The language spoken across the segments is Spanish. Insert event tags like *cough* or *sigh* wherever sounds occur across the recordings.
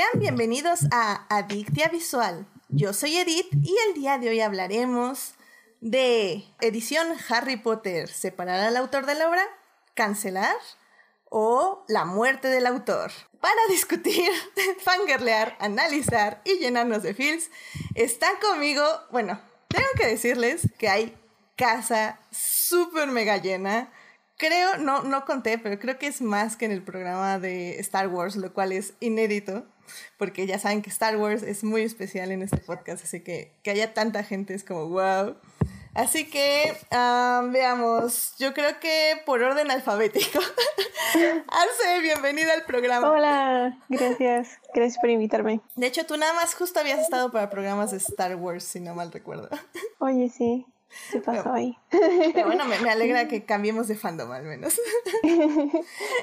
Sean bienvenidos a Adictia Visual. Yo soy Edith y el día de hoy hablaremos de edición Harry Potter, separar al autor de la obra, cancelar o la muerte del autor. Para discutir, *laughs* fangirlear, analizar y llenarnos de feels, están conmigo, bueno, tengo que decirles que hay casa súper mega llena. Creo, no, no conté, pero creo que es más que en el programa de Star Wars, lo cual es inédito, porque ya saben que Star Wars es muy especial en este podcast, así que que haya tanta gente es como wow. Así que veamos, yo creo que por orden alfabético. *laughs* Arce, bienvenida al programa. Hola, gracias, gracias por invitarme. De hecho, tú nada más justo habías estado para programas de Star Wars, si no mal recuerdo. Oye, sí. ¿Qué pasó ahí? Pero bueno, me, alegra que *laughs* cambiemos de fandom al menos. *laughs*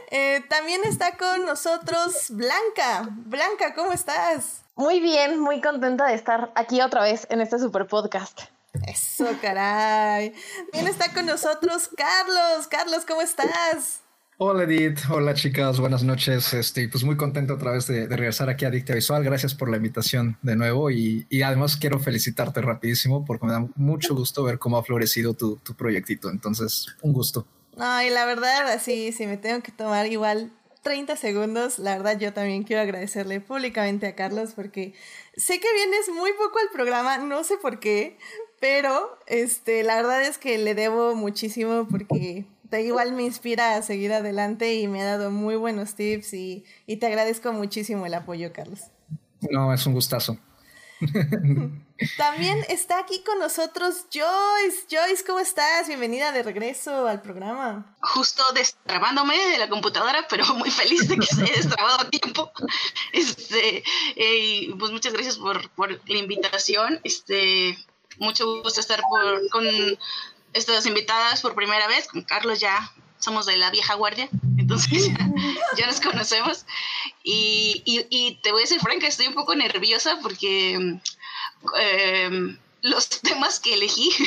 Eh, también está con nosotros Blanca. Blanca, ¿cómo estás? Muy bien, muy contenta de estar aquí otra vez en este super podcast. Eso, caray. También está con nosotros Carlos. Carlos, ¿cómo estás? Hola Edith, hola chicas, buenas noches. Este, pues muy contento otra vez de, regresar aquí a Adicta Visual. Gracias por la invitación de nuevo y, además quiero felicitarte rapidísimo porque me da mucho gusto ver cómo ha florecido tu, tu proyectito. Entonces, un gusto. Ay, la verdad, así, si me tengo que tomar igual 30 segundos, la verdad yo también quiero agradecerle públicamente a Carlos porque sé que vienes muy poco al programa, no sé por qué, pero este, la verdad es que le debo muchísimo porque igual me inspira a seguir adelante y me ha dado muy buenos tips y, te agradezco muchísimo el apoyo, Carlos. No, es un gustazo. *laughs* También está aquí con nosotros Joyce. Joyce, ¿cómo estás? Bienvenida de regreso al programa. Justo destrabándome de la computadora, pero muy feliz de que se haya destrabado a tiempo. *laughs* Este, eh, pues muchas gracias por, por, la invitación. Este, mucho gusto estar por, con estas invitadas por primera vez. Con Carlos ya somos de la vieja guardia, entonces ya, nos conocemos. Y, y, te voy a decir, Franca, estoy un poco nerviosa porque em, los temas que elegí *laughs*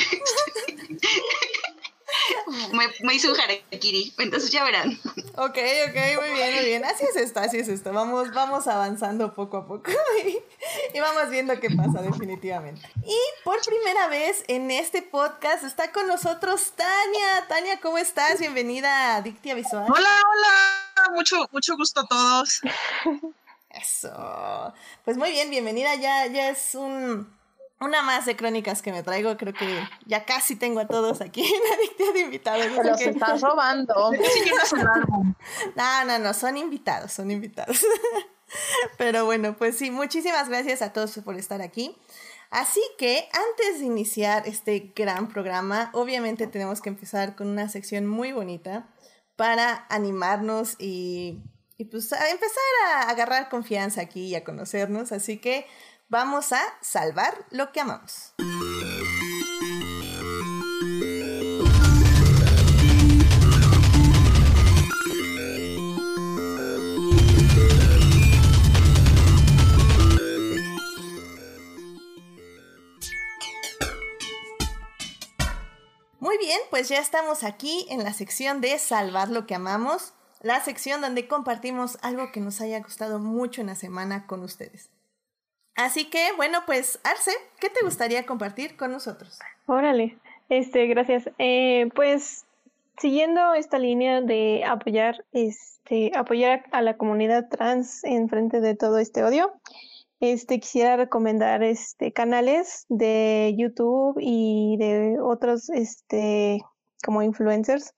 *laughs* *laughs* me, me hizo un harakiri, entonces ya verán. Ok, ok, muy bien, muy bien. Así es esto, así es esto. Vamos, vamos avanzando poco a poco *laughs* y, vamos viendo qué pasa definitivamente. Y por primera vez en este podcast está con nosotros Tania. Tania, ¿cómo estás? Bienvenida a Dictia Visual. Hola, hola. Mucho, mucho gusto a todos. Eso. Pues muy bien, bienvenida. Ya, ya es un una más de crónicas que me traigo, creo que ya casi tengo a todos aquí *laughs* en Adictia de invitados. Se los estás *laughs* robando. no, no, no, son invitados, son invitados. *laughs* Pero bueno, pues sí, muchísimas gracias a todos por estar aquí. Así que antes de iniciar este gran programa, obviamente tenemos que empezar con una sección muy bonita para animarnos y, y pues a empezar a agarrar confianza aquí y a conocernos. Así que Vamos a salvar lo que amamos. Muy bien, pues ya estamos aquí en la sección de Salvar lo que amamos, la sección donde compartimos algo que nos haya gustado mucho en la semana con ustedes. Así que, bueno, pues Arce, ¿qué te gustaría compartir con nosotros? Órale, este, gracias. Eh, pues siguiendo esta línea de apoyar, este, apoyar a la comunidad trans en frente de todo este odio, este, quisiera recomendar este, canales de YouTube y de otros, este, como influencers,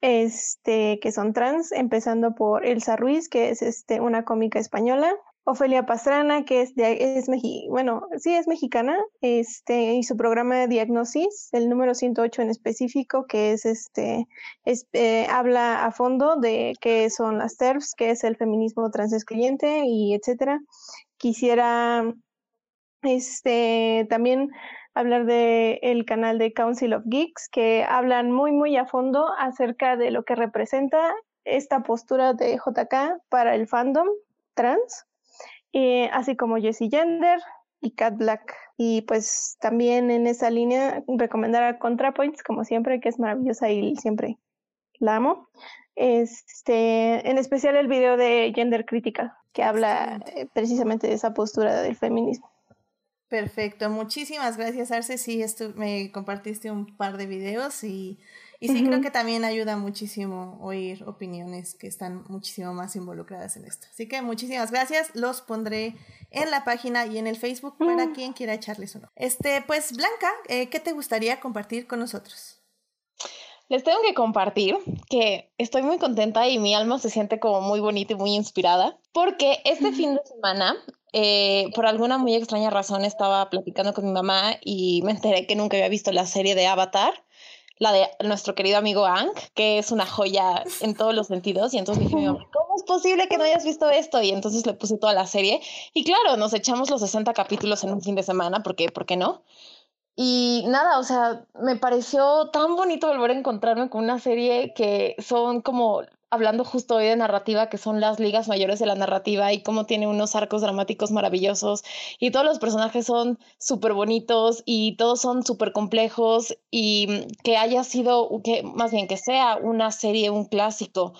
este, que son trans, empezando por Elsa Ruiz, que es este, una cómica española, Ofelia Pastrana, que es, de, es bueno, sí es mexicana, este, y su programa de diagnosis, el número 108 en específico, que es este, eh, habla a fondo de qué son las TERFs, qué es el feminismo transexcluyente y etcétera. Quisiera este, también hablar de el canal de Council of Geeks, que hablan muy, muy a fondo acerca de lo que representa esta postura de JK para el fandom trans eh, así como Jessie Gender y Cat Black. Y pues también en esa línea recomendar a ContraPoints, como siempre, que es maravillosa y siempre la amo. Este, en especial el video de Gender Crítica, que habla eh, precisamente de esa postura del feminismo. Perfecto, muchísimas gracias Arce, sí, me compartiste un par de videos y, y sí creo que también ayuda muchísimo oír opiniones que están muchísimo más involucradas en esto. Así que muchísimas gracias, los pondré en la página y en el Facebook para mm. quien quiera echarles uno. Este, pues Blanca, eh, ¿qué te gustaría compartir con nosotros? Les tengo que compartir que estoy muy contenta y mi alma se siente como muy bonita y muy inspirada porque este fin de semana, eh, por alguna muy extraña razón, estaba platicando con mi mamá y me enteré que nunca había visto la serie de Avatar, la de nuestro querido amigo Ang, que es una joya en todos los sentidos. Y entonces dije, ¿cómo es posible que no hayas visto esto? Y entonces le puse toda la serie. Y claro, nos echamos los 60 capítulos en un fin de semana, porque, ¿por qué no? Y nada, o sea, me pareció tan bonito volver a encontrarme con una serie que son como, hablando justo hoy de narrativa, que son las ligas mayores de la narrativa y cómo tiene unos arcos dramáticos maravillosos y todos los personajes son súper bonitos y todos son súper complejos y que haya sido, que más bien que sea una serie, un clásico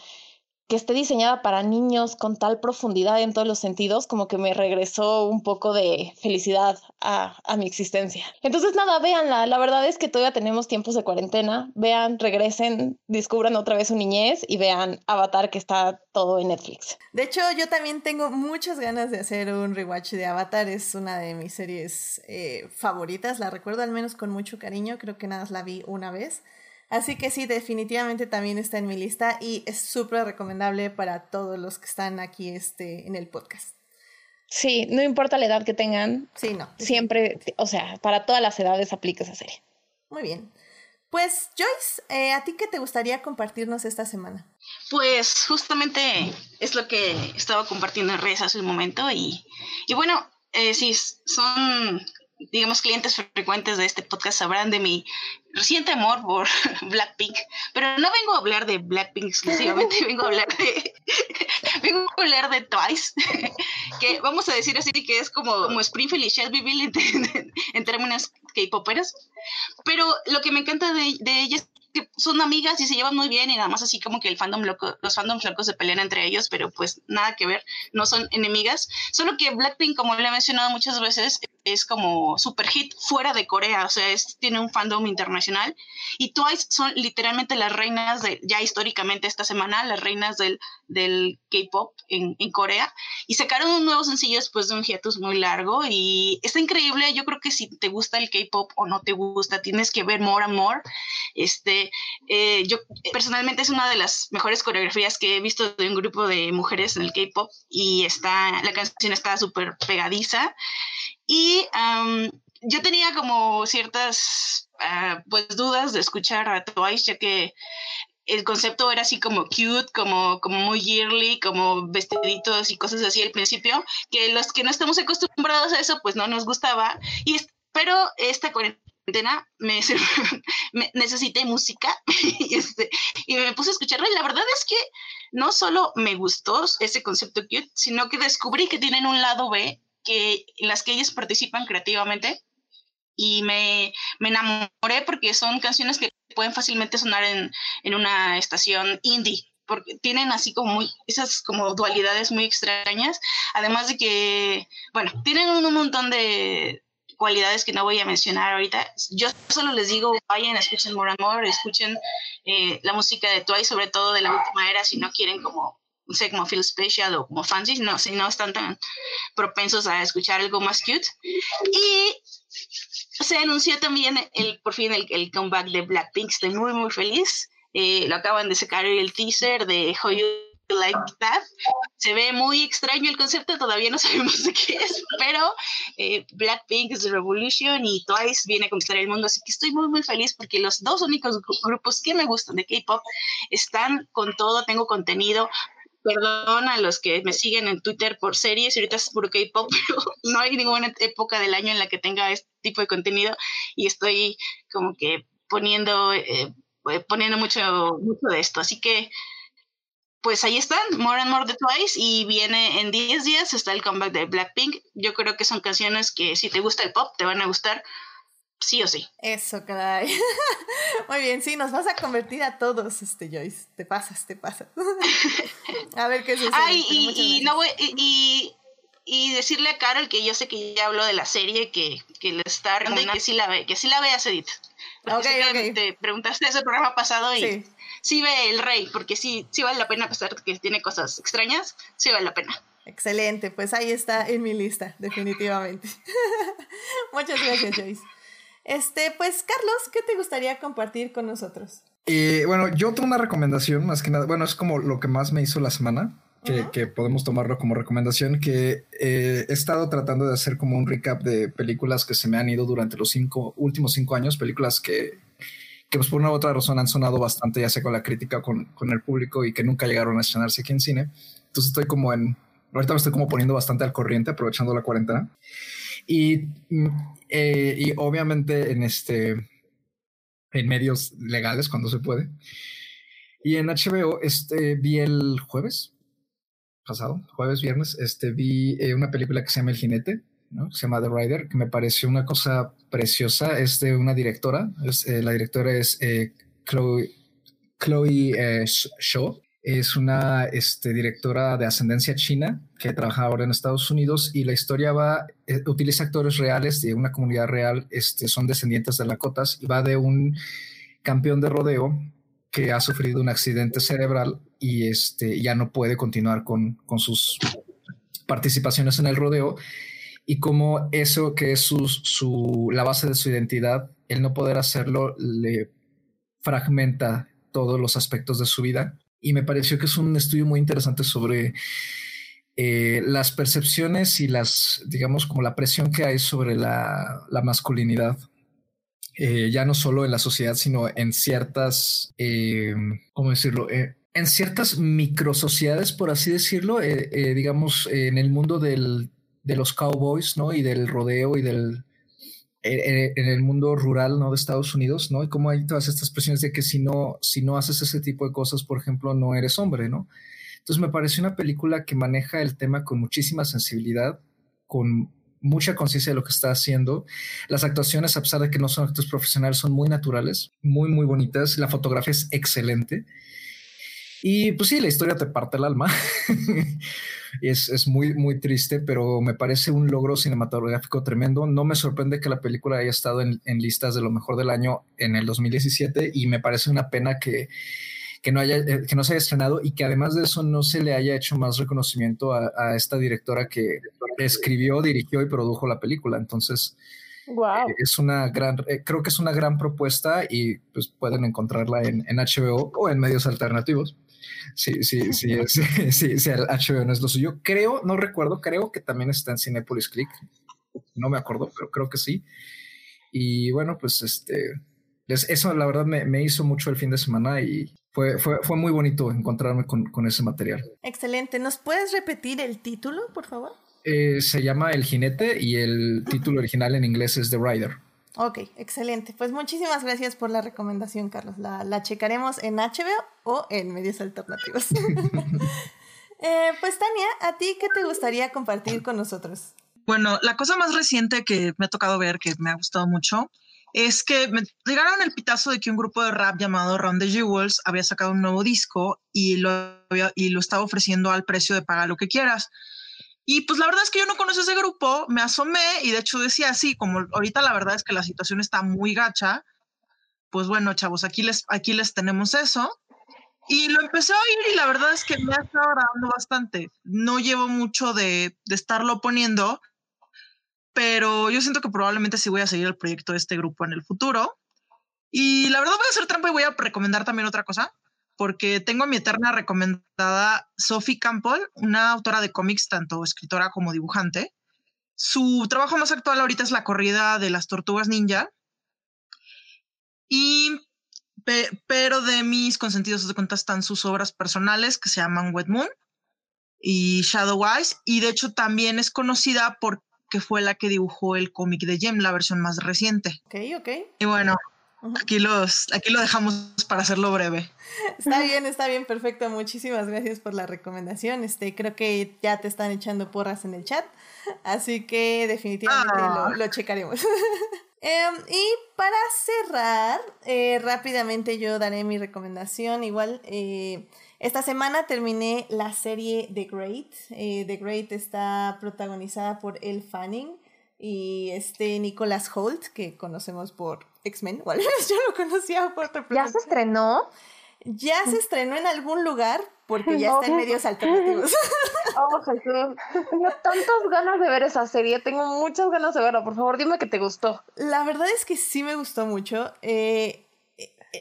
que esté diseñada para niños con tal profundidad en todos los sentidos, como que me regresó un poco de felicidad a, mi existencia. Entonces, nada, véanla. La verdad es que todavía tenemos tiempos de cuarentena. Vean, regresen, descubran otra vez su niñez y vean Avatar, que está todo en Netflix. De hecho, yo también tengo muchas ganas de hacer un rewatch de Avatar. Es una de mis series eh, favoritas. La recuerdo al menos con mucho cariño. Creo que nada la vi una vez. Así que sí, definitivamente también está en mi lista y es súper recomendable para todos los que están aquí este, en el podcast. Sí, no importa la edad que tengan. Sí, no. Siempre, o sea, para todas las edades aplica esa serie. Muy bien. Pues Joyce, eh, ¿a ti qué te gustaría compartirnos esta semana? Pues justamente es lo que estaba compartiendo en redes hace un momento y, y bueno, eh, sí, son digamos, clientes frecuentes de este podcast sabrán de mi reciente amor por *laughs* Blackpink, pero no vengo a hablar de Blackpink exclusivamente, *laughs* vengo a hablar de *laughs* vengo a hablar de Twice, que vamos a decir así que es como, como Springfield y Shelbyville en, en términos K-poperos, pero lo que me encanta de, de ellas son amigas y se llevan muy bien y nada más así como que el fandom loco, los fandoms locos se pelean entre ellos, pero pues nada que ver, no son enemigas. Solo que Blackpink, como le he mencionado muchas veces, es como super hit fuera de Corea, o sea, es, tiene un fandom internacional. Y Twice son literalmente las reinas de, ya históricamente esta semana, las reinas del, del K-pop en, en, Corea. Y sacaron un nuevo sencillo después de un hiatus muy largo y está increíble. Yo creo que si te gusta el K-pop o no te gusta, tienes que ver More and More. Este, eh, yo personalmente es una de las mejores coreografías que he visto de un grupo de mujeres en el K-pop y está, la canción está súper pegadiza. Y yo tenía como ciertas ah, pues dudas de escuchar a Twice, ya que el concepto era así como cute, como, como muy yearly, como vestiditos y cosas así al principio, que los que no estamos acostumbrados a eso, pues no nos gustaba. Y, pero esta me, *laughs* me necesité música *laughs* y, este, y me puse a escucharla y la verdad es que no solo me gustó ese concepto cute, sino que descubrí que tienen un lado B que, las que ellas participan creativamente y me, me, enamoré porque son canciones que pueden fácilmente sonar en, en, una estación indie porque tienen así como muy, esas como dualidades muy extrañas, además de que, bueno, tienen un, montón de cualidades que no voy a mencionar ahorita. Yo solo les digo, vayan, escuchen More and More, escuchen eh, la música de Twice, sobre todo de la última era, si no quieren como no sé, como Feel Special o como Fancy, no, si no están tan propensos a escuchar algo más cute. Y se anunció también el, por fin el, comeback de Blackpink, estoy muy, muy feliz. Eh, lo acaban de sacar el teaser de How You Like That. Se ve muy extraño el concepto, todavía no sabemos qué es, pero eh, Blackpink es Revolution y Twice viene a conquistar el mundo, así que estoy muy, muy feliz porque los dos únicos grupos que me gustan de K-pop están con todo, tengo contenido, Perdón a los que me siguen en Twitter por series, ahorita es puro K-pop, *laughs* pero no hay ninguna época del año en la que tenga este tipo de contenido y estoy como que poniendo, eh, eh, poniendo mucho, mucho de esto. Así que, pues ahí están, More and More de Twice y viene en 10 días, está el comeback de Blackpink. Yo creo que son canciones que si te gusta el pop, te van a gustar sí o sí. Eso, caray. *laughs* Muy bien, sí, nos vas a convertir a todos, este Joyce. Te pasas, te pasas. *laughs* a ver qué sucede. Ay, y, no voy, y, y, decirle a Carol que yo sé que ya habló de la serie, que, que le está recomendando que sí la ve, que sí la veas, Edith. Porque okay, te preguntaste ese programa pasado y sí. ve el rey, porque sí, sí vale la pena, a pesar de que tiene cosas extrañas, sí vale la pena. Excelente, pues ahí está en mi lista, definitivamente. *laughs* Muchas gracias, Joyce. Este, pues, Carlos, ¿qué te gustaría compartir con nosotros? Eh, bueno, yo tengo una recomendación, más que nada, bueno, es como lo que más me hizo la semana, que, podemos tomarlo como recomendación, que eh, he estado tratando de hacer como un recap de películas que se me han ido durante los cinco, últimos cinco años, películas que, que pues por una u otra razón han sonado bastante, ya sea con la crítica, con, con el público y que nunca llegaron a estrenarse aquí en cine. Entonces estoy como en, ahorita me estoy como poniendo bastante al corriente, aprovechando la cuarentena. Y, mm, eh, y obviamente en este en medios legales cuando se puede. Y en HBO este vi el jueves pasado, jueves, viernes, este vi eh, una película que se llama El Jinete, ¿no? se llama The Rider, que me pareció una cosa preciosa. Es de una directora, eh, la directora es Chloe, Chloe Shaw es una este, directora de ascendencia china que trabaja ahora en Estados Unidos y la historia va, eh, utiliza actores reales de una comunidad real, este, son descendientes de Lakotas y va de un campeón de rodeo que ha sufrido un accidente cerebral y este, ya no puede continuar con, con sus participaciones en el rodeo y como eso que es su, su, la base de su identidad, el no poder hacerlo le fragmenta todos los aspectos de su vida y me pareció que es un estudio muy interesante sobre eh, las percepciones y las, digamos, como la presión que hay sobre la, masculinidad. Eh, ya no solo en la sociedad, sino en ciertas, eh, ¿cómo decirlo? En ciertas microsociedades, por así decirlo, digamos, en el mundo del, de los cowboys, ¿no? Y del rodeo y del, en el mundo rural ¿no? de Estados Unidos, ¿no? Y cómo hay todas estas presiones de que si no, si no haces ese tipo de cosas, por ejemplo, no eres hombre, ¿no? Entonces me pareció una película que maneja el tema con muchísima sensibilidad, con mucha conciencia de lo que está haciendo. Las actuaciones, a pesar de que no son actores profesionales, son muy naturales, muy, muy bonitas. La fotografía es excelente. Y pues sí, la historia te parte el alma. *laughs* es, es muy, muy triste, pero me parece un logro cinematográfico tremendo. No me sorprende que la película haya estado en, en listas de lo mejor del año en el 2017 y me parece una pena que, que no, haya, eh, que no se haya estrenado y que además de eso no se le haya hecho más reconocimiento a, a esta directora que escribió, dirigió y produjo la película. Entonces, Wow. Eh, es una gran, eh, creo que es una gran propuesta y pues pueden encontrarla en, en HBO o en medios alternativos sí, sí, *laughs* *laughs* sí, sí, sí, el HBO no es lo suyo. Creo, no recuerdo, creo que también está en Cinepolis Click. No me acuerdo, pero creo que sí. Y bueno, pues este, eso la verdad me, hizo mucho el fin de semana y fue, fue, fue muy bonito encontrarme con, con, ese material. Excelente. ¿Nos puedes repetir el título, por favor? Eh, se llama El Jinete y el título original en inglés es The Rider. Ok, excelente. Pues muchísimas gracias por la recomendación, Carlos. La, checaremos en HBO o en medios alternativos. *laughs* Eh, pues Tania, ¿a ti qué te gustaría compartir con nosotros? Bueno, la cosa más reciente que me ha tocado ver, que me ha gustado mucho, es que me llegaron el pitazo de que un grupo de rap llamado Round the Jewels había sacado un nuevo disco y lo, y lo estaba ofreciendo al precio de pagar lo que quieras. Y pues la verdad es que yo no conozco ese grupo, me asomé y de hecho decía así, como ahorita la verdad es que la situación está muy gacha, pues bueno, chavos, aquí les, aquí les tenemos eso. Y lo empecé a oír y la verdad es que me ha estado agradando bastante. No llevo mucho de, de estarlo poniendo, pero yo siento que probablemente sí voy a seguir el proyecto de este grupo en el futuro. Y la verdad voy a hacer trampa y voy a recomendar también otra cosa porque tengo mi eterna recomendada Sophie Campbell, una autora de cómics, tanto escritora como dibujante. Su trabajo más actual ahorita es la corrida de las tortugas ninja. Y, pero de mis consentidos de cuenta están sus obras personales que se llaman Wet Moon y Shadow Eyes. Y de hecho también es conocida porque fue la que dibujó el cómic de Jem, la versión más reciente. Ok, ok. Y bueno, Aquí, los, aquí lo dejamos para hacerlo breve. Está bien, está bien, perfecto. Muchísimas gracias por la recomendación. Este, creo que ya te están echando porras en el chat, así que definitivamente lo, ah. lo, checaremos. *laughs* Em, y para cerrar, eh, rápidamente yo daré mi recomendación. Igual, eh, esta semana terminé la serie The Great. Eh, The Great está protagonizada por Elle Fanning y este Nicholas Holt, que conocemos por X-Men, o al menos yo lo conocía por ¿Ya se estrenó? Ya se estrenó en algún lugar porque ya *laughs* está en medios alternativos. *laughs* Oh, Jesús. Tengo tantas ganas de ver esa serie. Tengo muchas ganas de verla. Por favor, dime que te gustó. La verdad es que sí me gustó mucho. Eh,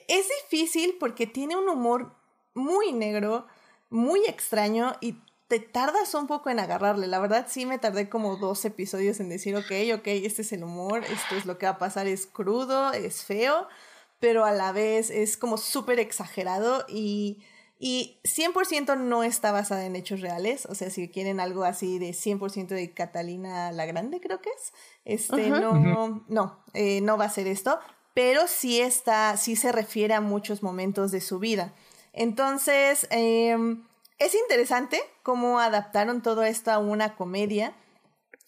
es difícil porque tiene un humor muy negro, muy extraño y te tardas un poco en agarrarle. La verdad sí me tardé como dos episodios en decir, ok, ok, este es el humor, esto es lo que va a pasar, es crudo, es feo, pero a la vez es como súper exagerado y, y 100% no está basada en hechos reales. O sea, si quieren algo así de 100% de Catalina la Grande, creo que es, este, no, no, eh, no va a ser esto, pero sí está, sí se refiere a muchos momentos de su vida. Entonces, em, es interesante cómo adaptaron todo esto a una comedia.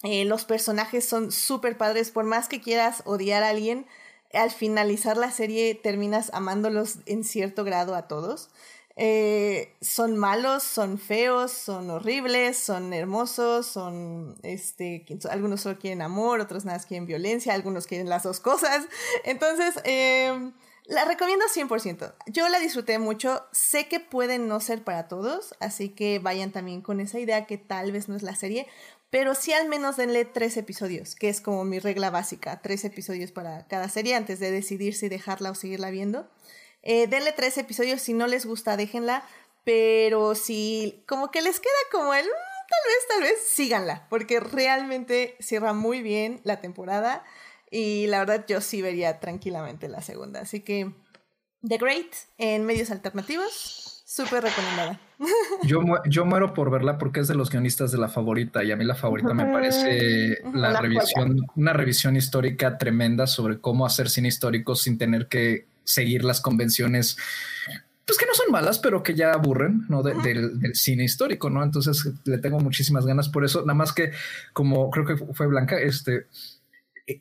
Eh, los personajes son súper padres, por más que quieras odiar a alguien, al finalizar la serie terminas amándolos en cierto grado a todos. Eh, son malos, son feos, son horribles, son hermosos, son, este, algunos solo quieren amor, otros nada más quieren violencia, algunos quieren las dos cosas. *laughs* Entonces, eh, la recomiendo 100%. Yo la disfruté mucho. Sé que pueden no ser para todos, así que vayan también con esa idea que tal vez no es la serie, pero sí al menos denle tres episodios, que es como mi regla básica, tres episodios para cada serie antes de decidir si dejarla o seguirla viendo. Eh, denle tres episodios, si no les gusta, déjenla, pero si como que les queda como el, mm, tal vez, tal vez, síganla, porque realmente cierra muy bien la temporada. Y la verdad yo sí vería tranquilamente la segunda. Así que The Great en medios alternativos, súper recomendada. *laughs* Yo, yo muero por verla porque es de los guionistas de la favorita y a mí la favorita me parece la revisión, una revisión histórica tremenda sobre cómo hacer cine histórico sin tener que seguir las convenciones pues que no son malas, pero que ya aburren, ¿no? del, del, cine histórico, ¿no? Entonces le tengo muchísimas ganas por eso, nada más que como creo que fue Blanca, este,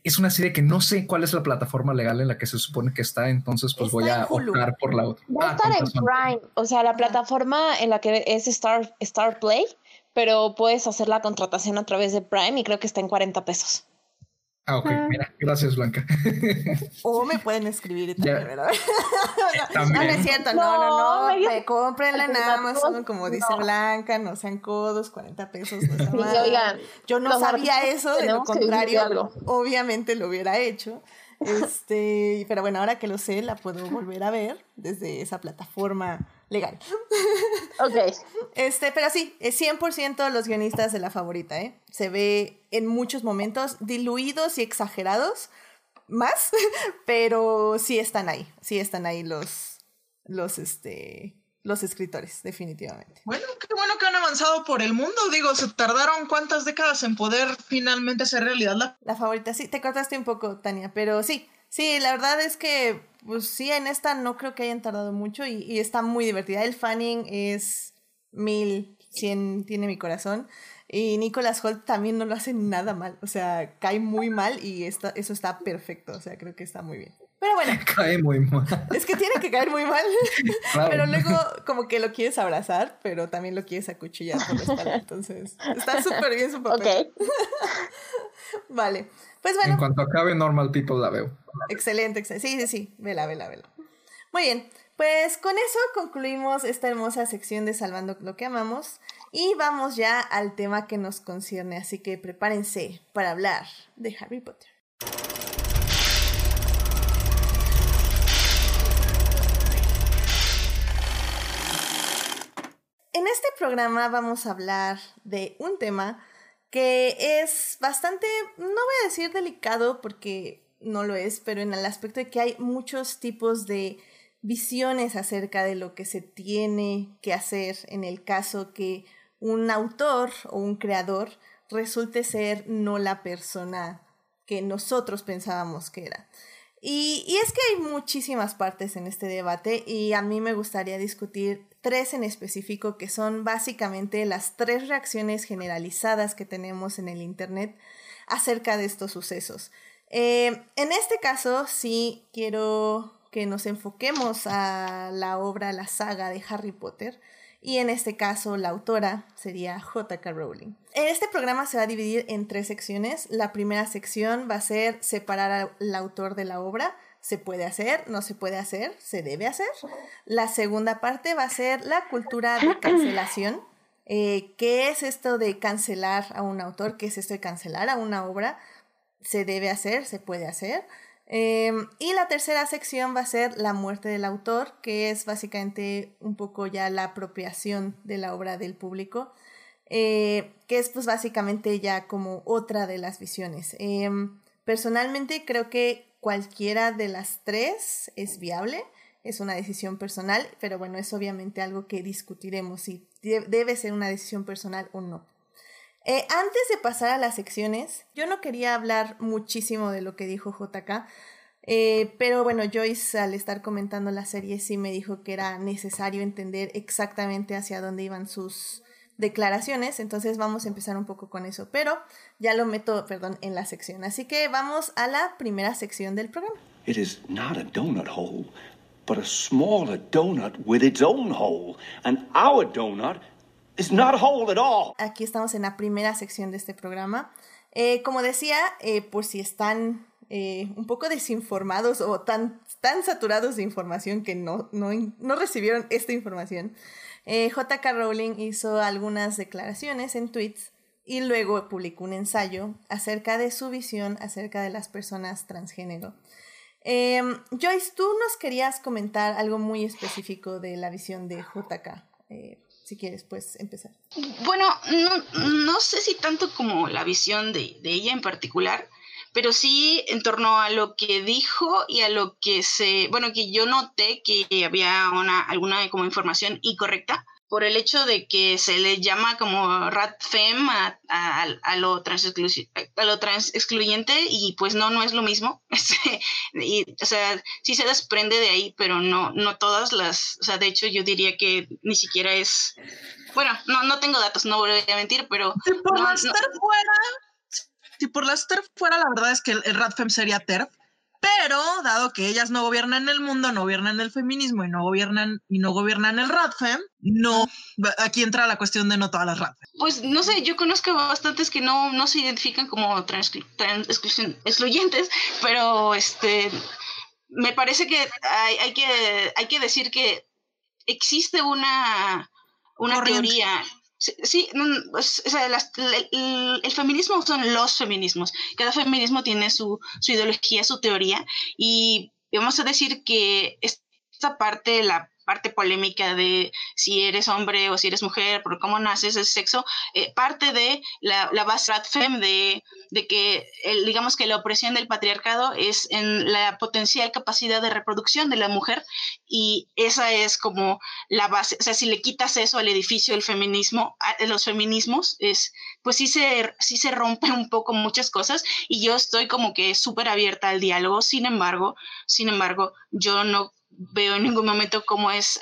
es una serie que no sé cuál es la plataforma legal en la que se supone que está, entonces pues voy a optar por la otra. Va a ah, estar en Prime, o sea, la plataforma en la que es Star, Star Play, pero puedes hacer la contratación a través de Prime y creo que está en 40 pesos. Ah, ok, ah. mira, gracias Blanca. *laughs* O me pueden escribir también, ¿verdad? *laughs* no, no, es cierto, no, no, no, no cómprenla en Amazon, como dice Blanca, no sean codos, 40 pesos. No *laughs* sí, oigan, Yo no sabía eso, de lo contrario, obviamente lo hubiera hecho. Este, pero bueno, ahora que lo sé, la puedo volver a ver desde esa plataforma legal. Ok. Este, pero sí, es 100% los guionistas de la favorita, ¿eh? Se ve en muchos momentos diluidos y exagerados, más, *laughs* pero sí están ahí, sí están ahí los, los, este, los escritores, definitivamente. Bueno, qué bueno que han avanzado por el mundo. Digo, se tardaron cuántas décadas en poder finalmente hacer realidad la... La favorita, sí, te cortaste un poco, Tania, pero sí, sí, la verdad es que pues sí, en esta no creo que hayan tardado mucho y, está muy divertida. El Fanning es mil, cien, tiene mi corazón. Y Nicholas Holt también no lo hace nada mal. O sea, cae muy mal y está, eso está perfecto. O sea, creo que está muy bien. Pero bueno. *laughs* Cae muy mal. Es que tiene que caer muy mal. *laughs* Pero luego como que lo quieres abrazar, pero también lo quieres acuchillar por la espalda. Entonces, está súper bien su papel. Ok. *laughs* vale. Pues bueno. En cuanto acabe Normal People la veo. Excelente, excelente. Sí, sí, sí. Vela, vela, vela. Muy bien. Pues con eso concluimos esta hermosa sección de Salvando lo que amamos y vamos ya al tema que nos concierne, así que prepárense para hablar de Harry Potter. En este programa vamos a hablar de un tema que es bastante, no voy a decir delicado porque no lo es, pero en el aspecto de que hay muchos tipos de visiones acerca de lo que se tiene que hacer en el caso que un autor o un creador resulte ser no la persona que nosotros pensábamos que era. Y, y, es que hay muchísimas partes en este debate y a mí me gustaría discutir tres en específico que son básicamente las tres reacciones generalizadas que tenemos en el Internet acerca de estos sucesos. Eh, en este caso, sí quiero que nos enfoquemos a la obra, la saga de Harry Potter. Y en este caso, la autora sería J.K. Rowling. En este programa se va a dividir en tres secciones. La primera sección va a ser separar al autor de la obra. Se puede hacer, no se puede hacer, se debe hacer. La segunda parte va a ser la cultura de cancelación. Eh, ¿Qué es esto de cancelar a un autor? ¿Qué es esto de cancelar a una obra? Se debe hacer, se puede hacer. Em, y la tercera sección va a ser la muerte del autor, que es básicamente un poco ya la apropiación de la obra del público, eh, que es pues básicamente ya como otra de las visiones. Em, personalmente creo que cualquiera de las tres es viable, es una decisión personal, pero bueno, es obviamente algo que discutiremos si debe ser una decisión personal o no. Eh, antes de pasar a las secciones, yo no quería hablar muchísimo de lo que dijo JK, eh, pero bueno, Joyce al estar comentando la serie sí me dijo que era necesario entender exactamente hacia dónde iban sus declaraciones, entonces vamos a empezar un poco con eso, pero ya lo meto, perdón, en la sección. Así que vamos a la primera sección del programa. It is not a donut hole, but a smaller donut with its own hole, and our donut Aquí estamos en la primera sección de este programa. Eh, como decía, eh, por si están eh, un poco desinformados o tan, tan saturados de información que no, no, no recibieron esta información, JK Rowling hizo algunas declaraciones en tweets y luego publicó un ensayo acerca de su visión acerca de las personas transgénero. Em, Joyce, tú nos querías comentar algo muy específico de la visión de JK si quieres, pues empezar. Bueno, no, no sé si tanto como la visión de, de, ella en particular, pero sí en torno a lo que dijo y a lo que se, bueno, que yo noté que había una, alguna como información incorrecta por el hecho de que se le llama como rat fem a, a, lo trans a lo trans excluyente y pues no, no es lo mismo. *laughs* Este, y, o sea, sí se desprende de ahí, pero no, no todas las, o sea, de hecho yo diría que ni siquiera es, bueno, no, no tengo datos, no voy a mentir, pero... Por la fuera, si por la fuera, la verdad es que el, el fem sería TERF, pero dado que ellas no gobiernan el mundo, no gobiernan el feminismo y no gobiernan y no gobiernan el RADFEM, no aquí entra la cuestión de no todas las RADFEM. Pues no sé, yo conozco bastantes que no, no se identifican como trans, excluyentes, pero este me parece que hay, hay, que hay que decir que existe una una teoría Sí, pues, o sea, el, feminismo son los feminismos. Cada feminismo tiene su, su ideología, su teoría, y vamos a decir que esta parte, la parte polémica de si eres hombre o si eres mujer, por cómo naces, ese sexo, eh, parte de la, la base fem de, de que, el, digamos que la opresión del patriarcado es en la potencial capacidad de reproducción de la mujer y esa es como la base, o sea, si le quitas eso al edificio del feminismo, a los feminismos, es, pues sí se, sí se rompen un poco muchas cosas y yo estoy como que súper abierta al diálogo, sin embargo, sin embargo, yo no veo en ningún momento cómo es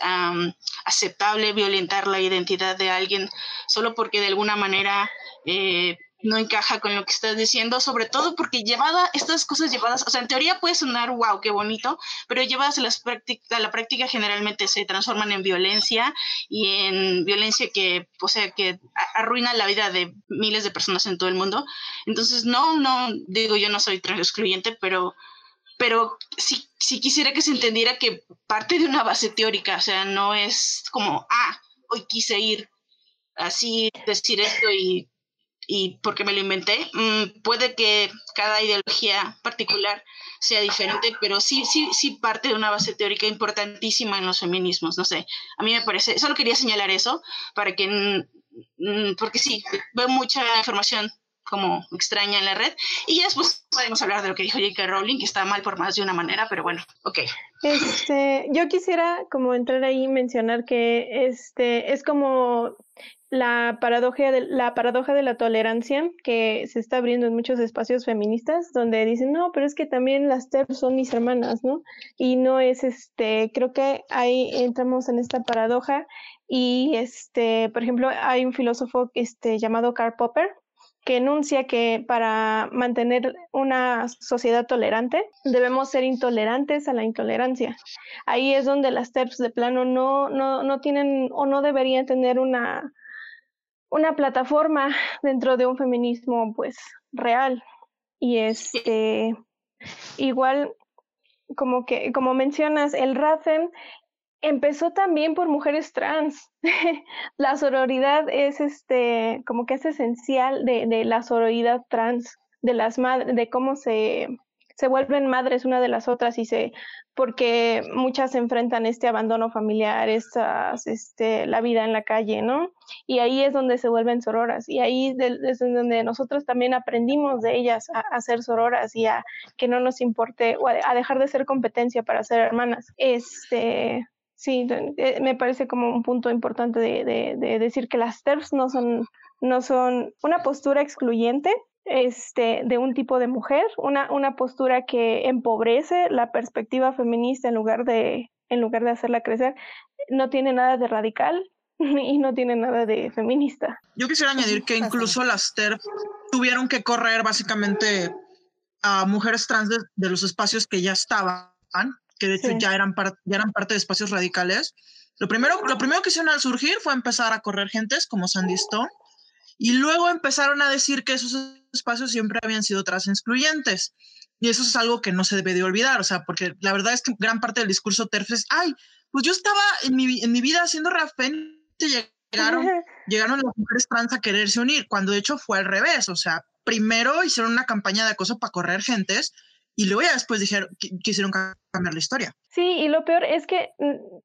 aceptable violentar la identidad de alguien solo porque de alguna manera eh, no encaja con lo que estás diciendo, sobre todo porque llevada, estas cosas llevadas, o sea, en teoría puede sonar, wow, qué bonito, pero llevadas a, las a la práctica generalmente se transforman en violencia y en violencia que, o sea, que arruina la vida de miles de personas en todo el mundo. Entonces, no, no, digo, yo no soy trans excluyente, pero pero sí, sí quisiera que se entendiera que parte de una base teórica, o sea, no es como, ah, hoy quise ir así, decir esto y, y porque me lo inventé. Mm, puede que cada ideología particular sea diferente, pero sí, sí, sí parte de una base teórica importantísima en los feminismos, no sé, a mí me parece, solo quería señalar eso para que, porque sí, veo mucha información como extraña en la red. Y ya después podemos hablar de lo que dijo J.K. Rowling, que está mal por más de una manera, pero bueno, ok. Este, yo quisiera como entrar ahí y mencionar que este es como la paradoja, de, la paradoja de la tolerancia que se está abriendo en muchos espacios feministas donde dicen, no, pero es que también las TERF son mis hermanas, ¿no? Y no es este, creo que ahí entramos en esta paradoja y este, por ejemplo, hay un filósofo este, llamado Karl Popper que enuncia que para mantener una sociedad tolerante debemos ser intolerantes a la intolerancia. Ahí es donde las TERFs de plano no, no, no tienen o no deberían tener una, una plataforma dentro de un feminismo pues real. Y este igual como que como mencionas el RAFEM empezó también por mujeres trans. *laughs* la sororidad es este, como que es esencial de, de la sororidad trans, de las madres, de cómo se, se vuelven madres una de las otras y se, porque muchas enfrentan este abandono familiar, estas, este, la vida en la calle, ¿no? Y ahí es donde se vuelven sororas y ahí es donde nosotros también aprendimos de ellas a, a, ser sororas y a que no nos importe o a, a dejar de ser competencia para ser hermanas. Este, Sí, eh, me parece como un punto importante de, de, de, decir que las TERFs no son, no son una postura excluyente este, de un tipo de mujer, una, una postura que empobrece la perspectiva feminista en lugar, de, en lugar de hacerla crecer. No tiene nada de radical *laughs* y no tiene nada de feminista. Yo quisiera añadir que incluso las TERF tuvieron que correr básicamente a mujeres trans de, de los espacios que ya estaban que de hecho sí. ya, eran ya eran parte de espacios radicales. Lo primero, lo primero que hicieron al surgir fue empezar a correr gentes como Sandy Stone y luego empezaron a decir que esos espacios siempre habían sido trans excluyentes. Y eso es algo que no se debe de olvidar, o sea, porque la verdad es que gran parte del discurso TERF es, ay, pues yo estaba en mi, en mi vida haciendo rafen, llegaron, *laughs* llegaron las mujeres trans a quererse unir, cuando de hecho fue al revés, o sea, primero hicieron una campaña de acoso para correr gentes y luego ya después dijeron, quisieron cambiar la historia. Sí, y lo peor es que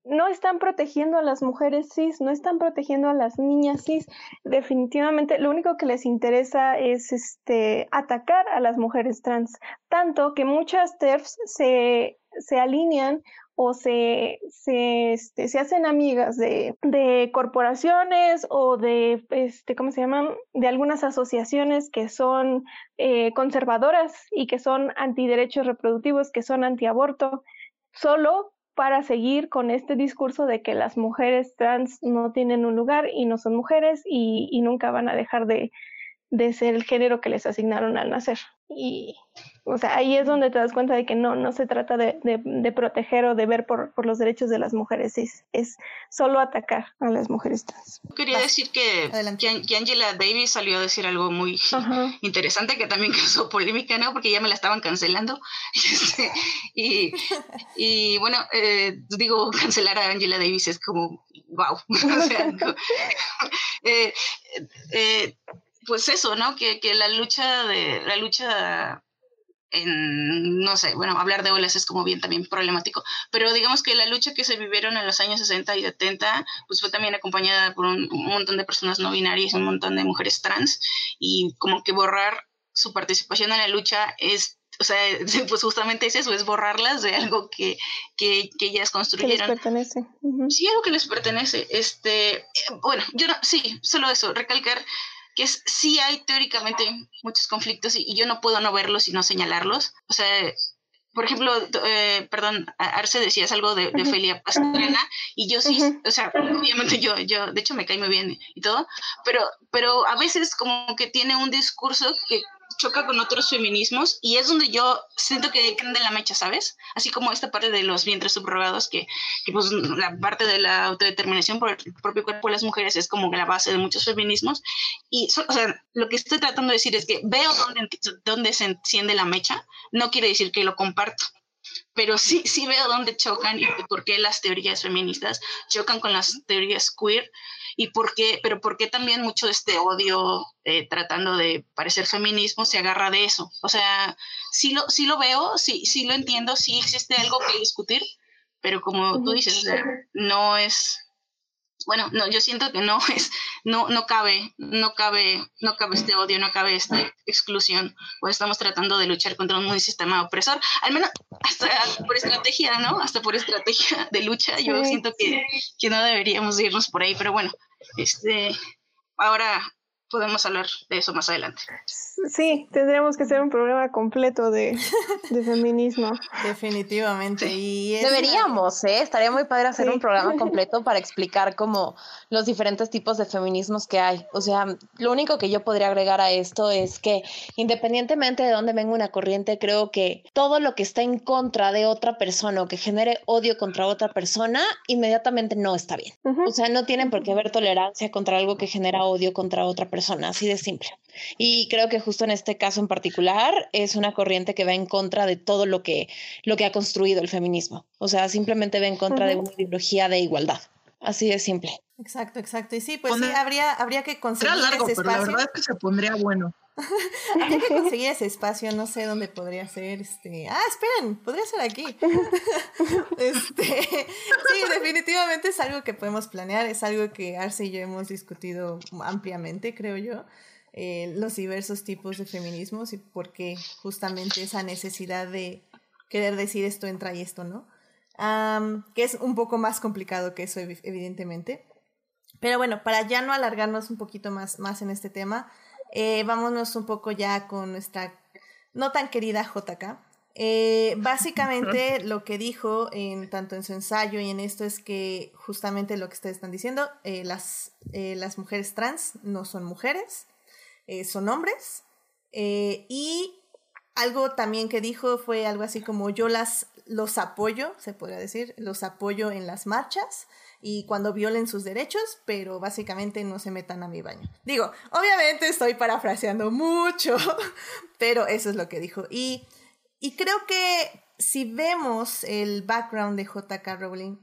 no están protegiendo a las mujeres cis, no están protegiendo a las niñas cis. Definitivamente lo único que les interesa es este atacar a las mujeres trans, tanto que muchas TERFs se, se alinean o se, se, este, se hacen amigas de, de, corporaciones o de, este, ¿cómo se llaman? De algunas asociaciones que son eh, conservadoras y que son antiderechos reproductivos, que son antiaborto, solo para seguir con este discurso de que las mujeres trans no tienen un lugar y no son mujeres y, y nunca van a dejar de, de ser el género que les asignaron al nacer. Y, o sea, ahí es donde te das cuenta de que no, no se trata de, de, de proteger o de ver por, por, los derechos de las mujeres, es, es solo atacar a las mujeres trans. Quería decir que, que, Angela Davis salió a decir algo muy Ajá. *laughs* interesante que también *laughs* causó polémica, ¿no? Porque ya me la estaban cancelando. *laughs* Este, y, y bueno, eh, digo, cancelar a Angela Davis es como, wow. o sea, eh, eh, pues eso, ¿no? Que, que la lucha de la lucha en, no sé, bueno, hablar de olas es como bien también problemático, pero digamos que la lucha que se vivieron en los años 60 y 70, pues fue también acompañada por un, un montón de personas no binarias, un montón de mujeres trans, y como que borrar su participación en la lucha es o sea, *laughs* pues justamente es eso, es borrarlas de algo que, que, que ellas construyeron. Que les pertenece. Uh -huh. Sí, algo que les pertenece. Este, bueno, yo no, sí, solo eso, recalcar que es, sí hay teóricamente muchos conflictos y, y, yo no puedo no verlos y no señalarlos. O sea, por ejemplo, eh, perdón, Arce decías algo de, de Ofelia Pastrana y yo sí, uh -huh. o sea, obviamente yo, yo, de hecho me cae muy bien y todo, pero, pero a veces como que tiene un discurso que choca con otros feminismos y es donde yo siento que de la mecha, ¿sabes? Así como esta parte de los vientres subrogados, que, que pues la parte de la autodeterminación por el propio cuerpo de las mujeres es como la base de muchos feminismos. Y, o sea, lo que estoy tratando de decir es que veo dónde, dónde se enciende la mecha, no quiere decir que lo comparto pero sí, sí veo dónde chocan y por qué las teorías feministas chocan con las teorías queer y por qué, pero por qué también mucho de este odio eh, tratando de parecer feminismo se agarra de eso. O sea, sí lo, sí lo veo, sí, sí lo entiendo, sí existe algo que discutir, pero como tú dices, o sea, no es, bueno, no, yo siento que no *laughs* es, no, no cabe, no cabe, no cabe este odio, no cabe esta exclusión, o estamos tratando de luchar contra un sistema opresor, al menos hasta por estrategia, ¿no? Hasta por estrategia de lucha, yo siento que, que no deberíamos irnos por ahí, pero bueno, este, ahora podemos hablar de eso más adelante. Sí, tendríamos que hacer un programa completo de, de feminismo. *laughs* Definitivamente. Y es Deberíamos, ¿eh? Estaría muy padre hacer un programa *laughs* completo para explicar como los diferentes tipos de feminismos que hay. O sea, lo único que yo podría agregar a esto es que independientemente de dónde venga una corriente, creo que todo lo que está en contra de otra persona o que genere odio contra otra persona, inmediatamente no está bien. O sea, no tienen por qué haber tolerancia contra algo que genera odio contra otra persona, así de simple. Y creo que justo en este caso en particular es una corriente que va en contra de todo lo que, lo que ha construido el feminismo. O sea, simplemente va en contra de una ideología de igualdad. Así de simple. Exacto, exacto. Y sí, pues sí, habría, habría que conseguir largo, ese pero la espacio. verdad es que se pondría bueno. *laughs* Habría que conseguir ese espacio, no sé dónde podría ser. Este. Ah, esperen, podría ser aquí. *laughs* este, sí, definitivamente es algo que podemos planear, es algo que Arce y yo hemos discutido ampliamente, creo yo. Eh, los diversos tipos de feminismos y por qué justamente esa necesidad de querer decir esto entra y esto no. Am, que es un poco más complicado que eso, evi- evidentemente. Pero bueno, para ya no alargarnos un poquito más, más en este tema, eh, vámonos un poco ya con nuestra no tan querida JK. Eh, básicamente *laughs* lo que dijo en, tanto en su ensayo y en esto es que justamente lo que ustedes están diciendo, eh, las, las mujeres trans no son mujeres, eh, son hombres. eh, y algo también que dijo fue algo así como yo las los apoyo, se podría decir, los apoyo en las marchas y cuando violen sus derechos, pero básicamente no se metan a mi baño. Digo, obviamente estoy parafraseando mucho, *laughs* pero eso es lo que dijo. Y, y creo que si vemos el background de JK Rowling,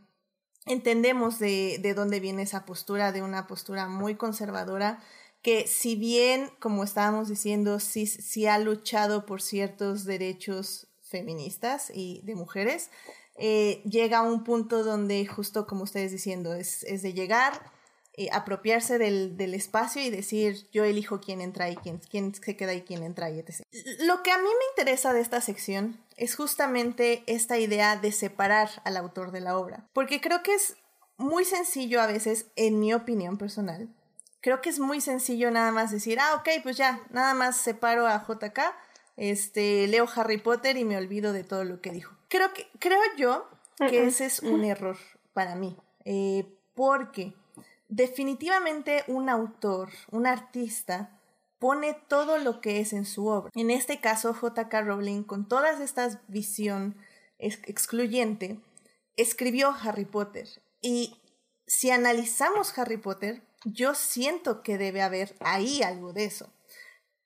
entendemos de, de dónde viene esa postura, de una postura muy conservadora, que si bien, como estábamos diciendo, sí, sí ha luchado por ciertos derechos feministas y de mujeres, eh, llega a un punto donde, justo como ustedes diciendo, es, es de llegar, eh, apropiarse del, del espacio y decir yo elijo quién entra y quién, quién se queda y quién entra y etc. Lo que a mí me interesa de esta sección es justamente esta idea de separar al autor de la obra, porque creo que es muy sencillo a veces, en mi opinión personal, creo que es muy sencillo nada más decir, ah, ok, pues ya, nada más separo a JK, este, leo Harry Potter y me olvido de todo lo que dijo. Creo, que, creo yo que ese es un error para mí, eh, porque definitivamente un autor, un artista, pone todo lo que es en su obra. En este caso, JK Rowling, con todas estas visión ex- excluyente, escribió Harry Potter. Y si analizamos Harry Potter, yo siento que debe haber ahí algo de eso.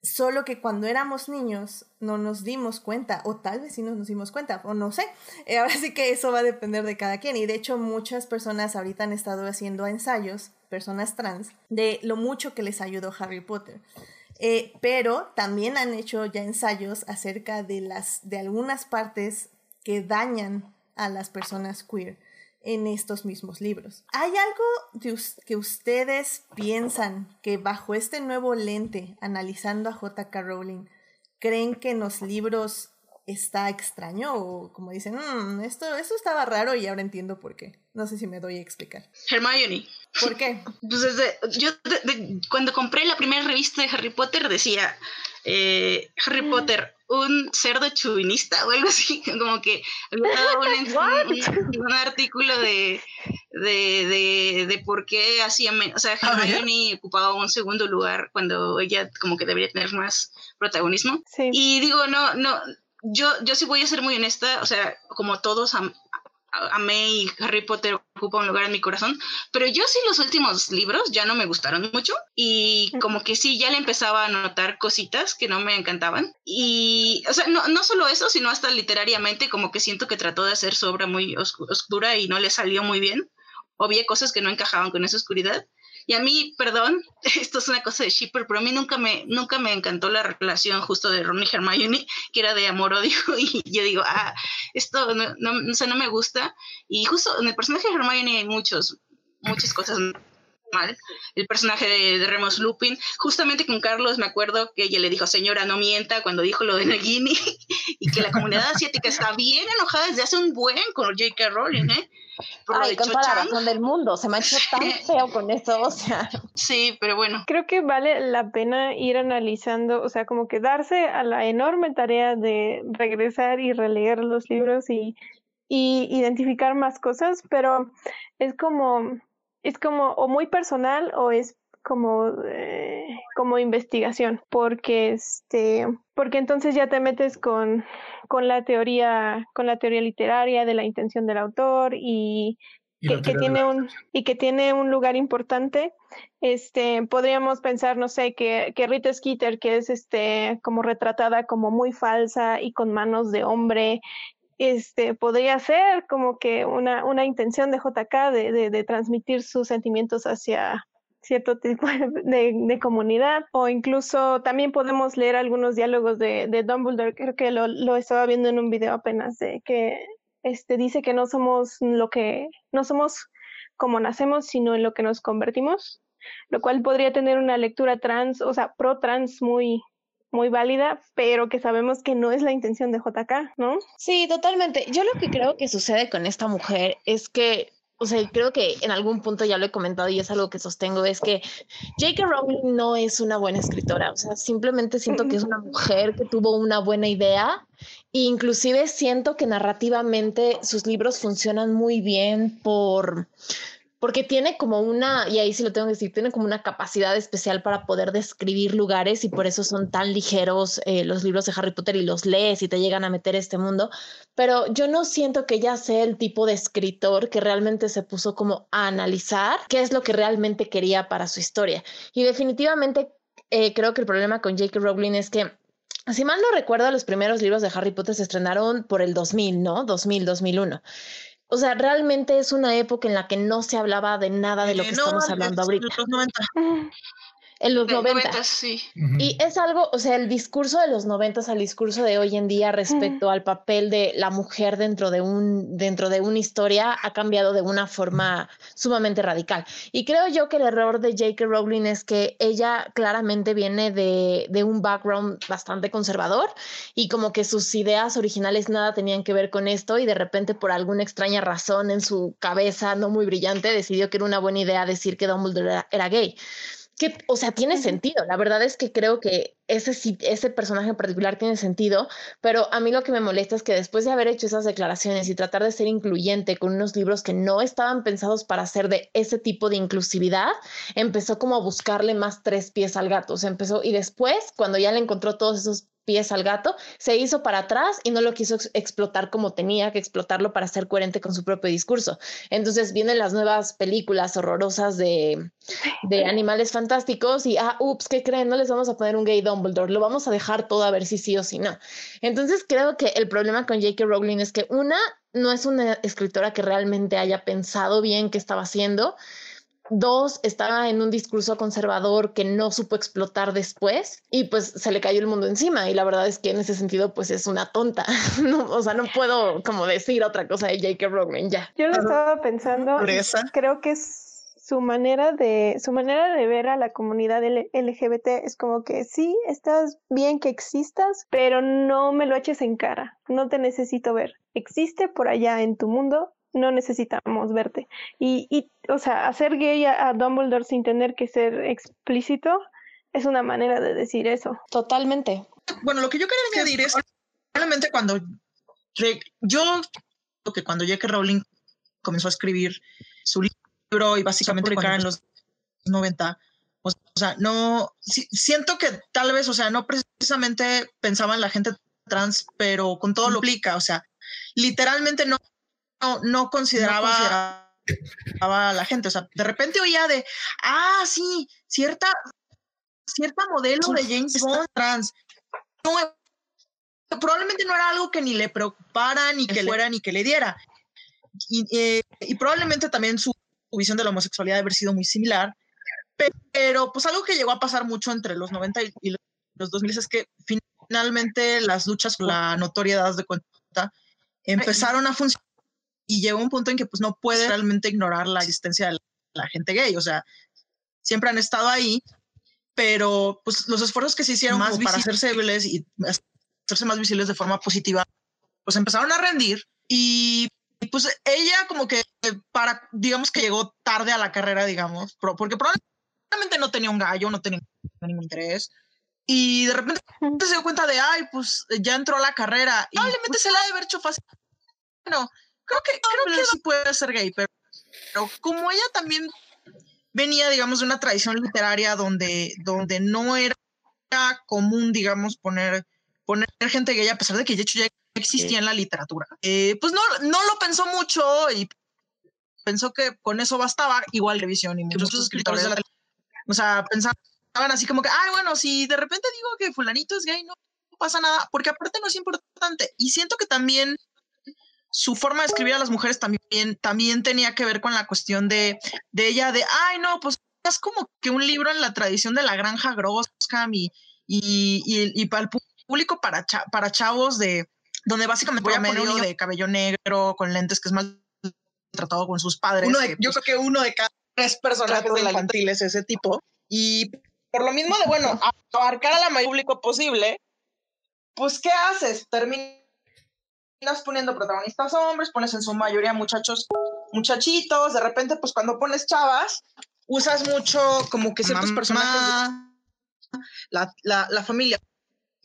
Solo que cuando éramos niños no nos dimos cuenta, o tal vez sí nos, dimos cuenta, o no sé. Eh, ahora sí que eso va a depender de cada quien. Y de hecho muchas personas ahorita han estado haciendo ensayos, personas trans, de lo mucho que les ayudó Harry Potter. Eh, pero también han hecho ya ensayos acerca de, las, de algunas partes que dañan a las personas queer en estos mismos libros. ¿Hay algo de que ustedes piensan que bajo este nuevo lente, analizando a JK Rowling, creen que en los libros está extraño o como dicen, "Mm, esto, esto estaba raro y ahora entiendo por qué? No sé si me doy a explicar. Hermione. ¿Por qué? *laughs* Pues desde, yo de- de- cuando compré la primera revista de Harry Potter decía eh, Harry Potter, un cerdo chauvinista o algo así, *laughs* como que había dado un, *laughs* un- un artículo de, de, de, de por qué hacía, o sea. Hermione ocupaba un segundo lugar cuando ella como que debería tener más protagonismo. Sí. Y digo, no, no, yo, yo sí voy a ser muy honesta, o sea, como todos am- amé y Harry Potter ocupa un lugar en mi corazón, pero yo sí los últimos libros ya no me gustaron mucho y como que sí, ya le empezaba a notar cositas que no me encantaban. Y, o sea, no, no solo eso, sino hasta literariamente como que siento que trató de hacer su obra muy oscu- oscura y no le salió muy bien. O había cosas que no encajaban con esa oscuridad. Y a mí, perdón, *laughs* esto es una cosa de shipper, pero a mí nunca me, nunca me encantó la relación justo de Ron y Hermione, *laughs* que era de amor-odio, *laughs* y yo digo, ah, esto no, no, o sea, no me gusta. Y justo en el personaje de Hermione hay muchos, muchas cosas mal. El personaje de, Remus Lupin, justamente con Carlos me acuerdo que ella le dijo, señora, no mienta, cuando dijo lo de Nagini, *laughs* y que la comunidad asiática está bien enojada desde hace un buen con J.K. Rowling, ¿eh? Ay, con toda la razón del mundo, se me ha hecho tan feo con eso, o sea. Sí, pero bueno. Creo que vale la pena ir analizando, o sea, como que darse a la enorme tarea de regresar y releer los libros y, y identificar más cosas, pero es como es como o muy personal o es como, eh, como investigación, porque este, porque entonces ya te metes con, con la teoría, con la teoría literaria de la intención del autor y, que, tiene un y que tiene un lugar importante. Este, podríamos pensar, no sé, que, que Rita Skeeter, que es este como retratada como muy falsa y con manos de hombre este, podría ser como que una, una intención de JK de, de, transmitir sus sentimientos hacia cierto tipo *laughs* de, de, comunidad o incluso también podemos leer algunos diálogos de, Dumbledore, creo que lo, lo, estaba viendo en un video apenas, de que este, dice que no somos lo que, no somos como nacemos, sino en lo que nos convertimos, lo cual podría tener una lectura trans, o sea, pro trans muy, muy válida, pero que sabemos que no es la intención de JK, ¿no? Sí, totalmente. Yo lo que creo que sucede con esta mujer es que o sea, creo que en algún punto ya lo he comentado y es algo que sostengo, es que J.K. Rowling no es una buena escritora, o sea, simplemente siento que es una *laughs* mujer que tuvo una buena idea e inclusive siento que narrativamente sus libros funcionan muy bien por porque tiene como una, y ahí sí lo tengo que decir, tiene como una capacidad especial para poder describir lugares y por eso son tan ligeros eh, los libros de Harry Potter y los lees y te llegan a meter este mundo, pero yo no siento que ella sea el tipo de escritor que realmente se puso como a analizar qué es lo que realmente quería para su historia. Y definitivamente eh, creo que el problema con J.K. Rowling es que si mal no recuerdo, los primeros libros de Harry Potter se estrenaron por el 2000, ¿no? 2000, 2001 o sea, realmente es una época en la que no se hablaba de nada de lo que estamos hablando ahorita. Los *laughs* 90 en los 90. sí. Y es algo, o sea, el discurso de los 90 al discurso de hoy en día respecto al papel de la mujer dentro de un dentro de una historia ha cambiado de una forma sumamente radical. Y creo yo que el error de J.K. Rowling es que ella claramente viene de, de un background bastante conservador y como que sus ideas originales nada tenían que ver con esto y de repente por alguna extraña razón en su cabeza no muy brillante decidió que era una buena idea decir que Dumbledore era gay que, o sea, tiene sentido. La verdad es que creo que ese, ese personaje en particular tiene sentido, pero a mí lo que me molesta es que después de haber hecho esas declaraciones y tratar de ser incluyente con unos libros que no estaban pensados para ser de ese tipo de inclusividad, empezó como a buscarle más tres pies al gato. O sea, empezó y después, cuando ya le encontró todos esos pies al gato, se hizo para atrás y no lo quiso explotar como tenía que explotarlo para ser coherente con su propio discurso. Entonces vienen las nuevas películas horrorosas de, de animales fantásticos y, ah, ups, ¿qué creen? No les vamos a poner un gay Dumbledore, lo vamos a dejar todo a ver si sí o si no. Entonces creo que el problema con J.K. Rowling es que una, no es una escritora que realmente haya pensado bien qué estaba haciendo Dos, estaba en un discurso conservador que no supo explotar después y pues se le cayó el mundo encima y la verdad es que en ese sentido pues es una tonta. *laughs* o sea, no puedo como decir otra cosa de J.K. Rowling ya. Yo lo estaba pensando, creo que es su manera de su manera de ver a la comunidad LGBT es como que sí, estás bien que existas, pero no me lo eches en cara, no te necesito ver. Existe por allá en tu mundo, no necesitamos verte. Y, y o sea, hacer gay a, Dumbledore sin tener que ser explícito es una manera de decir eso. Totalmente. Bueno, lo que yo quería añadir es, realmente cuando yo, que cuando J.K. Rowling comenzó a escribir su libro y básicamente publicar en los 90, o sea, no, siento que tal vez, o sea, no precisamente pensaba en la gente trans, pero con todo lo que implica, o sea, literalmente no no, consideraba, a la gente. O sea, de repente oía de, ah, sí, cierta, cierta modelo de James Bond trans. probablemente no era algo que ni le preocupara, ni que le fuera, ni que le diera. Y, eh, probablemente también su, visión de la homosexualidad haber sido muy similar. Pero, pues algo que llegó a pasar mucho entre los 90 y, los 2000 es que finalmente las luchas por la notoriedad de cuenta empezaron a funcionar y llegó un punto en que pues no puede realmente ignorar la existencia de la, gente gay. O sea, siempre han estado ahí, pero pues los esfuerzos que se hicieron más para hacerse visibles y hacerse más visibles de forma positiva, pues empezaron a rendir y pues ella como que para, digamos que llegó tarde a la carrera, digamos, porque probablemente no tenía un gallo, no tenía ningún interés. Y de repente se dio cuenta de, ay, pues ya entró la carrera. Y probablemente pues se la ha de haber hecho fácil. Bueno, creo que, creo que sí puede ser gay, pero, pero como ella también venía, digamos, de una tradición literaria donde, donde no era común, digamos, poner, poner gente gay, a pesar de que de hecho ya existía en la literatura. Eh, pues no, no lo pensó mucho y pensó que con eso bastaba, igual revisión y muchos escritores de la o sea, pensaban así como que, ay, bueno, si de repente digo que fulanito es gay, no pasa nada, porque aparte no es importante. Y siento que también su forma de escribir a las mujeres también, también tenía que ver con la cuestión de, de ella, de, ay, no, pues es como que un libro en la tradición de la granja Groscam y, y, y, para el público, para, para chavos de, donde básicamente voy a medio de cabello negro, con lentes, que es más tratado con sus padres. yo creo que uno de cada tres personajes de infantiles ese tipo. Y por lo mismo de, bueno, abarcar a la mayor público posible, pues, ¿qué haces? Terminas poniendo protagonistas hombres, pones en su mayoría muchachos, muchachitos, de repente, pues cuando pones chavas, usas mucho como que ciertos personajes, la, la, la familia.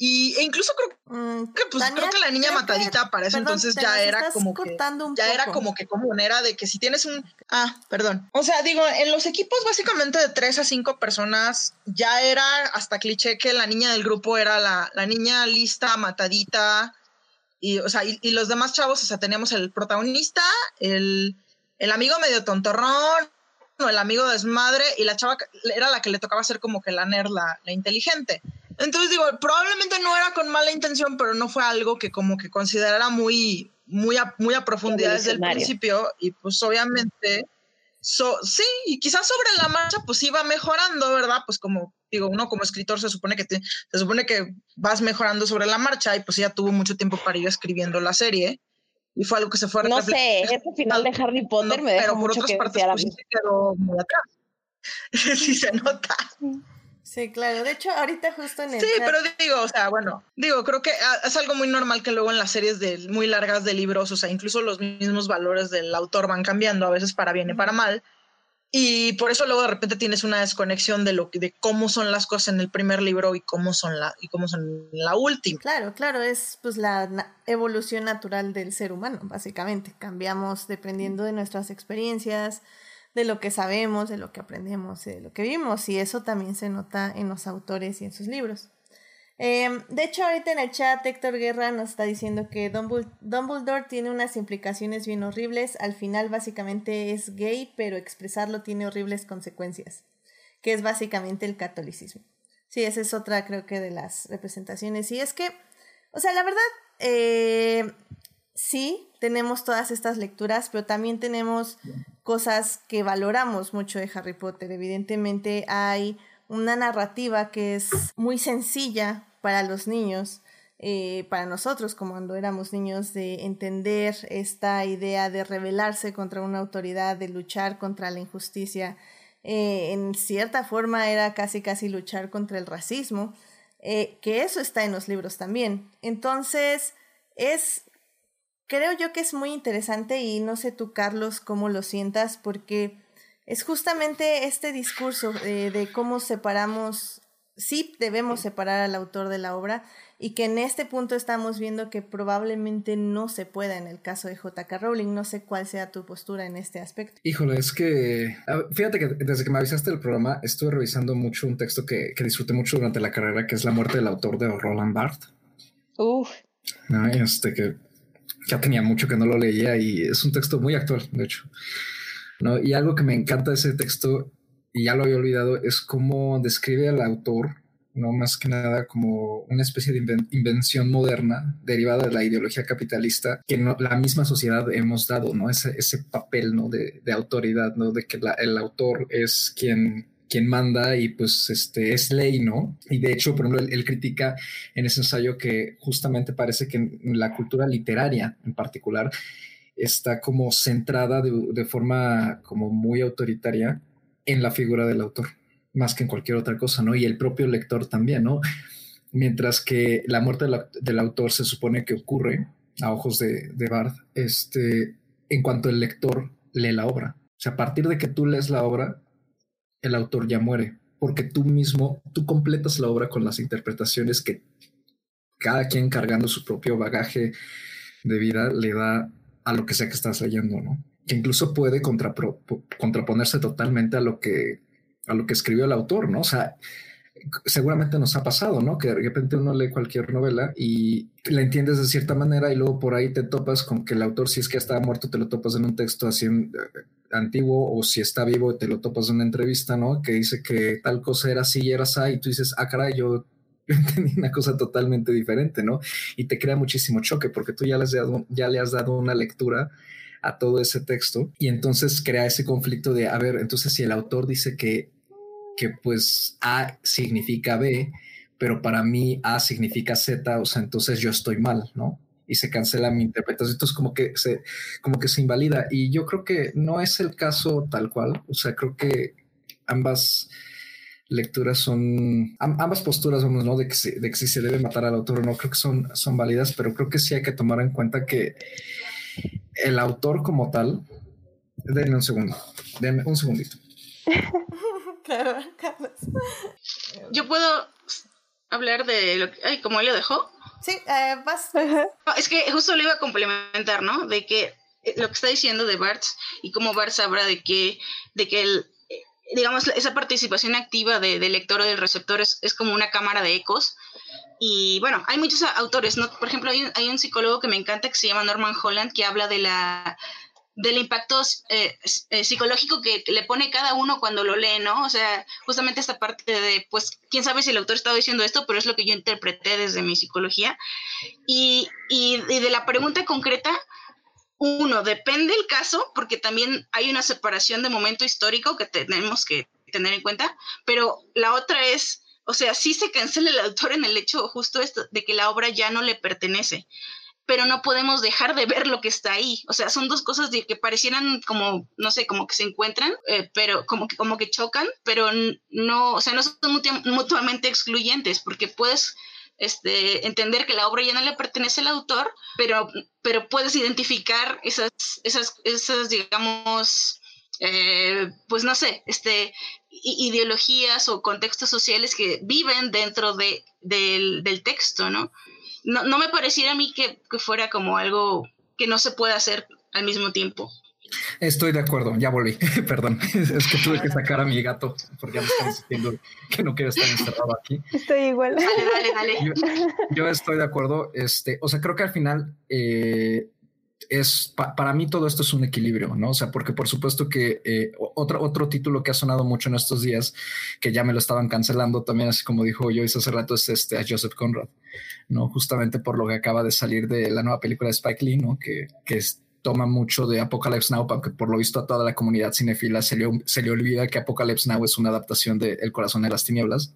Y, e incluso creo mm, que pues creo que la niña matadita para eso entonces ya era como que ya era como que común, era de que si tienes un ah, perdón. O sea, digo, en los equipos básicamente de tres a cinco personas ya era hasta cliché que la niña del grupo era la, la niña lista, matadita, y o sea, y, los demás chavos, o sea, teníamos el protagonista, el, el amigo medio tontorrón, el amigo desmadre, y la chava era la que le tocaba ser como que la nerd, la, la inteligente. Entonces digo, probablemente no era con mala intención, pero no fue algo que como que considerara muy, muy a, muy a profundidad desde el principio. Y pues obviamente, sí, y quizás sobre la marcha pues iba mejorando, ¿verdad? Pues como digo, uno como escritor se supone que te, se supone que vas mejorando sobre la marcha y pues ella tuvo mucho tiempo para ir escribiendo la serie y fue algo que se fue no sé ese final de Harry Potter me deja pero por otras partes pues, sí se quedó muy atrás. *laughs* Sí se nota Sí, claro. De hecho, ahorita justo en el. Sí, pero digo, o sea, bueno, digo, creo que ah, es algo muy normal que luego en las series de, muy largas de libros, o sea, incluso los mismos valores del autor van cambiando, a veces para bien y para mal. Y por eso luego de repente tienes una desconexión de lo de cómo son las cosas en el primer libro y cómo son la y cómo son la última. Claro, claro, es pues la evolución natural del ser humano, básicamente. Cambiamos dependiendo de nuestras experiencias, de lo que sabemos, de lo que aprendemos, de lo que vimos, y eso también se nota en los autores y en sus libros. Em, de hecho, ahorita en el chat Héctor Guerra nos está diciendo que Dumbledore tiene unas implicaciones bien horribles. Al final básicamente es gay, pero expresarlo tiene horribles consecuencias, que es básicamente el catolicismo. Sí, esa es otra creo que de las representaciones. Y es que, o sea, la verdad, eh, sí, tenemos todas estas lecturas, pero también tenemos cosas que valoramos mucho de Harry Potter. Evidentemente hay una narrativa que es muy sencilla para los niños, eh, para nosotros como cuando éramos niños, de entender esta idea de rebelarse contra una autoridad, de luchar contra la injusticia. Eh, en cierta forma era casi casi luchar contra el racismo, eh, que eso está en los libros también. Entonces, es creo yo que es muy interesante y no sé tú, Carlos, cómo lo sientas, porque es justamente este discurso de, cómo separamos, sí debemos separar al autor de la obra y que en este punto estamos viendo que probablemente no se pueda en el caso de JK Rowling. No sé cuál sea tu postura en este aspecto. Híjole, es que fíjate que desde que me avisaste del programa estuve revisando mucho un texto que, que disfruté mucho durante la carrera, que es La muerte del autor de Roland Barthes. Uf. este que ya tenía mucho que no lo leía y es un texto muy actual, de hecho. ¿no? Y algo que me encanta de ese texto, y ya lo había olvidado, es cómo describe al autor, no más que nada como una especie de invención moderna derivada de la ideología capitalista que la misma sociedad hemos dado, ¿no? Ese, ese papel, ¿no? De, de autoridad, ¿no? De que el autor es quien quien manda y pues este es ley, ¿no? Y de hecho, por ejemplo, él, critica en ese ensayo que justamente parece que la cultura literaria en particular está como centrada de, forma como muy autoritaria en la figura del autor. más que en cualquier otra cosa, ¿no? Y el propio lector también, ¿no? Mientras que la muerte del, autor se supone que ocurre a ojos de, de Barth, este, en cuanto el lector lee la obra. O sea, a partir de que tú lees la obra, el autor ya muere, porque tú mismo, tú completas la obra con las interpretaciones que cada quien cargando su propio bagaje de vida le da a lo que sea que estás leyendo, ¿no? Que incluso puede contraponerse totalmente a lo que a lo que escribió el autor, ¿no? O sea, seguramente nos ha pasado, ¿no? Que de repente uno lee cualquier novela y la entiendes de cierta manera y luego por ahí te topas con que el autor, si es que estaba muerto, te lo topas en un texto así eh, antiguo o si está vivo, te lo topas en una entrevista, ¿no? Que dice que tal cosa era así y era así y tú dices, ah, caray, yo *laughs* entendí una cosa totalmente diferente, ¿no? Y te crea muchísimo choque porque tú ya le has dado, ya le has dado una lectura a todo ese texto y entonces crea ese conflicto de, a ver, entonces si el autor dice que que pues A significa B, pero para mí A significa Z, o sea, entonces yo estoy mal, ¿no? Y se cancela mi interpretación, entonces como que se, como que se invalida. Y yo creo que no es el caso tal cual, o sea, creo que ambas lecturas son, ambas posturas, vamos, ¿no? De que, de que si se debe matar al autor o no, creo que son, son válidas, pero creo que sí hay que tomar en cuenta que el autor como tal, denme un segundo, denme un segundito. *laughs* Yo puedo hablar de lo que, ay, como él lo dejó. Sí, eh, vas. es que justo lo iba a complementar, ¿no? De que eh, lo que está diciendo de Bart y cómo Bart sabrá de que, de que el, eh, digamos, esa participación activa de, del lector o del receptor es, es, como una cámara de ecos. Y bueno, hay muchos autores, ¿no? Por ejemplo, hay hay un psicólogo que me encanta que se llama Norman Holland, que habla de la del impacto eh, eh, psicológico que, le pone cada uno cuando lo lee, ¿no? O sea, justamente esta parte de, pues, quién sabe si el autor estaba diciendo esto, pero es lo que yo interpreté desde mi psicología. Y, y, de la pregunta concreta, uno, depende el caso, porque también hay una separación de momento histórico que tenemos que tener en cuenta, pero la otra es, o sea, sí se cancela el autor en el hecho justo esto de que la obra ya no le pertenece pero no podemos dejar de ver lo que está ahí. O sea, son dos cosas de que parecieran como, no sé, como que se encuentran, eh, pero como que, como que chocan, pero no, o sea, no son mutuamente excluyentes, porque puedes este, entender que la obra ya no le pertenece al autor, pero, pero puedes identificar esas, esas, esas digamos, eh, pues no sé, este, ideologías o contextos sociales que viven dentro de, del, del texto, ¿no? No, no me pareciera a mí que, fuera como algo que no se puede hacer al mismo tiempo. Estoy de acuerdo, ya volví, *laughs* perdón, *laughs* es que tuve que sacar a mi gato porque ya me están diciendo que no quiero estar encerrado aquí. Estoy igual. Dale, dale, dale. Yo, estoy de acuerdo, este, o sea, creo que al final eh, es para mí todo esto es un equilibrio, ¿no? O sea, porque por supuesto que eh, otro, otro título que ha sonado mucho en estos días, que ya me lo estaban cancelando también, así como dijo Joyce hace rato, es este Joseph Conrad, ¿no? Justamente por lo que acaba de salir de la nueva película de Spike Lee, ¿no? Que, que toma mucho de Apocalypse Now, porque por lo visto a toda la comunidad cinefila se le, se le olvida que Apocalypse Now es una adaptación de El corazón de las tinieblas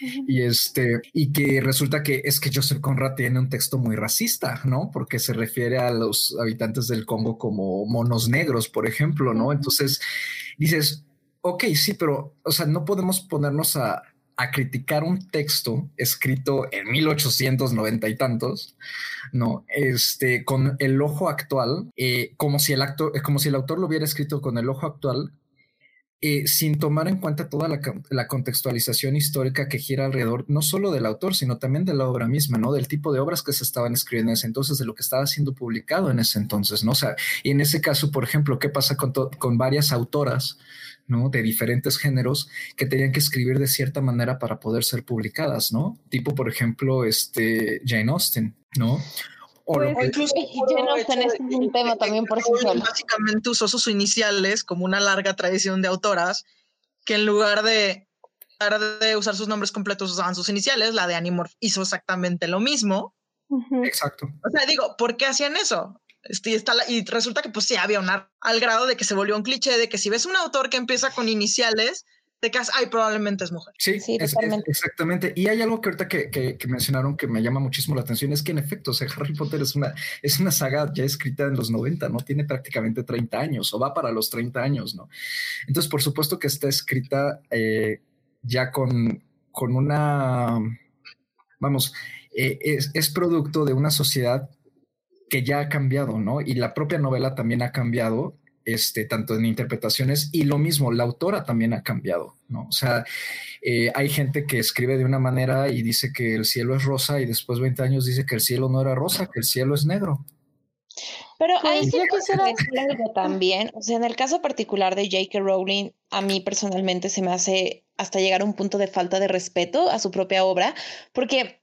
*laughs* y este, y que resulta que es que Joseph Conrad tiene un texto muy racista, ¿no? Porque se refiere a los habitantes del Congo como monos negros, por ejemplo, ¿no? Entonces dices, ok, sí, pero, o sea, no podemos ponernos a, a criticar un texto escrito en 1890 y tantos, no, este, con el ojo actual, eh, como si el acto, como si el autor lo hubiera escrito con el ojo actual, eh, sin tomar en cuenta toda la, contextualización histórica que gira alrededor, no solo del autor, sino también de la obra misma, ¿no? Del tipo de obras que se estaban escribiendo en ese entonces, de lo que estaba siendo publicado en ese entonces, ¿no? O sea, y en ese caso, por ejemplo, ¿qué pasa con, con varias autoras, ¿no? De diferentes géneros que tenían que escribir de cierta manera para poder ser publicadas, ¿no? Tipo, por ejemplo, este Jane Austen, ¿no? Pues, incluso un tema también por sí solo. Básicamente usó sus iniciales como una larga tradición de autoras que en lugar de, de usar sus nombres completos usaban sus iniciales. La de Animorph hizo exactamente lo mismo. Exacto. O sea, digo, ¿por qué hacían eso? Este, y, está y resulta que pues sí había un al grado de que se volvió un cliché de que si ves un autor que empieza con iniciales, de que ay, probablemente es mujer. Sí, exactamente. Y hay algo que ahorita que, que, mencionaron que me llama muchísimo la atención, es que en efecto, o sea, Harry Potter es una, es una saga ya escrita en los 90, ¿no? Tiene prácticamente 30 años o va para los 30 años, ¿no? Entonces, por supuesto que está escrita... Eh, ya con, con una, vamos, eh, es, es producto de una sociedad que ya ha cambiado, ¿no? Y la propia novela también ha cambiado este, tanto en interpretaciones y lo mismo, la autora también ha cambiado, ¿no? O sea, eh, hay gente que escribe de una manera y dice que el cielo es rosa y después 20 años dice que el cielo no era rosa, que el cielo es negro. Pero ahí sí quisiera decir algo también, o sea, en el caso particular de J.K. Rowling, a mí personalmente se me hace hasta llegar a un punto de falta de respeto a su propia obra, porque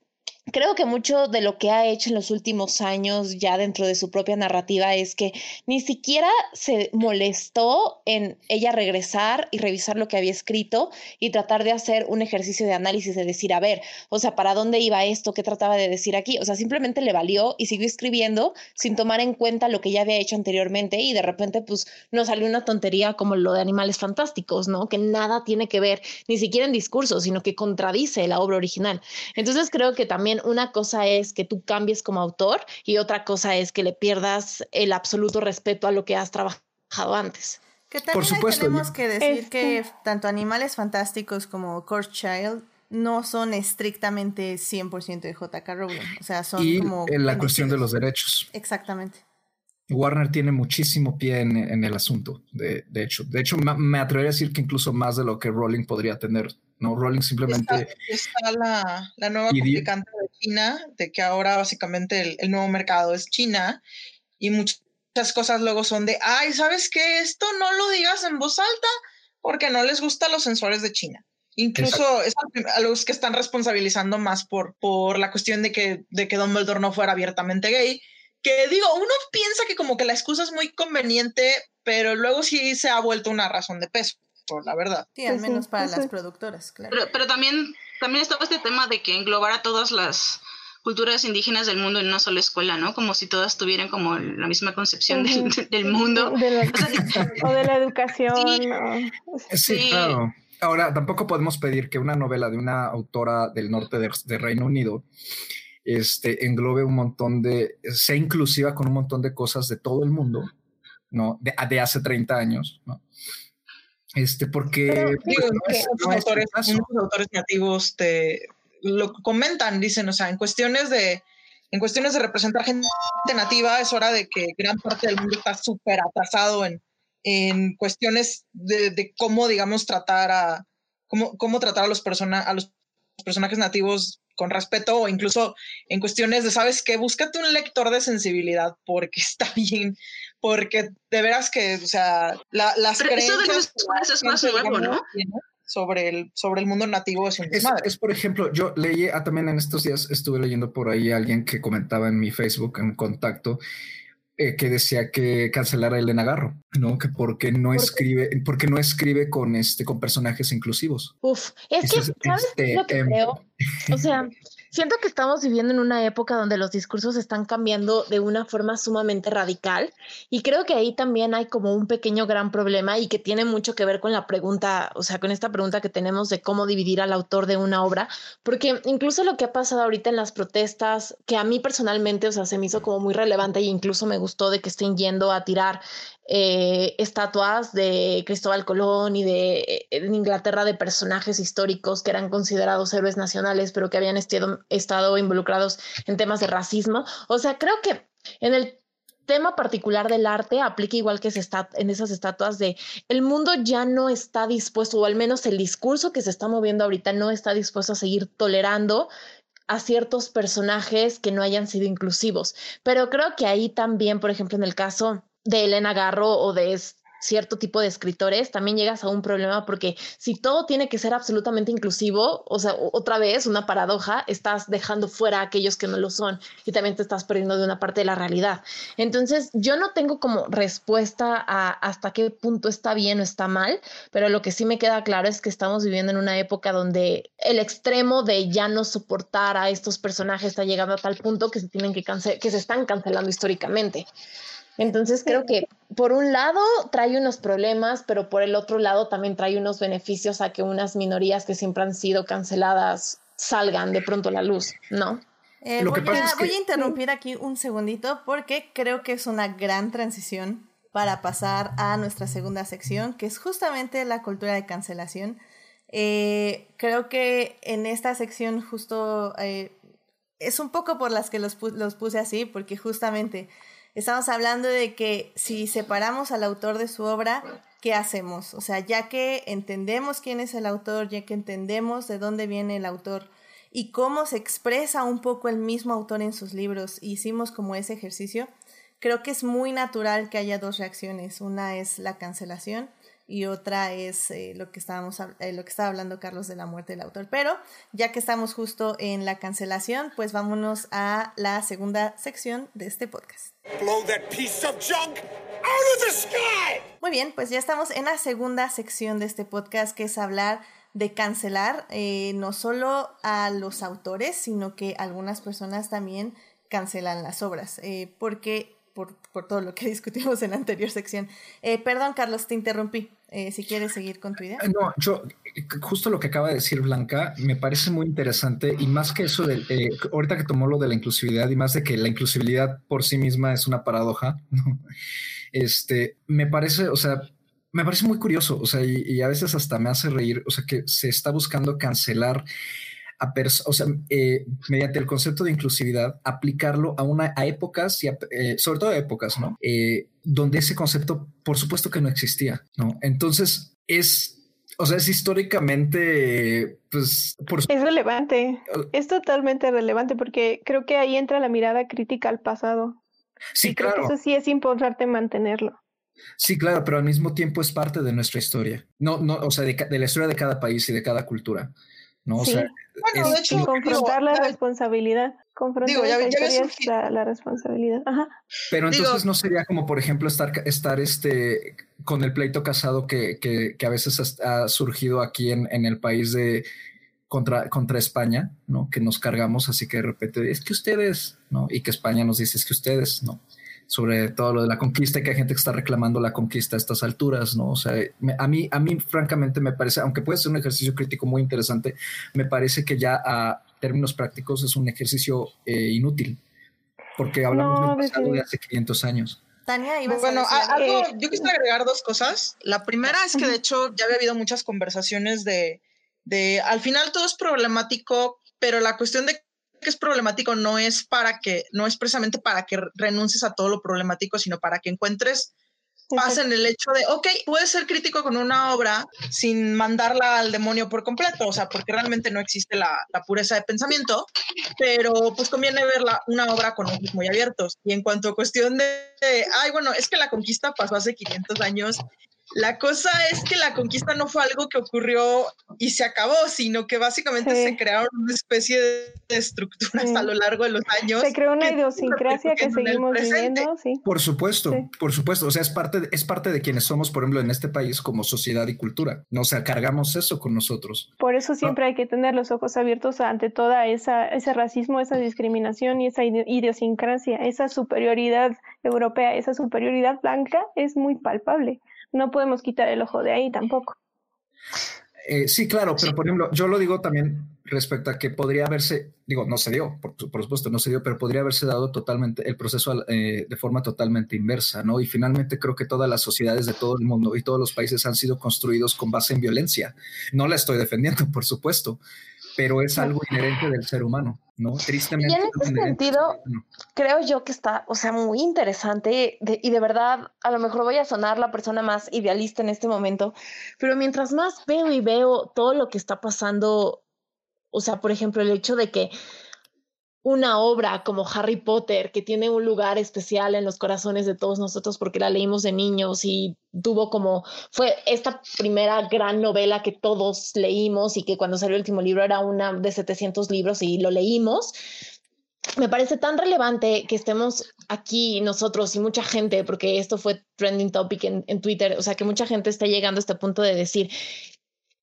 Creo que mucho de lo que ha hecho en los últimos años ya dentro de su propia narrativa es que ni siquiera se molestó en ella regresar y revisar lo que había escrito y tratar de hacer un ejercicio de análisis de decir, a ver, o sea, ¿para dónde iba esto? ¿Qué trataba de decir aquí? O sea, simplemente le valió y siguió escribiendo sin tomar en cuenta lo que ya había hecho anteriormente y de repente pues nos salió una tontería como lo de animales fantásticos, ¿no? Que nada tiene que ver ni siquiera en discurso, sino que contradice la obra original. Entonces creo que también una cosa es que tú cambies como autor y otra cosa es que le pierdas el absoluto respeto a lo que has trabajado antes. Que también Por supuesto. tenemos que decir que tanto Animales Fantásticos como Court Child no son estrictamente 100% de JK Rowling. O sea, son y como. En la cuestión de los derechos. Exactamente. Warner tiene muchísimo pie en, el asunto, de, de, hecho. De hecho, me atrevería a decir que incluso más de lo que Rowling podría tener ¿no? Rowling simplemente... Está, la, la, nueva complicante de China, de que ahora básicamente el, nuevo mercado es China y muchas cosas luego son de, ay, ¿sabes qué? Esto no lo digas en voz alta porque no les gustan los sensores de China. Incluso es a los que están responsabilizando más por, por la cuestión de que, de que Dumbledore no fuera abiertamente gay, que digo, uno piensa que como que la excusa es muy conveniente, pero luego sí se ha vuelto una razón de peso por la verdad. Sí, al menos para las productoras, claro. Pero, también, también estaba este tema de que englobar a todas las culturas indígenas del mundo en una sola escuela, ¿no? Como si todas tuvieran como la misma concepción del, *laughs* mundo. *laughs* *laughs* o, de la educación. Sí, claro. Ahora, tampoco podemos pedir que una novela de una autora del norte de, Reino Unido este, englobe un montón de, sea inclusiva con un montón de cosas de todo el mundo, ¿no? De, de hace 30 años, ¿no? Este, porque pues, autores, muchos autores nativos te lo comentan, dicen, o sea, en cuestiones de en cuestiones de representar gente nativa, es hora de que gran parte del mundo está súper atrasado en, en cuestiones de, de, cómo, digamos, tratar a cómo, cómo tratar a los, persona, a los personajes nativos con respeto o incluso en cuestiones de, ¿sabes qué? Búscate un lector de sensibilidad porque *laughs* está bien, porque de veras que, o sea, las creencias... es más nuevo, ¿no? Sobre el, sobre el mundo nativo es un es, es, por ejemplo, yo leí, ah, también en estos días estuve leyendo por ahí alguien que comentaba en mi Facebook en contacto eh, que decía que cancelara a Elena Garro, ¿no? Que porque no escribe, porque no escribe con este, con personajes inclusivos. Uf, es que, ¿sabes este, lo que em, creo? O sea, *laughs* Siento que estamos viviendo en una época donde los discursos están cambiando de una forma sumamente radical y creo que ahí también hay como un pequeño gran problema y que tiene mucho que ver con la pregunta, o sea, con esta pregunta que tenemos de cómo dividir al autor de una obra, porque incluso lo que ha pasado ahorita en las protestas, que a mí personalmente, o sea, se me hizo como muy relevante e incluso me gustó de que estén yendo a tirar eh, estatuas de Cristóbal Colón y de, eh, Inglaterra de personajes históricos que eran considerados héroes nacionales, pero que habían estado, estado involucrados en temas de racismo. O sea, creo que en el tema particular del arte aplica igual que se está en esas estatuas de el mundo ya no está dispuesto, o al menos el discurso que se está moviendo ahorita no está dispuesto a seguir tolerando a ciertos personajes que no hayan sido inclusivos. Pero creo que ahí también, por ejemplo, en el caso de Elena Garro o de cierto tipo de escritores, también llegas a un problema porque si todo tiene que ser absolutamente inclusivo, o sea, otra vez una paradoja, estás dejando fuera a aquellos que no lo son y también te estás perdiendo de una parte de la realidad. Entonces, yo no tengo como respuesta a hasta qué punto está bien o está mal, pero lo que sí me queda claro es que estamos viviendo en una época donde el extremo de ya no soportar a estos personajes está llegando a tal punto que se tienen que que se están cancelando históricamente. Entonces creo que por un lado trae unos problemas, pero por el otro lado también trae unos beneficios a que unas minorías que siempre han sido canceladas salgan de pronto a la luz, ¿no? Eh, voy, a, voy a interrumpir aquí un segundito porque creo que es una gran transición para pasar a nuestra segunda sección, que es justamente la cultura de cancelación. Eh, creo que en esta sección justo eh, es un poco por las que los, los puse así, porque justamente estamos hablando de que si separamos al autor de su obra, ¿qué hacemos? O sea, ya que entendemos quién es el autor, ya que entendemos de dónde viene el autor y cómo se expresa un poco el mismo autor en sus libros, hicimos como ese ejercicio, creo que es muy natural que haya dos reacciones. Una es la cancelación y otra es eh, lo que estábamos eh, lo que estaba hablando Carlos de la muerte del autor. Pero ya que estamos justo en la cancelación, pues vámonos a la segunda sección de este podcast. Muy bien, pues ya estamos en la segunda sección de este podcast que es hablar de cancelar eh, no solo a los autores, sino que algunas personas también cancelan las obras, porque por, por, todo lo que *laughs* discutimos en la anterior sección. Eh, perdón, Carlos, te interrumpí. Eh, si quieres seguir con tu idea. Eh, no, yo, justo lo que acaba de decir Blanca, me parece muy interesante y más que eso, de, ahorita que tomó lo de la inclusividad y más de que la inclusividad por sí misma es una paradoja, *laughs* este, me parece, o sea, me parece muy curioso, o sea, y a veces hasta me hace reír, o sea, que se está buscando cancelar a o sea, eh, mediante el concepto de inclusividad, aplicarlo a una a épocas y eh, sobre todo a épocas, ¿no? Eh, donde ese concepto, por supuesto que no existía, ¿no? Entonces es o sea, es históricamente, pues... Por... Es relevante, es totalmente relevante porque creo que ahí entra la mirada crítica al pasado. Sí, claro. eso sí es importante mantenerlo. Sí, claro, pero al mismo tiempo es parte de nuestra historia. No, no, o sea, de, de la historia de cada país y de cada cultura. ¿No? O sea, bueno, de hecho, confrontar la responsabilidad. Confrontar la, responsabilidad. Ajá. Pero entonces no sería como, por ejemplo, estar, estar este con el pleito casado que, que, que a veces ha surgido aquí en, en el país de contra, contra España, ¿no? Que nos cargamos, así que de repente es que ustedes, ¿no? Y que España nos dice es que ustedes, ¿no? Sobre todo lo de la conquista y que hay gente que está reclamando la conquista a estas alturas, ¿no? O sea, a mí, a mí francamente me parece, aunque puede ser un ejercicio crítico muy interesante, me parece que ya a términos prácticos es un ejercicio eh, inútil, porque hablamos de pasado de hace 500 años. Tania, bueno, algo, yo quisiera agregar dos cosas. La primera es que de hecho ya había habido muchas conversaciones de, de, al final todo es problemático, pero la cuestión de que es problemático no es para que, no es precisamente para que renuncies a todo lo problemático, sino para que encuentres paz en el hecho de, ok, puedes ser crítico con una obra sin mandarla al demonio por completo, o sea, porque realmente no existe la, pureza de pensamiento, pero pues conviene ver una obra con ojos muy abiertos. Y en cuanto a cuestión de, ay, bueno, es que la conquista pasó hace 500 años la cosa es que la conquista no fue algo que ocurrió y se acabó, sino que básicamente se crearon una especie de estructuras a lo largo de los años. Se creó una idiosincrasia que seguimos viviendo, sí. Por supuesto, por supuesto. O sea, es parte, de, es parte de quienes somos, por ejemplo, en este país como sociedad y cultura. O sea, cargamos eso con nosotros. Por eso siempre hay que tener los ojos abiertos ante toda esa, ese racismo, esa discriminación y esa idiosincrasia, esa superioridad europea, esa superioridad blanca es muy palpable no podemos quitar el ojo de ahí tampoco. Eh, sí, claro, pero por ejemplo, yo lo digo también respecto a que podría haberse, digo, no se dio, por, supuesto, no se dio, pero podría haberse dado totalmente el proceso eh, de forma totalmente inversa, ¿no? Y finalmente creo que todas las sociedades de todo el mundo y todos los países han sido construidos con base en violencia. No la estoy defendiendo, *laughs* por supuesto, pero es algo inherente del ser humano, ¿no? Tristemente. Y en ese sentido, creo yo que está, o sea, muy interesante y de verdad, a lo mejor voy a sonar la persona más idealista en este momento, pero mientras más veo y veo todo lo que está pasando, o sea, por ejemplo, el hecho de que una obra como Harry Potter, que tiene un lugar especial en los corazones de todos nosotros porque la leímos de niños y tuvo como, fue esta primera gran novela que todos leímos y que cuando salió el último libro era una de 700 libros y lo leímos. Me parece tan relevante que estemos aquí nosotros y mucha gente, porque esto fue trending topic en, en Twitter, o sea, que mucha gente está llegando a este punto de decir,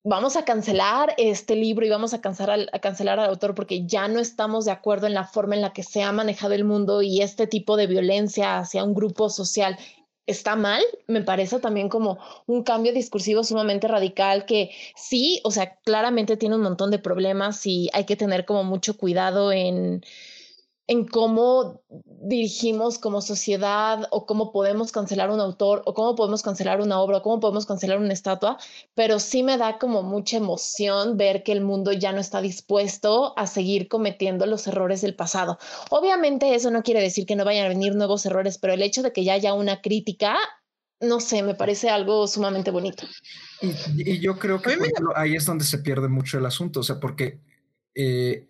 vamos a cancelar este libro y vamos a cancelar, al, a cancelar al autor porque ya no estamos de acuerdo en la forma en la que se ha manejado el mundo y este tipo de violencia hacia un grupo social está mal, me parece también como un cambio discursivo sumamente radical que sí, o sea, claramente tiene un montón de problemas y hay que tener como mucho cuidado en en cómo dirigimos como sociedad o cómo podemos cancelar un autor o cómo podemos cancelar una obra o cómo podemos cancelar una estatua, pero sí me da como mucha emoción ver que el mundo ya no está dispuesto a seguir cometiendo los errores del pasado. Obviamente eso no quiere decir que no vayan a venir nuevos errores, pero el hecho de que ya haya una crítica, no sé, me parece algo sumamente bonito. Y, yo creo que ahí es donde se pierde mucho el asunto, o sea, porque eh,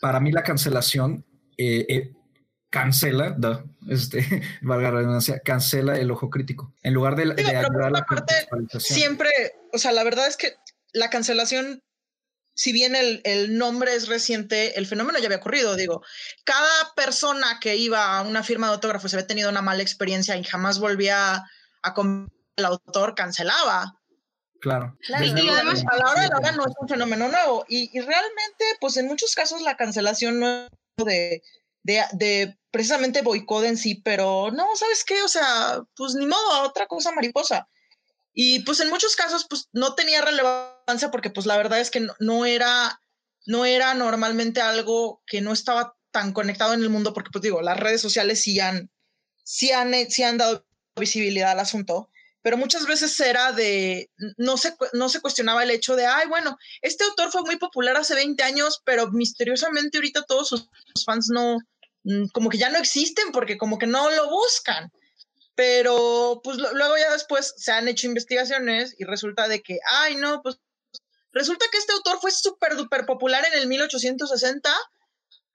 para mí la cancelación eh, eh, cancela, este, *laughs* valga la redundancia, cancela el ojo crítico. En lugar de, ayudar a la parte, Siempre, o sea, la verdad es que la cancelación, si bien el, el, nombre es reciente, el fenómeno ya había ocurrido. Digo, cada persona que iba a una firma de autógrafos había tenido una mala experiencia y jamás volvía a comer el autor, cancelaba. Claro. claro. Y además, a la hora de la hora no es un fenómeno nuevo. Y, y, realmente, pues en muchos casos la cancelación no de, de, precisamente boicot en sí, pero no, ¿sabes qué? O sea, pues ni modo, otra cosa mariposa. Y pues en muchos casos, pues no tenía relevancia porque pues la verdad es que no, era, no era normalmente algo que no estaba tan conectado en el mundo porque pues digo, las redes sociales sí han, sí han, sí han dado visibilidad al asunto, pero muchas veces era de, no se, no se cuestionaba el hecho de, ay, bueno, este autor fue muy popular hace 20 años, pero misteriosamente ahorita todos sus, fans no, como que ya no existen porque como que no lo buscan. Pero pues luego ya después se han hecho investigaciones y resulta de que, ay, no, pues resulta que este autor fue súper, duper popular en el 1860,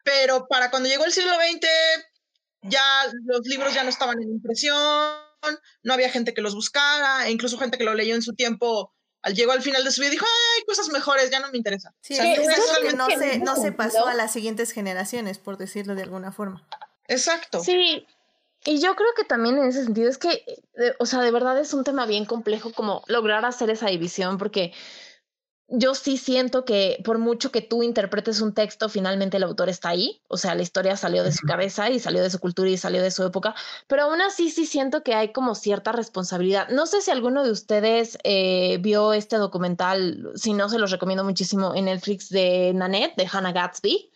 pero para cuando llegó el siglo XX ya los libros ya no estaban en impresión no había gente que los buscara, e incluso gente que lo leyó en su tiempo, al llegó al final de su vida dijo, hay cosas mejores, ya no me interesa. Sí, no, se, no se pasó a las siguientes generaciones, por decirlo de alguna forma. Exacto. Sí, y yo creo que también en ese sentido es que, o sea, de verdad es un tema bien complejo como lograr hacer esa división, porque yo sí siento que por mucho que tú interpretes un texto, finalmente el autor está ahí, o sea, la historia salió de su cabeza y salió de su cultura y salió de su época, pero aún así sí siento que hay como cierta responsabilidad. No sé si alguno de ustedes eh, vio este documental, si no, se los recomiendo muchísimo en Netflix de Nanette, de Hannah Gatsby.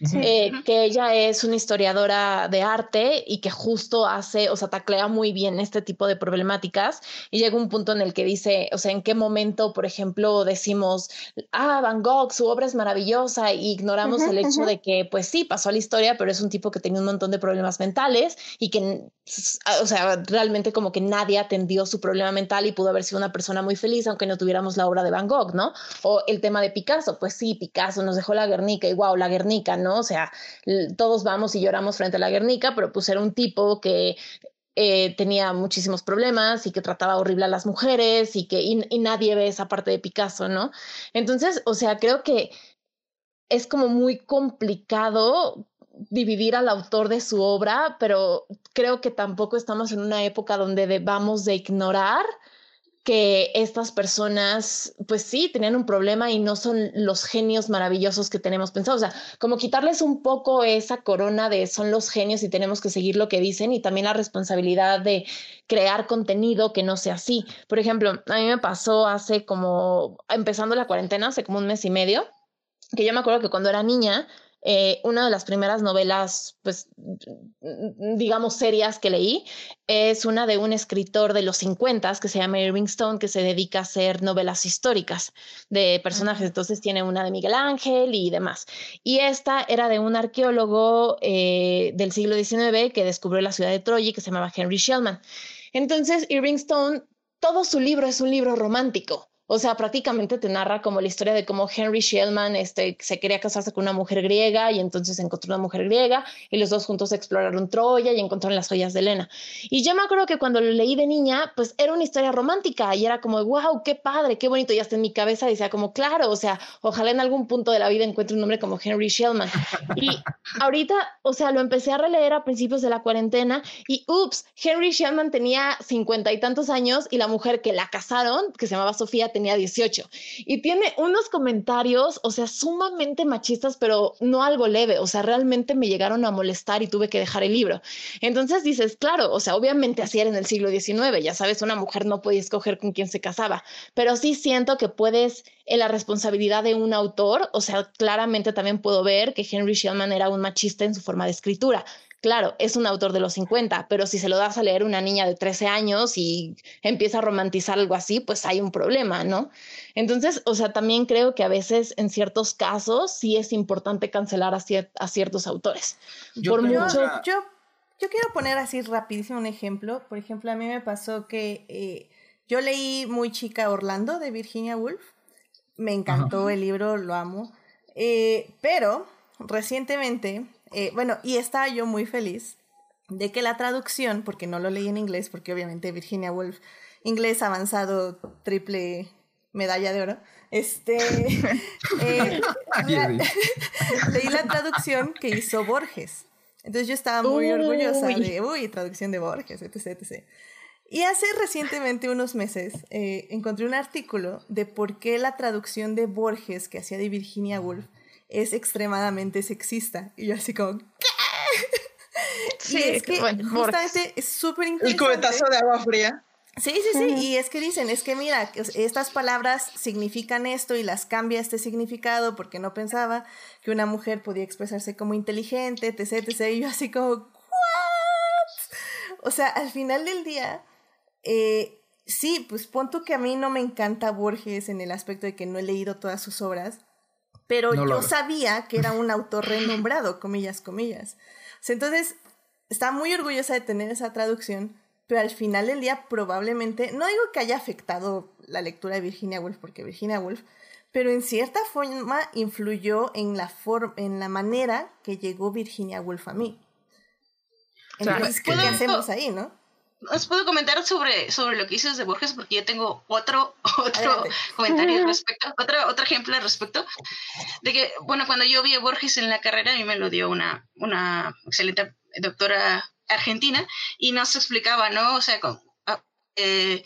Eh, que ella es una historiadora de arte y que justo hace, o sea, taclea muy bien este tipo de problemáticas y llega un punto en el que dice, o sea, en qué momento, por ejemplo, decimos, ah, Van Gogh, su obra es maravillosa e ignoramos el hecho de que, pues sí, pasó a la historia, pero es un tipo que tenía un montón de problemas mentales y que, o sea, realmente como que nadie atendió su problema mental y pudo haber sido una persona muy feliz aunque no tuviéramos la obra de Van Gogh, ¿no? O el tema de Picasso, pues sí, Picasso nos dejó la Guernica y wow, la Guernica, ¿no? O sea, todos vamos y lloramos frente a la Guernica, pero pues era un tipo que eh, tenía muchísimos problemas y que trataba horrible a las mujeres y que y, nadie ve esa parte de Picasso, ¿no? Entonces, o sea, creo que es como muy complicado dividir al autor de su obra, pero creo que tampoco estamos en una época donde debamos de ignorar que estas personas, pues sí, tenían un problema y no son los genios maravillosos que tenemos pensados. O sea, como quitarles un poco esa corona de son los genios y tenemos que seguir lo que dicen y también la responsabilidad de crear contenido que no sea así. Por ejemplo, a mí me pasó hace como, empezando la cuarentena, hace como un mes y medio, que yo me acuerdo que cuando era niña, eh, una de las primeras novelas, pues, digamos, serias que leí es una de un escritor de los 50 que se llama Irving Stone, que se dedica a hacer novelas históricas de personajes. Entonces tiene una de Miguel Ángel y demás. Y esta era de un arqueólogo eh, del siglo XIX que descubrió la ciudad de Troya, que se llamaba Henry Shellman. Entonces, Irving Stone, todo su libro es un libro romántico. O sea, prácticamente te narra como la historia de cómo Henry Shellman este, se quería casarse con una mujer griega y entonces encontró una mujer griega y los dos juntos exploraron Troya y encontraron las joyas de Elena. Y yo me acuerdo que cuando lo leí de niña, pues era una historia romántica y era como, wow, qué padre, qué bonito. Y hasta en mi cabeza decía como, claro, o sea, ojalá en algún punto de la vida encuentre un nombre como Henry Shellman. Y *laughs* ahorita, o sea, lo empecé a releer a principios de la cuarentena y, ups, Henry Shellman tenía cincuenta y tantos años y la mujer que la casaron, que se llamaba Sofía, tenía 18. Y tiene unos comentarios, o sea, sumamente machistas, pero no algo leve, o sea, realmente me llegaron a molestar y tuve que dejar el libro. Entonces dices, claro, o sea, obviamente así era en el siglo XIX, ya sabes, una mujer no podía escoger con quién se casaba, pero sí siento que puedes, en la responsabilidad de un autor, o sea, claramente también puedo ver que Henry Shellman era un machista en su forma de escritura Claro, es un autor de los 50, pero si se lo das a leer una niña de 13 años y empieza a romantizar algo así, pues hay un problema, ¿no? Entonces, o sea, también creo que a veces en ciertos casos sí es importante cancelar a, ciertos autores. Yo, Por mucho... yo, yo, quiero poner así rapidísimo un ejemplo. Por ejemplo, a mí me pasó que eh, yo leí muy chica Orlando de Virginia Woolf. Me encantó el libro, lo amo. Eh, pero recientemente eh, bueno, y estaba yo muy feliz de que la traducción, porque no lo leí en inglés, porque obviamente Virginia Woolf, inglés avanzado, triple medalla de oro, este, *laughs* eh, *laughs* *laughs* leí la traducción que hizo Borges. Entonces yo estaba muy orgullosa de, uy, traducción de Borges, etc, etc. Y hace recientemente, unos meses, eh, encontré un artículo de por qué la traducción de Borges que hacía de Virginia Woolf es extremadamente sexista. Y yo así como, ¿qué? Sí, es que justamente es súper interesante. El cubetazo de agua fría. Sí, sí, sí. Y es que dicen, es que mira, estas palabras significan esto y las cambia este significado porque no pensaba que una mujer podía expresarse como inteligente, etc, etc. Y yo así como, ¿what? O sea, al final del día, eh, sí, pues punto que a mí no me encanta Borges en el aspecto de que no he leído todas sus obras, pero yo sabía que era un autor *laughs* renombrado, comillas, comillas. entonces, estaba muy orgullosa de tener esa traducción, pero al final del día probablemente, no digo que haya afectado la lectura de Virginia Woolf, porque Virginia Woolf, pero en cierta forma influyó en la, en la manera que llegó Virginia Woolf a mí. Entonces, ¿qué hacemos ahí, no? Os puedo comentar sobre, sobre lo que dices de Borges porque yo tengo otro, *laughs* otro comentario al respecto, otro, otro ejemplo al respecto, de que, bueno, cuando yo vi a Borges en la carrera, a mí me lo dio una, una excelente doctora argentina y nos explicaba, ¿no? O sea, con, ah, eh,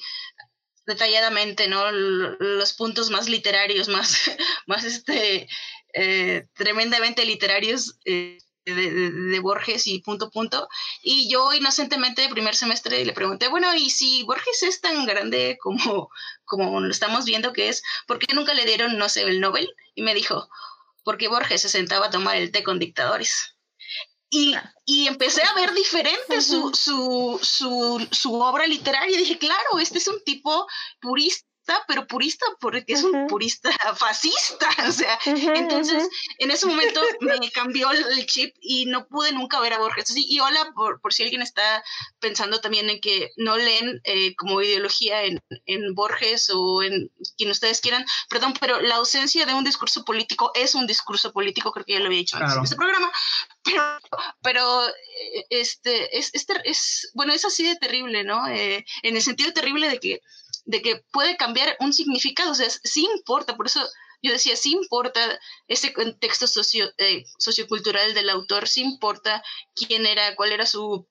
detalladamente, ¿no? los puntos más literarios, *laughs* más, más este, eh, tremendamente literarios. Eh, de, Borges y punto punto. Y yo inocentemente de primer semestre le pregunté, bueno, ¿y si Borges es tan grande como, como lo estamos viendo que es, por qué nunca le dieron, no sé, el Nobel? Y me dijo, porque Borges se sentaba a tomar el té con dictadores. Y, y empecé a ver diferente su, su, su, su obra literaria y dije, claro, este es un tipo purista pero purista porque es un purista *laughs* fascista, o sea, entonces en ese momento me cambió el chip y no pude nunca ver a Borges. y hola, por, por si alguien está pensando también en que no leen eh, como ideología en, en, Borges o en quien ustedes quieran, perdón, pero la ausencia de un discurso político es un discurso político, creo que ya lo había dicho antes en este programa, pero, pero eh, este, es, es, es, bueno, es así de terrible, ¿no? Eh, en el sentido terrible de que de que puede cambiar un significado, o sea, sí importa, por eso yo decía, sí importa ese contexto socio, eh, sociocultural del autor, sí importa quién era, cuál era su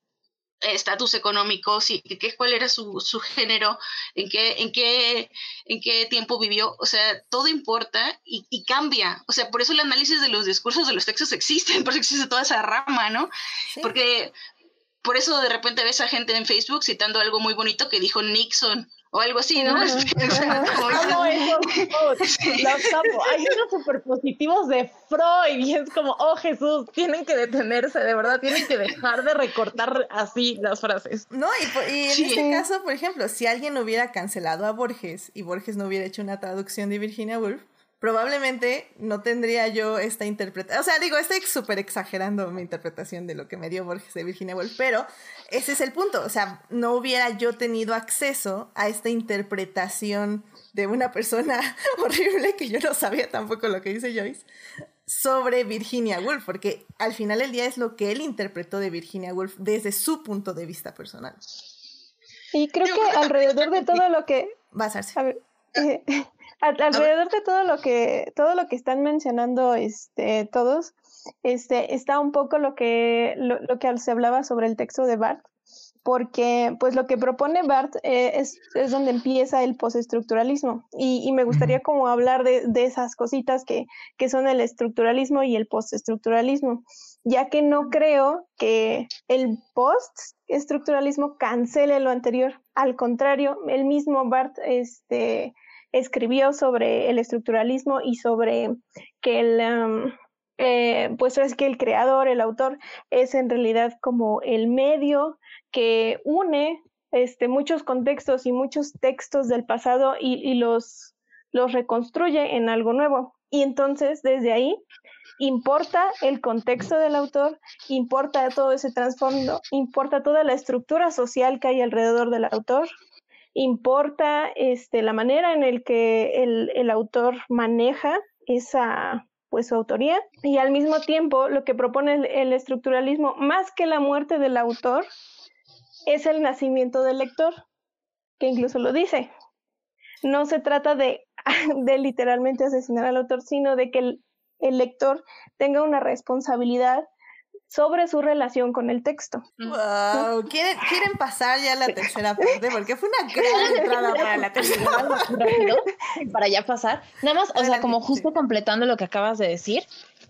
estatus económico, sí, qué, cuál era su, su género, en qué, en, qué, en qué tiempo vivió, o sea, todo importa y, y, cambia, o sea, por eso el análisis de los discursos de los textos existen, *laughs* por eso existe toda esa rama, ¿no? Porque por eso de repente ves a gente en Facebook citando algo muy bonito que dijo Nixon, o algo así, ¿no? *laughs* *laughs* Hay unos superpositivos de Freud y es como, oh Jesús, tienen que detenerse, de verdad, tienen que dejar de recortar así las frases. No, y, y en este caso, por ejemplo, si alguien hubiera cancelado a Borges y Borges no hubiera hecho una traducción de Virginia Woolf, probablemente no tendría yo esta interpretación. O sea, digo, estoy súper exagerando mi interpretación de lo que me dio Borges de Virginia Woolf, pero ese es el punto. O sea, no hubiera yo tenido acceso a esta interpretación de una persona *laughs* horrible que yo no sabía tampoco lo que dice Joyce sobre Virginia Woolf, porque al final del día es lo que él interpretó de Virginia Woolf desde su punto de vista personal. Y creo que alrededor de todo lo que... Vas a ver. Eh, alrededor de todo lo que todo lo que están mencionando este todos este está un poco lo que lo, que se hablaba sobre el texto de Barth porque pues lo que propone Bart eh, es, es, donde empieza el postestructuralismo y, y me gustaría como hablar de, de esas cositas que, que, son el estructuralismo y el postestructuralismo, ya que no creo que el postestructuralismo cancele lo anterior, al contrario, el mismo Bart este, escribió sobre el estructuralismo y sobre que el... Um, eh, pues es que el creador, el autor, es en realidad como el medio que une este, muchos contextos y muchos textos del pasado y, y los, los reconstruye en algo nuevo. Y entonces, desde ahí, importa el contexto del autor, importa todo ese trasfondo, importa toda la estructura social que hay alrededor del autor, importa este, la manera en el que el, el autor maneja esa pues su autoría y al mismo tiempo lo que propone el, estructuralismo más que la muerte del autor es el nacimiento del lector, que incluso lo dice. No se trata de, *laughs* de literalmente asesinar al autor, sino de que el, el lector tenga una responsabilidad sobre su relación con el texto. Wow, ¿Quieren, ¿quieren pasar ya a la tercera parte? Porque fue una gran *laughs* entrada para la tercera. Rápido, para ya pasar. Nada más, o sea, como justo completando lo que acabas de decir,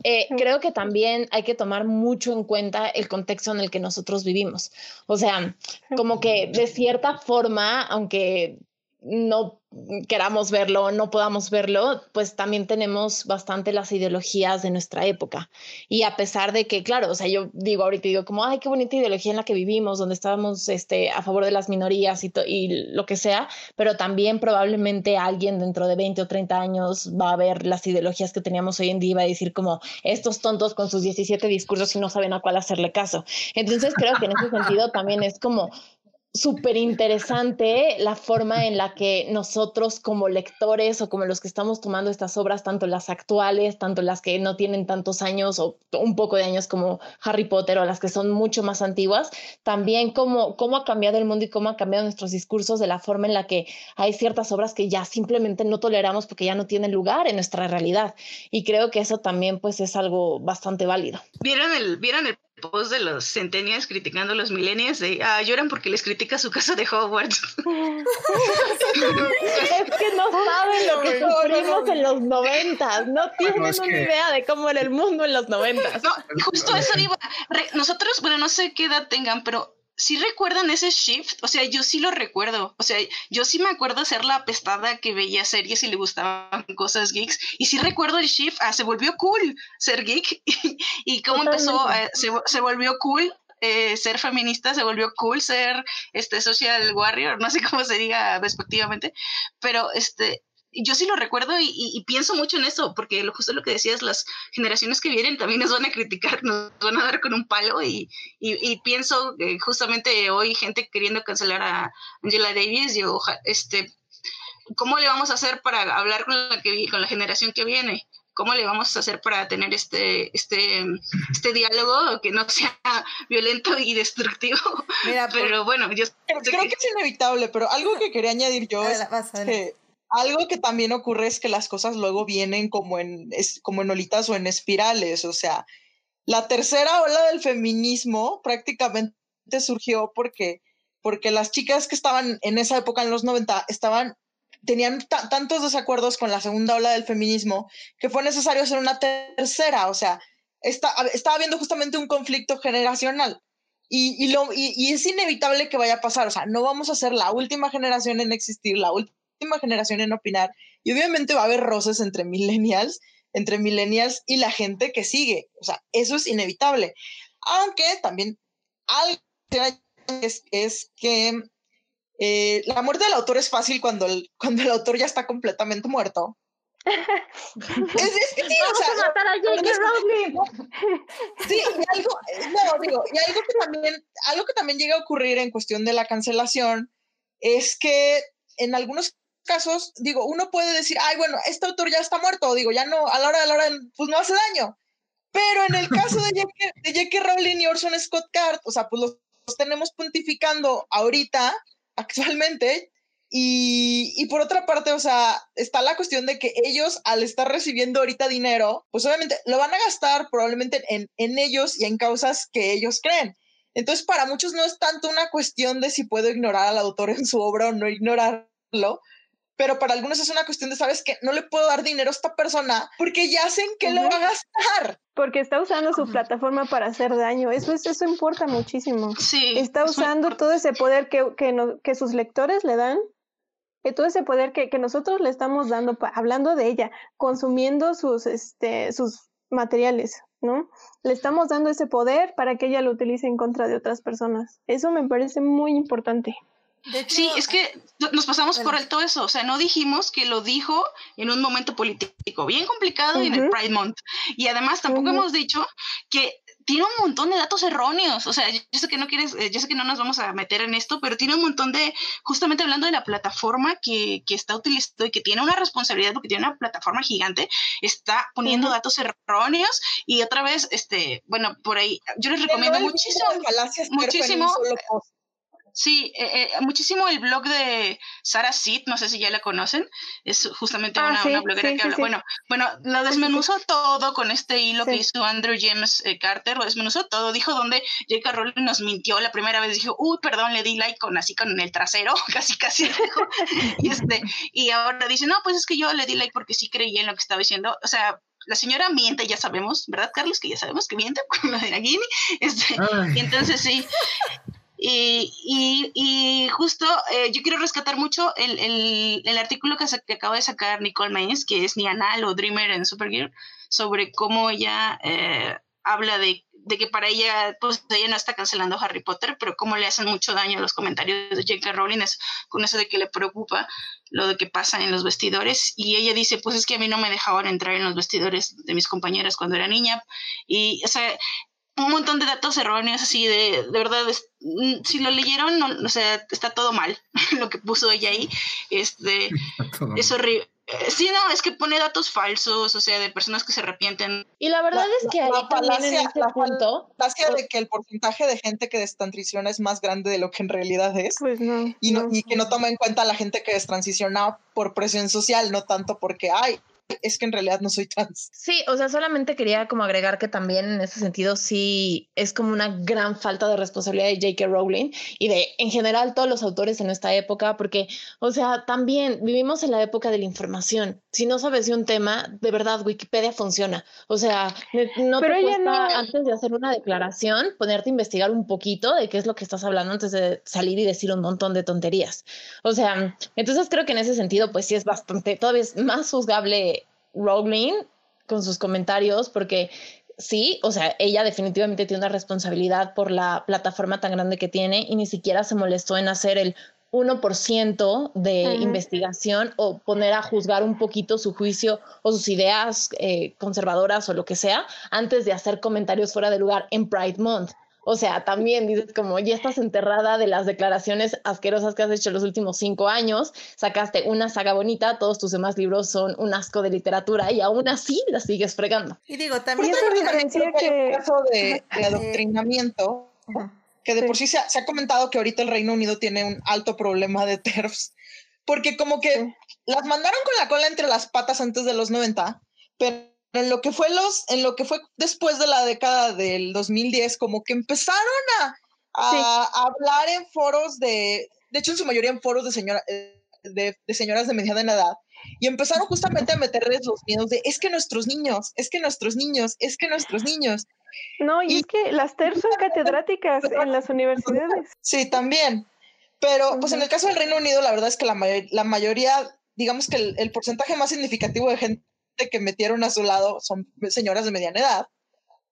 eh, creo que también hay que tomar mucho en cuenta el contexto en el que nosotros vivimos. O sea, como que de cierta forma, aunque no queramos verlo, no podamos verlo, pues también tenemos bastante las ideologías de nuestra época. Y a pesar de que, claro, o sea, yo digo ahorita, digo como, ay, qué bonita ideología en la que vivimos, donde estábamos este, a favor de las minorías y, y lo que sea, pero también probablemente alguien dentro de 20 o 30 años va a ver las ideologías que teníamos hoy en día y va a decir como, estos tontos con sus 17 discursos y no saben a cuál hacerle caso. Entonces creo que en ese sentido también es como súper interesante la forma en la que nosotros como lectores o como los que estamos tomando estas obras, tanto las actuales, tanto las que no tienen tantos años o un poco de años como Harry Potter o las que son mucho más antiguas, también cómo, cómo ha cambiado el mundo y cómo ha cambiado nuestros discursos de la forma en la que hay ciertas obras que ya simplemente no toleramos porque ya no tienen lugar en nuestra realidad. Y creo que eso también pues es algo bastante válido. ¿Vieron el, ¿vieron el post de los centenias criticando a los millennials de ah, lloran porque les critica su casa de Hogwarts. *laughs* *laughs* es que no saben lo que sufrimos en los noventas, no tienen una idea de cómo era el mundo en los noventas. No, justo eso iba. Nosotros, bueno, no sé qué edad tengan, pero si recuerdan ese shift, o sea, yo sí lo recuerdo, o sea, yo sí me acuerdo ser la apestada que veía series y le gustaban cosas geeks, y sí recuerdo el shift, ah, se volvió cool ser geek, *laughs* y, cómo empezó, eh, se, se, volvió cool eh, ser feminista, se volvió cool ser este social warrior, no sé cómo se diga respectivamente, pero este, yo sí lo recuerdo y, y, y, pienso mucho en eso, porque lo, justo lo que decías, las generaciones que vienen también nos van a criticar, *laughs* nos van a dar con un palo y, y pienso que justamente hoy gente queriendo cancelar a Angela Davis, yo, este, ¿cómo le vamos a hacer para hablar con la, que, con la generación que viene? ¿Cómo le vamos a hacer para tener este, este, este diálogo que no sea *laughs* violento y destructivo? Mira, *laughs* pero bueno, yo creo que... que... es inevitable, pero algo que quería añadir yo es que algo que también ocurre es que las cosas luego vienen como en, es, como en olitas o en espirales. O sea, la tercera ola del feminismo prácticamente surgió porque, porque las chicas que estaban en esa época, en los 90, estaban, tenían tantos desacuerdos con la segunda ola del feminismo que fue necesario hacer una tercera. O sea, está, estaba habiendo justamente un conflicto generacional. Y, y, lo, y, y es inevitable que vaya a pasar. O sea, no vamos a ser la última generación en existir, la última generación en opinar y obviamente va a haber roces entre millennials, entre millennials y la gente que sigue. O sea, eso es inevitable. Aunque también algo es, es que eh, la muerte del autor es fácil cuando el, *laughs* cuando el autor ya está completamente muerto. *laughs* es, es que sí, o sea, a matar a J.K. Rowling. Sí, y algo, no, digo, y algo que también, algo que también llega a ocurrir en cuestión de la cancelación es que en algunos casos, digo, uno puede decir, ay, bueno, este autor ya está muerto, digo, ya no, a la hora de la hora, pues no hace daño. Pero en el caso de J.K. Rowling y Orson Scott Card, o sea, pues los, los tenemos pontificando ahorita, *laughs* actualmente, y, y, por otra parte, o sea, está la cuestión de que ellos, al estar recibiendo ahorita dinero, pues obviamente lo van a gastar probablemente en, en ellos y en causas que ellos creen. Entonces, para muchos no es tanto una cuestión de si puedo ignorar al autor en su obra o no ignorarlo, pero para algunos es una cuestión de, ¿sabes que No le puedo dar dinero a esta persona porque ya sé en qué lo va a gastar. Porque está usando su plataforma para hacer daño. Eso, es, eso importa muchísimo. Sí. Está usando todo ese poder que, que, no, que sus lectores le dan que todo ese poder que, que nosotros le estamos dando, hablando de ella, consumiendo sus, este, sus materiales, ¿no? Le estamos dando ese poder para que ella lo utilice en contra de otras personas. Eso me parece muy importante. Sí, es que nos pasamos por alto eso, o sea, no dijimos que lo dijo en un momento político bien complicado y en el Pride Month. Y además tampoco hemos dicho que tiene un montón de datos erróneos. O sea, yo, sé que no quieres, eh, yo sé que no nos vamos a meter en esto, pero tiene un montón de, justamente hablando de la plataforma que, que está utilizando y que tiene una responsabilidad porque tiene una plataforma gigante, está poniendo datos erróneos y otra vez, este, bueno, por ahí, yo les recomiendo muchísimo, muchísimo, Sí, eh, eh, muchísimo el blog de Sara Sid, no sé si ya la conocen, es justamente ah, una, una, bloguera que habla. Bueno, bueno, lo desmenuzó todo con este hilo que hizo Andrew James eh, Carter, lo desmenuzó todo, dijo donde J.K. Rowling nos mintió la primera vez, dijo, uy, perdón, le di like con así con el trasero, *laughs* casi casi dijo, y, este, y ahora dice, no, pues es que yo le di like porque sí creí en lo que estaba diciendo, o sea, la señora miente, ya sabemos, ¿verdad, Carlos? Que ya sabemos que miente con *laughs* la de Nagini. Este, y entonces sí, y, y, justo eh, yo quiero rescatar mucho el, el, artículo que, que, acaba de sacar Nicole Maines, que es Nianal o Dreamer en Supergirl, sobre cómo ella eh, habla de, de, que para ella, pues ella no está cancelando Harry Potter, pero cómo le hacen mucho daño los comentarios de J.K. Rowling, es con eso de que le preocupa lo de que pasa en los vestidores. Y ella dice, pues es que a mí no me dejaban entrar en los vestidores de mis compañeras cuando era niña. Y, o sea, un montón de datos erróneos, así de, de verdad, mm, si lo leyeron, no, o sea, está todo mal *laughs* lo que puso ella ahí. Este, *laughs* es horrible. Eh, sí, no, es que pone datos falsos, o sea, de personas que se arrepienten. Y la verdad es que ahí también en este punto... La de que el porcentaje de gente que destransiciona es más grande de lo que en realidad es. Pues no. Y, no, y que no toma en cuenta a la gente que destransiciona por presión social, no tanto porque, ay, es que en realidad no soy trans. Sí, o sea, solamente quería como agregar que también en ese sentido sí es como una gran falta de responsabilidad de J.K. Rowling y de en general todos los autores en esta época, porque, o sea, también vivimos en la época de la información. Si no sabes de un tema, de verdad, Wikipedia funciona. O sea, no te cuesta antes de hacer una declaración ponerte a investigar un poquito de qué es lo que estás hablando antes de salir y decir un montón de tonterías. O sea, entonces creo que en ese sentido, pues sí es bastante, todavía es más juzgable Rowling con sus comentarios porque sí, o sea, ella definitivamente tiene una responsabilidad por la plataforma tan grande que tiene y ni siquiera se molestó en hacer el 1% de investigación o poner a juzgar un poquito su juicio o sus ideas eh, conservadoras o lo que sea antes de hacer comentarios fuera de lugar en Pride Month. O sea, también dices como ya estás enterrada de las declaraciones asquerosas que has hecho los últimos cinco años, sacaste una saga bonita, todos tus demás libros son un asco de literatura y aún así la sigues fregando. Y digo, también es diferencia que... caso de, adoctrinamiento, que de por sí se ha, se ha, comentado que ahorita el Reino Unido tiene un alto problema de TERFs, porque como que las mandaron con la cola entre las patas antes de los 90, pero en lo que fue los, en lo que fue después de la década del 2010, como que empezaron a, a, hablar en foros de, de hecho en su mayoría en foros de, señora, eh, de, de, señoras de mediana edad, y empezaron justamente a meterles los miedos de, es que nuestros niños, es que nuestros niños, es que nuestros niños. No, y, es que las TER son catedráticas en las universidades. Sí, también. Pero, pues en el caso del Reino Unido, la verdad es que la, la mayoría, digamos que el, el porcentaje más significativo de gente que metieron a su lado son señoras de mediana edad.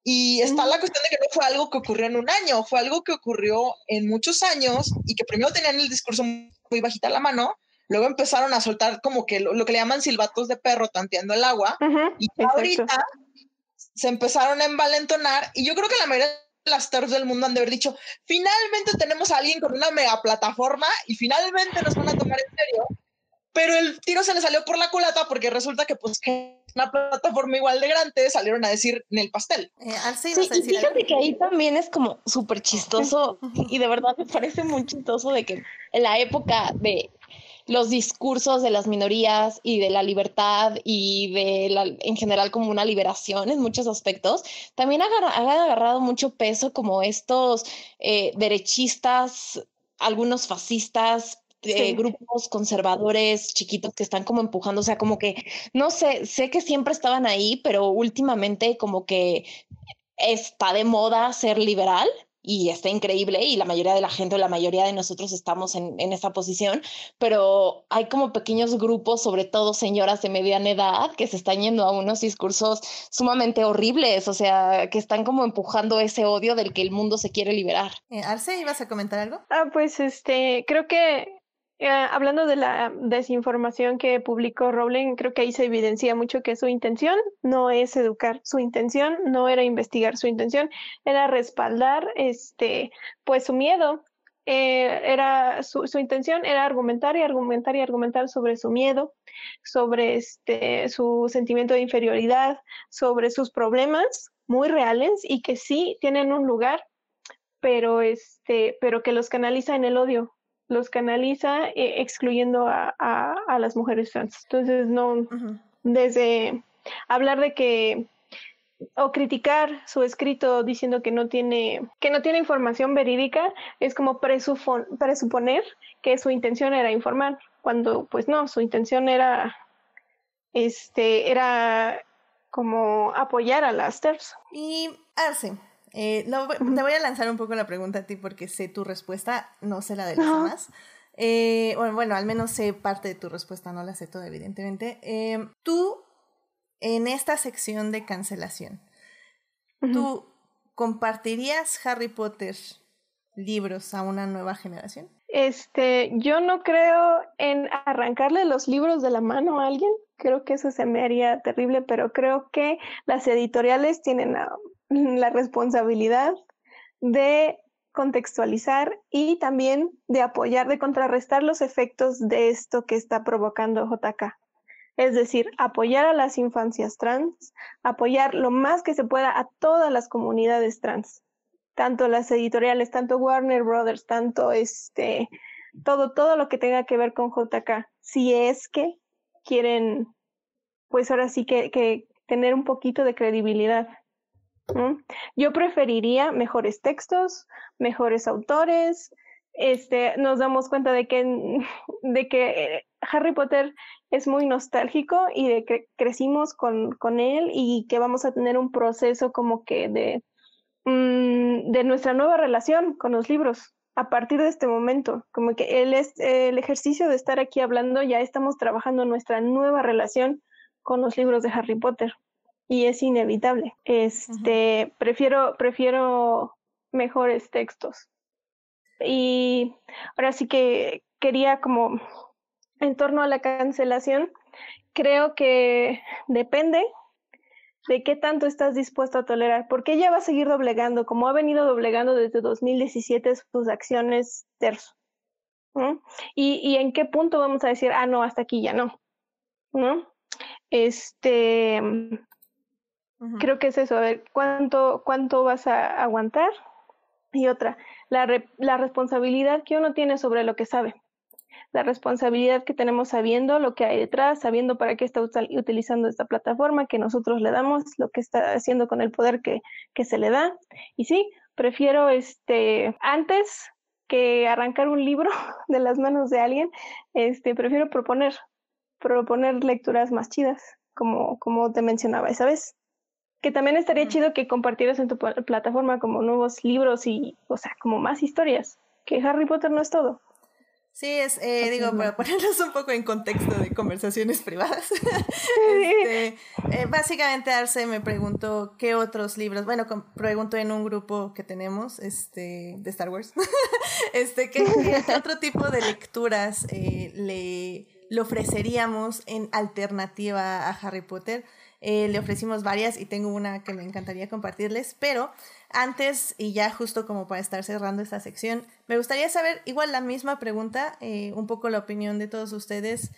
Y está la cuestión de que no fue algo que ocurrió en un año, fue algo que ocurrió en muchos años y que primero tenían el discurso muy bajita la mano, luego empezaron a soltar como que lo, que le llaman silbatos de perro tanteando el agua y ahorita se empezaron a envalentonar y yo creo que la mayoría de las TERFs del mundo han de haber dicho, finalmente tenemos a alguien con una mega plataforma y finalmente nos van a tomar en serio pero el tiro se le salió por la culata porque resulta que pues que una plataforma igual de grande salieron a decir en el pastel. Eh, sí, y fíjate que ahí también es como súper chistoso *laughs* y de verdad me parece muy chistoso de que en la época de los discursos de las minorías y de la libertad y de la, en general como una liberación en muchos aspectos, también ha, agarrado mucho peso como estos eh, derechistas, algunos fascistas, eh, grupos conservadores chiquitos que están como empujando, o sea, como que, no sé, sé que siempre estaban ahí, pero últimamente como que está de moda ser liberal y está increíble y la mayoría de la gente o la mayoría de nosotros estamos en, en esa posición, pero hay como pequeños grupos, sobre todo señoras de mediana edad, que se están yendo a unos discursos sumamente horribles, o sea, que están como empujando ese odio del que el mundo se quiere liberar. Eh, Arce, ¿ibas a comentar algo? Ah, pues este, creo que eh, hablando de la desinformación que publicó Rowling, creo que ahí se evidencia mucho que su intención no es educar, su intención no era investigar, su intención era respaldar este, pues su miedo. Eh, era su, su, intención era argumentar y argumentar y argumentar sobre su miedo, sobre este, su sentimiento de inferioridad, sobre sus problemas muy reales y que sí tienen un lugar, pero este, pero que los canaliza en el odio, los canaliza eh, excluyendo a, a, las mujeres trans. Entonces, no, desde hablar de que o criticar su escrito diciendo que no tiene que no tiene información verídica es como presuponer que su intención era informar cuando pues no su intención era este era como apoyar a las TERS y Arce eh, te voy a lanzar un poco la pregunta a ti porque sé tu respuesta, no sé la de los demás. Eh, bueno, al menos sé parte de tu respuesta, no la sé toda, evidentemente. Eh, tú, en esta sección de cancelación, ¿tú compartirías Harry Potter libros a una nueva generación? Este, yo no creo en arrancarle los libros de la mano a alguien. Creo que eso se me haría terrible, pero creo que las editoriales tienen *laughs* la responsabilidad de contextualizar y también de apoyar, de contrarrestar los efectos de esto que está provocando JK. Es decir, apoyar a las infancias trans, apoyar lo más que se pueda a todas las comunidades trans, tanto las editoriales, tanto Warner Brothers, tanto este, todo, todo lo que tenga que ver con JK, si es que quieren, pues ahora sí que, que tener un poquito de credibilidad. Yo preferiría mejores textos, mejores autores. Este, nos damos cuenta de que, *laughs* de que Harry Potter es muy nostálgico y de que crecimos con, con él y que vamos a tener un proceso como que de, mm, de nuestra nueva relación con los libros a partir de este momento. Como que el, el ejercicio de estar aquí hablando, ya estamos trabajando nuestra nueva relación con los libros de Harry Potter y es inevitable. Este, prefiero, prefiero mejores textos. Y ahora sí que quería como en torno a la cancelación, creo que depende de qué tanto estás dispuesto a tolerar, porque ella va a seguir doblegando, como ha venido doblegando desde 2017 sus acciones terzo. Y, y en qué punto vamos a decir, ah, no, hasta aquí ya no. ¿No? Este, Creo que es eso, a ver, ¿cuánto, cuánto vas a aguantar? Y otra, la, la responsabilidad que uno tiene sobre lo que sabe. La responsabilidad que tenemos sabiendo lo que hay detrás, sabiendo para qué está utilizando esta plataforma que nosotros le damos, lo que está haciendo con el poder que, que se le da. Y sí, prefiero este, antes que arrancar un libro *laughs* de las manos de alguien, este, prefiero proponer, proponer lecturas más chidas, como, como te mencionaba esa vez. Que también estaría chido que compartieras en tu plataforma como nuevos libros y, o sea, como más historias. Que Harry Potter no es todo. Sí, es, eh, digo, para ponernos un poco en contexto de conversaciones privadas. *laughs* este, eh, básicamente Arce me preguntó qué otros libros, bueno, preguntó en un grupo que tenemos, este, de Star Wars, *laughs* este, qué, otro tipo de lecturas eh, le, le ofreceríamos en alternativa a Harry Potter. Eh, le ofrecimos varias y tengo una que me encantaría compartirles, pero antes y ya justo como para estar cerrando esta sección, me gustaría saber igual la misma pregunta, eh, un poco la opinión de todos ustedes.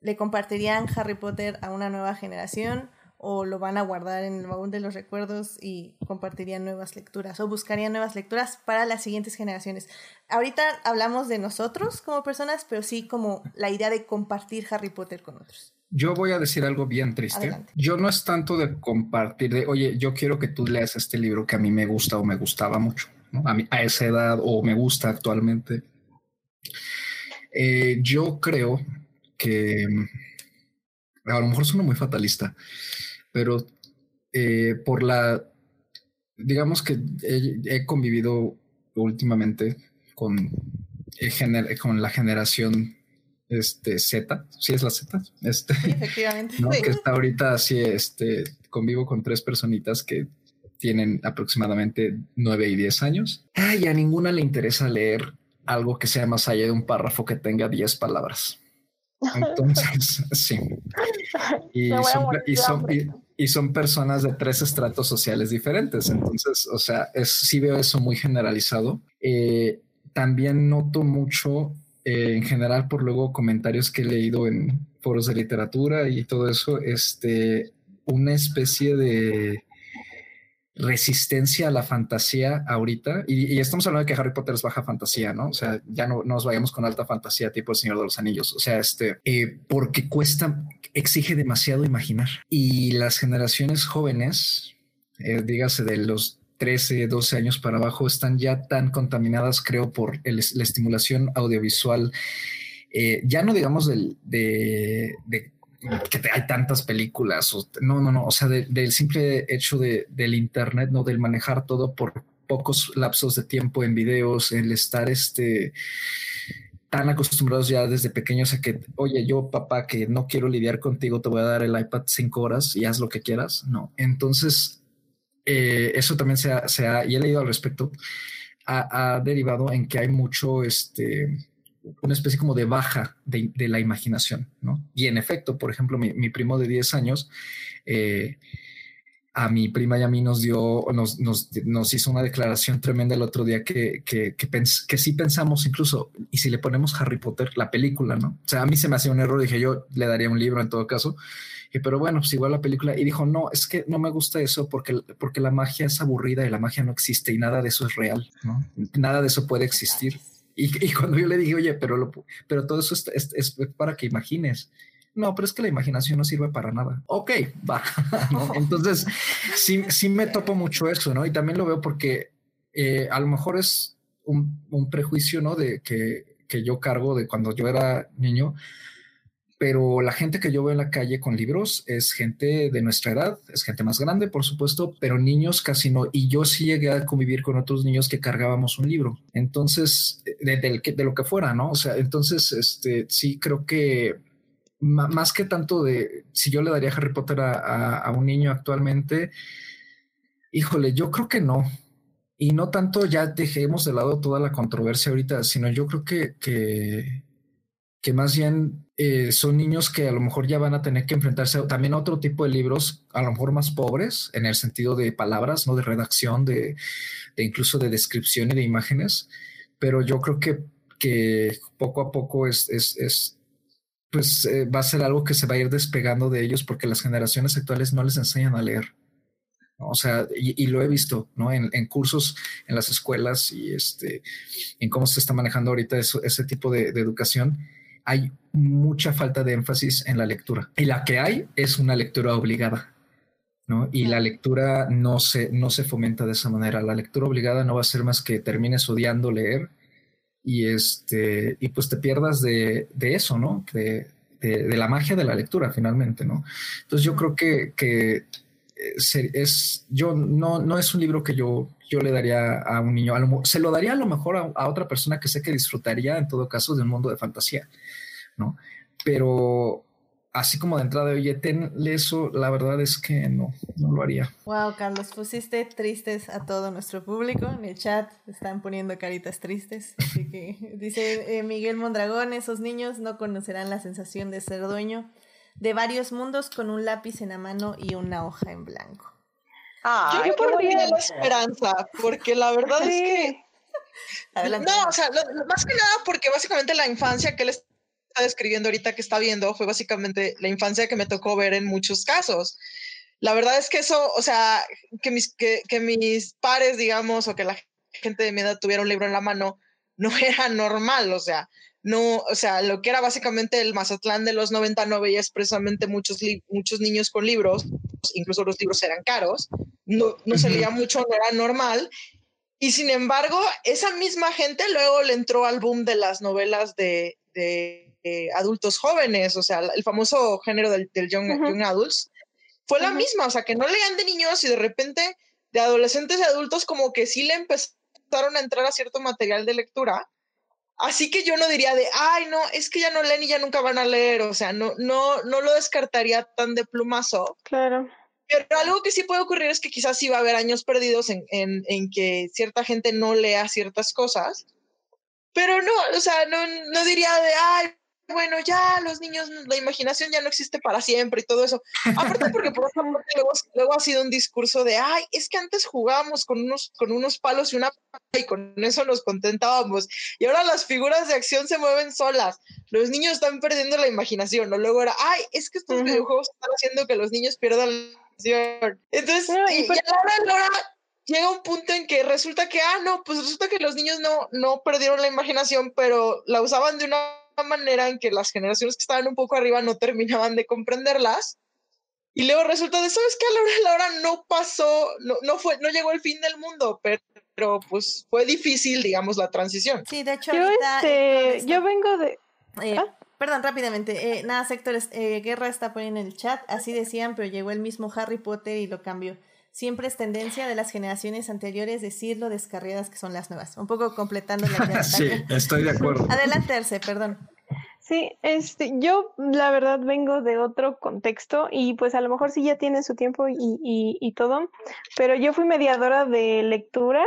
¿Le compartirían Harry Potter a una nueva generación o lo van a guardar en el baúl de los recuerdos y compartirían nuevas lecturas o buscarían nuevas lecturas para las siguientes generaciones. Ahorita hablamos de nosotros como personas, pero sí como la idea de compartir Harry Potter con otros. Yo voy a decir algo bien triste. Yo no es tanto de compartir, de, oye, yo quiero que tú leas este libro que a mí me gusta o me gustaba mucho, a, mí, a esa edad o me gusta actualmente. Eh, yo creo que a lo mejor suena muy fatalista, pero eh, por la, digamos que he, convivido últimamente con, eh, con la generación este Z, sí es la Z, este, efectivamente, que está ahorita así, este, convivo con tres personitas que tienen aproximadamente nueve y diez años. y a ninguna le interesa leer algo que sea más allá de un párrafo que tenga diez palabras. *laughs* Entonces, sí. Y son, y, son, personas de tres estratos sociales diferentes. Entonces, o sea, es, sí veo eso muy generalizado. Eh, también noto mucho eh, en general por luego comentarios que he leído en foros de literatura y todo eso, este, una especie de resistencia a la fantasía ahorita, y, estamos hablando de que Harry Potter es baja fantasía, ¿no? O sea, ya no, nos vayamos con alta fantasía tipo El Señor de los Anillos, o sea, este, eh, porque cuesta, exige demasiado imaginar. Y las generaciones jóvenes, eh, dígase de los 13, 12 años para abajo, están ya tan contaminadas, creo, por la estimulación audiovisual. Eh, ya no digamos de, de que hay tantas películas. No, no, no. O sea, del simple hecho de, del Internet, no del manejar todo por pocos lapsos de tiempo en videos, el estar este tan acostumbrados ya desde pequeños a que, oye, yo papá, que no quiero lidiar contigo, te voy a dar el iPad cinco horas y haz lo que quieras. No. Entonces, eh, eso también se ha, se ha, y he leído al respecto, ha, derivado en que hay mucho, este, una especie como de baja de, la imaginación, ¿no? Y en efecto, por ejemplo, mi, primo de 10 años, eh, a mi prima y a mí nos dio, nos, hizo una declaración tremenda el otro día que, que, que, sí pensamos incluso, y si le ponemos Harry Potter, la película, ¿no? O sea, a mí se me hacía un error, dije yo le daría un libro en todo caso, pero bueno, pues igual la película, y dijo, no, es que no me gusta eso porque, porque la magia es aburrida y la magia no existe y nada de eso es real, ¿no? Nada de eso puede existir. Y, cuando yo le dije, oye, pero, pero todo eso es, para que imagines. No, pero es que la imaginación no sirve para nada. Ok, va. *laughs* Entonces, sí, sí me topo mucho eso, ¿no? Y también lo veo porque eh, a lo mejor es un, un, prejuicio, ¿no? De que, que yo cargo de cuando yo era niño, pero la gente que yo veo en la calle con libros es gente de nuestra edad, es gente más grande, por supuesto, pero niños casi no. Y yo sí llegué a convivir con otros niños que cargábamos un libro. Entonces, de, lo que fuera, ¿no? O sea, entonces, este, sí creo que más que tanto de si yo le daría Harry Potter a, a un niño actualmente, híjole, yo creo que no. Y no tanto ya dejemos de lado toda la controversia ahorita, sino yo creo que, que que más bien eh, son niños que a lo mejor ya van a tener que enfrentarse también a otro tipo de libros, a lo mejor más pobres en el sentido de palabras, no de redacción, de, incluso de descripción y de imágenes. Pero yo creo que, que poco a poco es, es, pues eh, va a ser algo que se va a ir despegando de ellos porque las generaciones actuales no les enseñan a leer. O sea, y, lo he visto, ¿no? En, cursos en las escuelas y este, en cómo se está manejando ahorita ese tipo de educación hay mucha falta de énfasis en la lectura. Y la que hay es una lectura obligada. ¿no? Y la lectura no se, no se fomenta de esa manera. La lectura obligada no va a ser más que termines odiando leer y, este, y pues te pierdas de, eso, ¿no? De, la magia de la lectura finalmente, ¿no? Entonces yo creo que, que eh, es, yo no, no es un libro que yo, yo le daría a un niño, se lo daría a lo mejor a, a, otra persona que sé que disfrutaría en todo caso de un mundo de fantasía, ¿no? Pero así como de entrada, oye, tenle eso, la verdad es que no, no lo haría. Wow, Carlos, pusiste tristes a todo nuestro público. En el chat están poniendo caritas tristes. Así que *laughs* dice eh, Miguel Mondragón, esos niños no conocerán la sensación de ser dueño de varios mundos con un lápiz en la mano y una hoja en blanco. Ah, yo pondría la esperanza, porque la verdad es que... Adelante. No, o sea, más que nada porque básicamente la infancia que él está describiendo ahorita que está viendo fue básicamente la infancia que me tocó ver en muchos casos. la verdad es que eso, o sea, que mis, que, que mis pares, digamos, o que la gente de mi edad tuviera un libro en la mano, no *laughs* era normal, o sea, no, o sea, lo que era básicamente el Mazatlán de los 99 y es precisamente muchos, muchos niños con libros, incluso los libros eran caros, no, no se leía mucho, no era normal. Y sin embargo, esa misma gente luego le entró al boom de las novelas de, de, adultos jóvenes, o sea, el famoso género del, del young, young, Adults, fue la misma, o sea, que no leían de niños y de repente de adolescentes y adultos como que sí le empezaron a entrar a cierto material de lectura Así que yo no diría de, ay, no, es que ya no leen y ya nunca van a leer, o sea, no, no, no lo descartaría tan de plumazo. Claro. Pero algo que sí puede ocurrir es que quizás sí va a haber años perdidos en, en, en que cierta gente no lea ciertas cosas. Pero no, o sea, no, no diría de, ay, bueno, ya los niños, la imaginación ya no existe para siempre y todo eso. Aparte porque por *laughs* luego, luego, ha sido un discurso de, ay, es que antes jugábamos con unos, con unos palos y una *laughs* y con eso nos contentábamos. Y ahora las figuras de acción se mueven solas. Los niños están perdiendo la imaginación. O luego era, ay, es que estos videojuegos están haciendo que los niños pierdan la imaginación. Entonces, y, y, ahora, llega un punto en que resulta que, ah, no, pues resulta que los niños no, no perdieron la imaginación, pero la usaban de una manera en que las generaciones que estaban un poco arriba no terminaban de comprenderlas. Y luego resulta de, ¿sabes qué? A la hora, la hora no pasó, no, no, fue, no llegó el fin del mundo, pero, pero pues fue difícil, digamos, la transición. Sí, de hecho, yo, ahorita, este, yo vengo de... Eh, ¿Ah? Perdón, rápidamente. Eh, nada, sectores, eh, Guerra está poniendo en el chat, así decían, pero llegó el mismo Harry Potter y lo cambió. Siempre es tendencia de las generaciones anteriores decir lo descarriadas que son las nuevas. Un poco completando la *laughs* idea. sí, estoy de acuerdo. Adelantarse, perdón. Sí, este, yo la verdad vengo de otro contexto y pues a lo mejor sí ya tiene su tiempo y, y, y todo, pero yo fui mediadora de lectura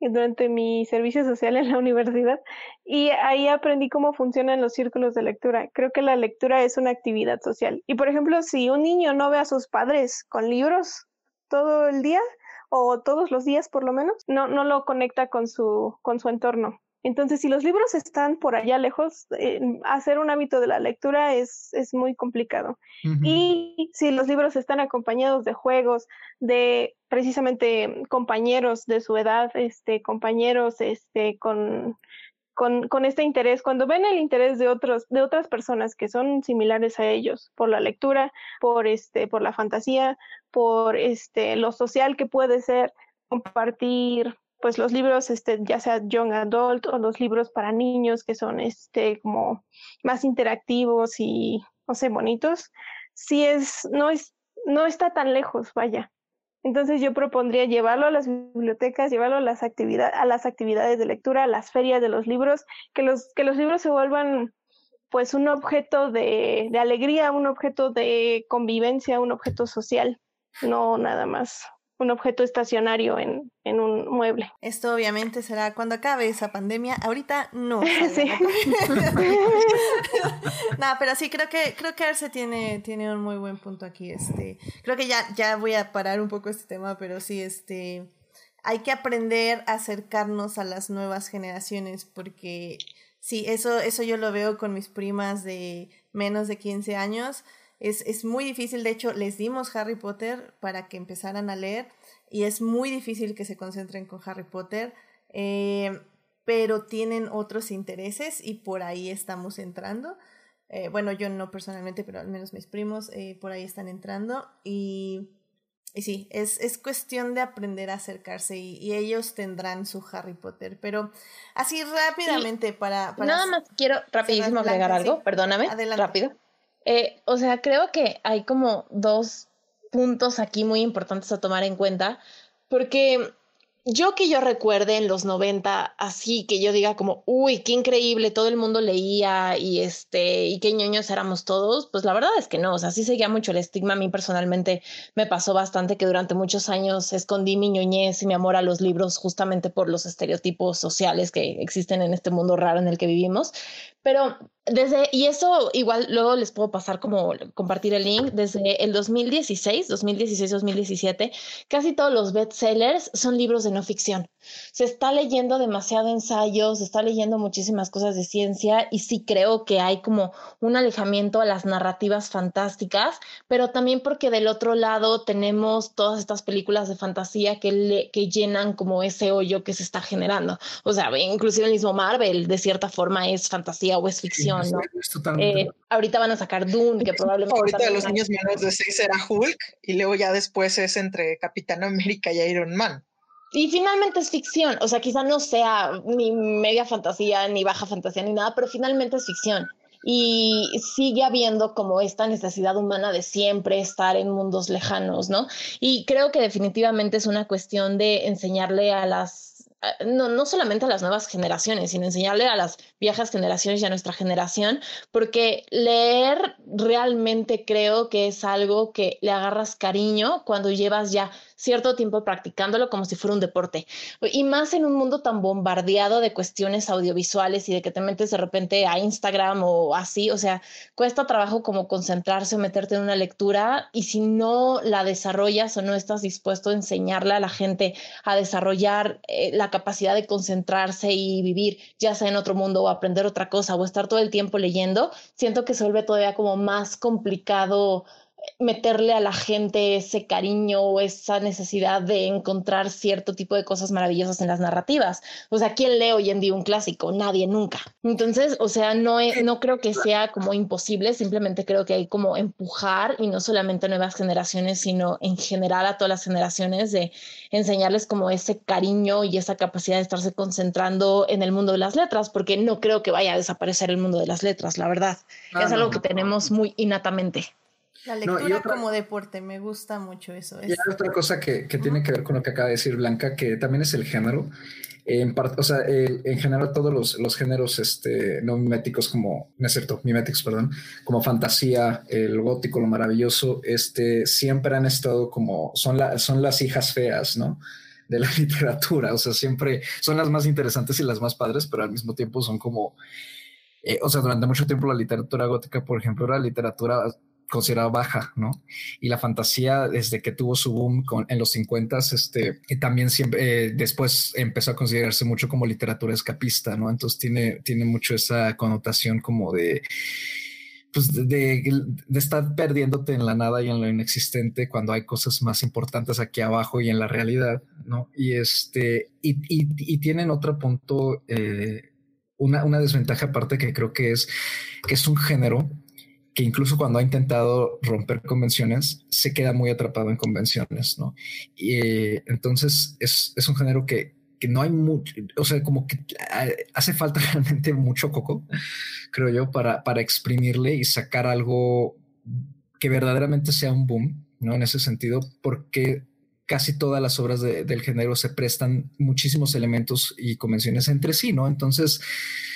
durante mi servicio social en la *laughs* universidad y ahí aprendí cómo funcionan los círculos de lectura. Creo que la lectura es una actividad social. Y por ejemplo, si un niño no ve a sus padres con libros todo el día o todos los días por lo menos, no, no lo conecta con su, con su entorno. Entonces, si los libros están por allá lejos, eh, hacer un hábito de la lectura es, es muy complicado. Uh -huh. Y si los libros están acompañados de juegos, de precisamente compañeros de su edad, este, compañeros este, con, con, con, este interés, cuando ven el interés de otros, de otras personas que son similares a ellos, por la lectura, por este, por la fantasía, por este, lo social que puede ser compartir pues los libros, este, ya sea young adult o los libros para niños que son este como más interactivos y no sé, bonitos, sí es, no es, no está tan lejos, vaya. Entonces yo propondría llevarlo a las bibliotecas, llevarlo a las actividades, a las actividades de lectura, a las ferias de los libros, que los, que los libros se vuelvan pues un objeto de, de alegría, un objeto de convivencia, un objeto social, no nada más un objeto estacionario en, en, un mueble. Esto obviamente será cuando acabe esa pandemia. Ahorita no. *laughs* Sí. *laughs* no, pero sí creo que creo que Arce tiene, tiene un muy buen punto aquí. Este, creo que ya, ya voy a parar un poco este tema, pero sí, este hay que aprender a acercarnos a las nuevas generaciones porque sí, eso, eso yo lo veo con mis primas de menos de 15 años es, es, muy difícil, de hecho, les dimos Harry Potter para que empezaran a leer y es muy difícil que se concentren con Harry Potter, eh, pero tienen otros intereses y por ahí estamos entrando. Eh, bueno, yo no personalmente, pero al menos mis primos eh, por ahí están entrando y, y sí, es, es cuestión de aprender a acercarse y, y, ellos tendrán su Harry Potter, pero así rápidamente sí. para, para, Nada más quiero rapidísimo agregar algo, sí. perdóname, Adelante. rápido. O sea, creo que hay como dos puntos aquí muy importantes a tomar en cuenta, porque yo que yo recuerde en los 90, así que yo diga como, uy, qué increíble, todo el mundo leía y este, y qué ñoños éramos todos, pues la verdad es que no, o sea, sí seguía mucho el estigma. A mí personalmente me pasó bastante que durante muchos años escondí mi ñoñez y mi amor a los libros justamente por los estereotipos sociales que existen en este mundo raro en el que vivimos. Pero desde, y eso igual luego les puedo pasar como compartir el link, desde el 2016, 2016-2017, casi todos los bestsellers son libros de no ficción. Se está leyendo demasiado ensayo, se está leyendo muchísimas cosas de ciencia y sí creo que hay como un alejamiento a las narrativas fantásticas, pero también porque del otro lado tenemos todas estas películas de fantasía que, le, que llenan como ese hoyo que se está generando. O sea, inclusive el mismo Marvel de cierta forma es fantasía o es ficción, ¿no? Eh, ahorita van a sacar Dune, que probablemente... Ahorita de los niños menos de seis era Hulk y luego ya después es entre Capitán América y Iron Man. Y finalmente es ficción, o sea, quizá no sea ni media fantasía, ni baja fantasía, ni nada, pero finalmente es ficción. Y sigue habiendo como esta necesidad humana de siempre estar en mundos lejanos, ¿no? Y creo que definitivamente es una cuestión de enseñarle a las no, no solamente a las nuevas generaciones, sino enseñarle a las viejas generaciones y a nuestra generación, porque leer realmente creo que es algo que le agarras cariño cuando llevas ya cierto tiempo practicándolo como si fuera un deporte. Y más en un mundo tan bombardeado de cuestiones audiovisuales y de que te metes de repente a Instagram o así, o sea, cuesta trabajo como concentrarse o meterte en una lectura y si no la desarrollas o no estás dispuesto a enseñarle a la gente a desarrollar eh, la capacidad de concentrarse y vivir ya sea en otro mundo o aprender otra cosa o estar todo el tiempo leyendo, siento que se vuelve todavía como más complicado meterle a la gente ese cariño o esa necesidad de encontrar cierto tipo de cosas maravillosas en las narrativas. O sea, ¿quién lee hoy en día un clásico? Nadie nunca. Entonces, o sea, no, no creo que sea como imposible, simplemente creo que hay como empujar y no solamente a nuevas generaciones, sino en general a todas las generaciones de enseñarles como ese cariño y esa capacidad de estarse concentrando en el mundo de las letras, porque no creo que vaya a desaparecer el mundo de las letras, la verdad. es algo que tenemos muy innatamente. La lectura como deporte, me gusta mucho eso. Y hay otra cosa que, que tiene que ver con lo que acaba de decir Blanca, que también es el género. En parte, o sea, en general todos los, los, géneros este, no miméticos como, no es cierto, miméticos, perdón, como fantasía, el gótico, lo maravilloso, este, siempre han estado como, son, la, son las hijas feas, ¿no? De la *laughs* literatura, o sea, siempre son las más interesantes y las más padres, pero al mismo tiempo son como, eh, o sea, durante mucho tiempo la literatura gótica, por ejemplo, era literatura considerada baja, ¿no? Y la fantasía, desde que tuvo su boom en los 50, este, y también siempre, eh, después empezó a considerarse mucho como literatura escapista, ¿no? Entonces tiene, tiene mucho esa connotación como de, pues de, de, estar perdiéndote en la nada y en lo inexistente cuando hay cosas más importantes aquí abajo y en la realidad, ¿no? Y este, y, y, y tienen otro punto, eh, una, una desventaja aparte que creo que es que es un género que incluso cuando ha intentado romper convenciones, se queda muy atrapado en convenciones, ¿no? Y eh, entonces es, es, un género que, que, no hay mucho, o sea, como que hace falta *laughs* realmente mucho coco, creo yo, para, para exprimirle y sacar algo que verdaderamente sea un boom, ¿no? En ese sentido, porque casi todas las obras de, del género se prestan muchísimos elementos y convenciones entre sí, ¿no? Entonces,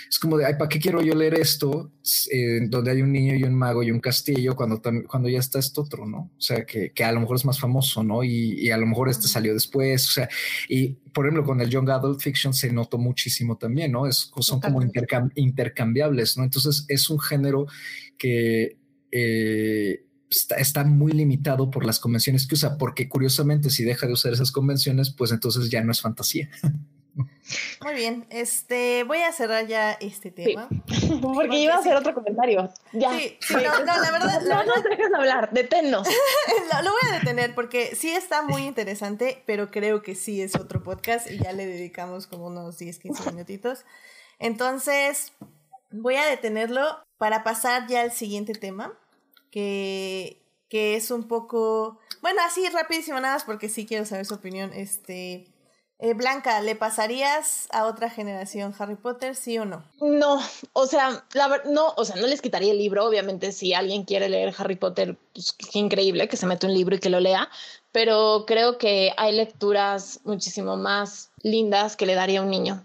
es como de, ay, ¿para qué quiero yo leer esto? Eh, donde hay un niño y un mago y un castillo cuando, cuando ya está esto otro, ¿no? O sea, que, que a lo mejor es más famoso, ¿no? Y, y, a lo mejor este salió después, o sea, y por ejemplo, con el Young Adult Fiction se notó muchísimo también, ¿no? Es, son como intercam intercambiables, ¿no? Entonces es un género que... Eh, Está, está, muy limitado por las convenciones que usa, porque curiosamente si deja de usar esas convenciones, pues entonces ya no es fantasía. *laughs* Muy bien, este, voy a cerrar ya este tema. *laughs* Porque iba a hacer otro comentario. Ya. Sí, no, la verdad. no nos dejes hablar, deténnos. *laughs* lo, lo, voy a detener porque sí está muy interesante, pero creo que sí es otro podcast y ya le dedicamos como unos 10, 15 minutitos. Entonces, voy a detenerlo para pasar ya al siguiente tema, que, que es un poco. Bueno, así rapidísimo, nada más porque sí quiero saber su opinión. Este eh, Blanca, ¿le pasarías a otra generación Harry Potter, sí o no? No, o sea, la no, o sea, no les quitaría el libro, obviamente si alguien quiere leer Harry Potter, pues qué increíble que se mete un libro y que lo lea, pero creo que hay lecturas muchísimo más lindas que le daría a un niño.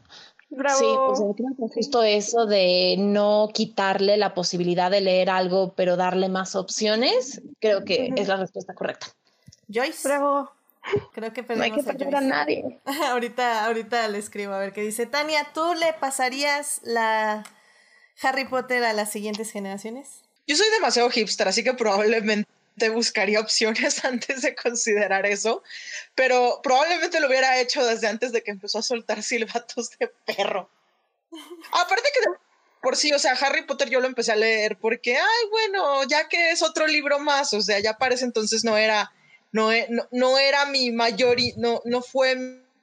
Bravo. Sí, o sea, creo que justo eso de no quitarle la posibilidad de leer algo, pero darle más opciones, creo que es la respuesta correcta. Joyce. Bravo. Creo que no hay que perder a, a nadie. *laughs* ahorita, ahorita le escribo a ver qué dice. Tania, ¿tú le pasarías la Harry Potter a las siguientes generaciones? Yo soy demasiado hipster, así que probablemente probablemente buscaría opciones *laughs* antes de considerar eso, pero probablemente lo hubiera hecho desde antes de que empezó a soltar silbatos de perro. *laughs* Aparte que por sí, o sea, Harry Potter yo lo empecé a leer porque, ay, bueno, ya que es otro libro más, o sea, ya parece entonces no era, no, e, no, no era mi mayor, no, no fue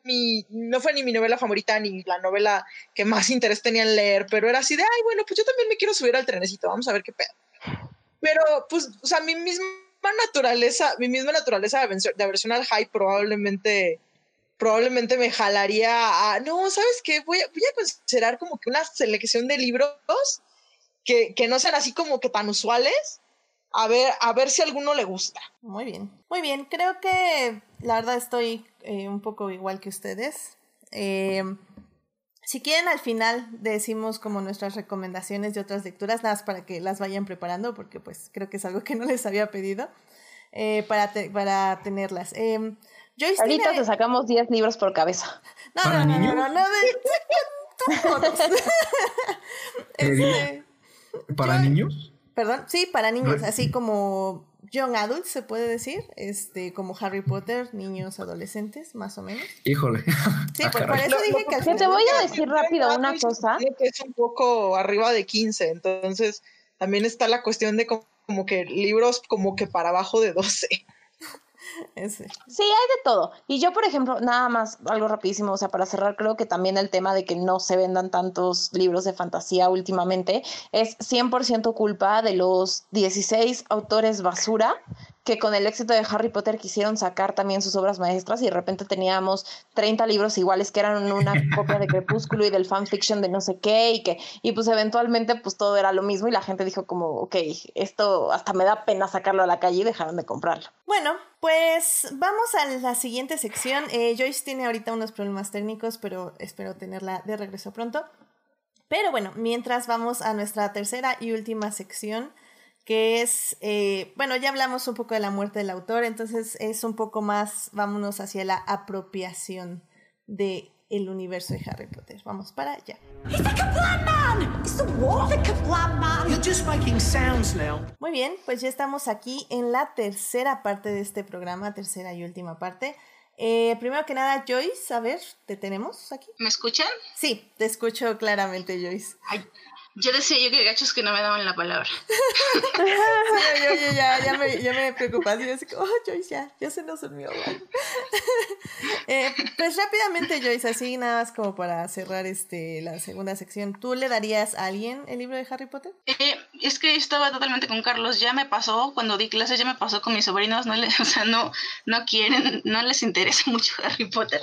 mi, no fue ni mi novela favorita ni la novela que más interés tenía en leer, pero era así de, ay, bueno, pues yo también me quiero subir al trenecito, vamos a ver qué pedo. Pero, pues, o sea, mi misma naturaleza, mi misma naturaleza de aversión al hype probablemente probablemente me jalaría a, no, ¿sabes qué? Voy a, voy a considerar como que una selección de libros que, que, no sean así como que tan usuales, a ver, a ver si a alguno le gusta. Muy bien, muy bien, creo que la verdad estoy eh, un poco igual que ustedes. Eh, si quieren, al final decimos como nuestras recomendaciones de otras lecturas, nada más para que las vayan preparando, porque pues creo que es algo que no les había pedido eh, para, para tenerlas. Eh, Ahorita te sacamos 10 libros por cabeza. No, no, no, no, no, no, *laughs* *laughs* este, ¿Para niños? Perdón, sí, para niños, así como young adults se puede decir, este, como Harry Potter, niños, adolescentes, más o menos. Híjole. *laughs* Sí, pues por eso dije que al Te voy a decir rápido una cosa. Es un poco arriba de 15, entonces también está la cuestión de como que libros como que para abajo de 12. *laughs* Sí, hay de todo. Y yo, por ejemplo, nada más, algo rapidísimo, o sea, para cerrar, creo que también el tema de que no se vendan tantos libros de fantasía últimamente es 100% culpa de los 16 autores basura que con el éxito de Harry Potter quisieron sacar también sus obras maestras y de repente teníamos 30 libros iguales que eran una *laughs* copia de Crepúsculo y del fanfiction de no sé qué y que y pues eventualmente pues todo era lo mismo y la gente dijo como, ok, esto hasta me da pena sacarlo a la calle y dejaron de comprarlo. Bueno, pues vamos a la siguiente sección. Eh, Joyce tiene ahorita unos problemas técnicos, pero espero tenerla de regreso pronto. Pero bueno, mientras vamos a nuestra tercera y última sección, que es, eh, bueno, ya hablamos un poco de la muerte del autor, entonces es un poco más, vámonos hacia la apropiación de el universo de Harry Potter. Vamos para allá. Muy bien, pues ya estamos aquí en la tercera parte de este programa, tercera y última parte. Eh, primero que nada, Joyce, a ver, ¿te tenemos aquí? ¿Me escuchan? Sí, te escucho claramente, Joyce. Ay, yo decía yo que gachos que no me daban la palabra. *laughs* sí, yo, ya, ya, me, ya me preocupas. Y yo así como, oh, Joyce, ya, ya se nos durmió. *laughs* eh, pues rápidamente, Joyce, así nada más como para cerrar este la segunda sección. ¿Tú le darías a alguien el libro de Harry Potter? Eh, es que estaba totalmente con Carlos. Ya me pasó, cuando di clases, ya me pasó con mis sobrinos. No le, *laughs* o sea, no, no quieren, no les interesa mucho Harry Potter.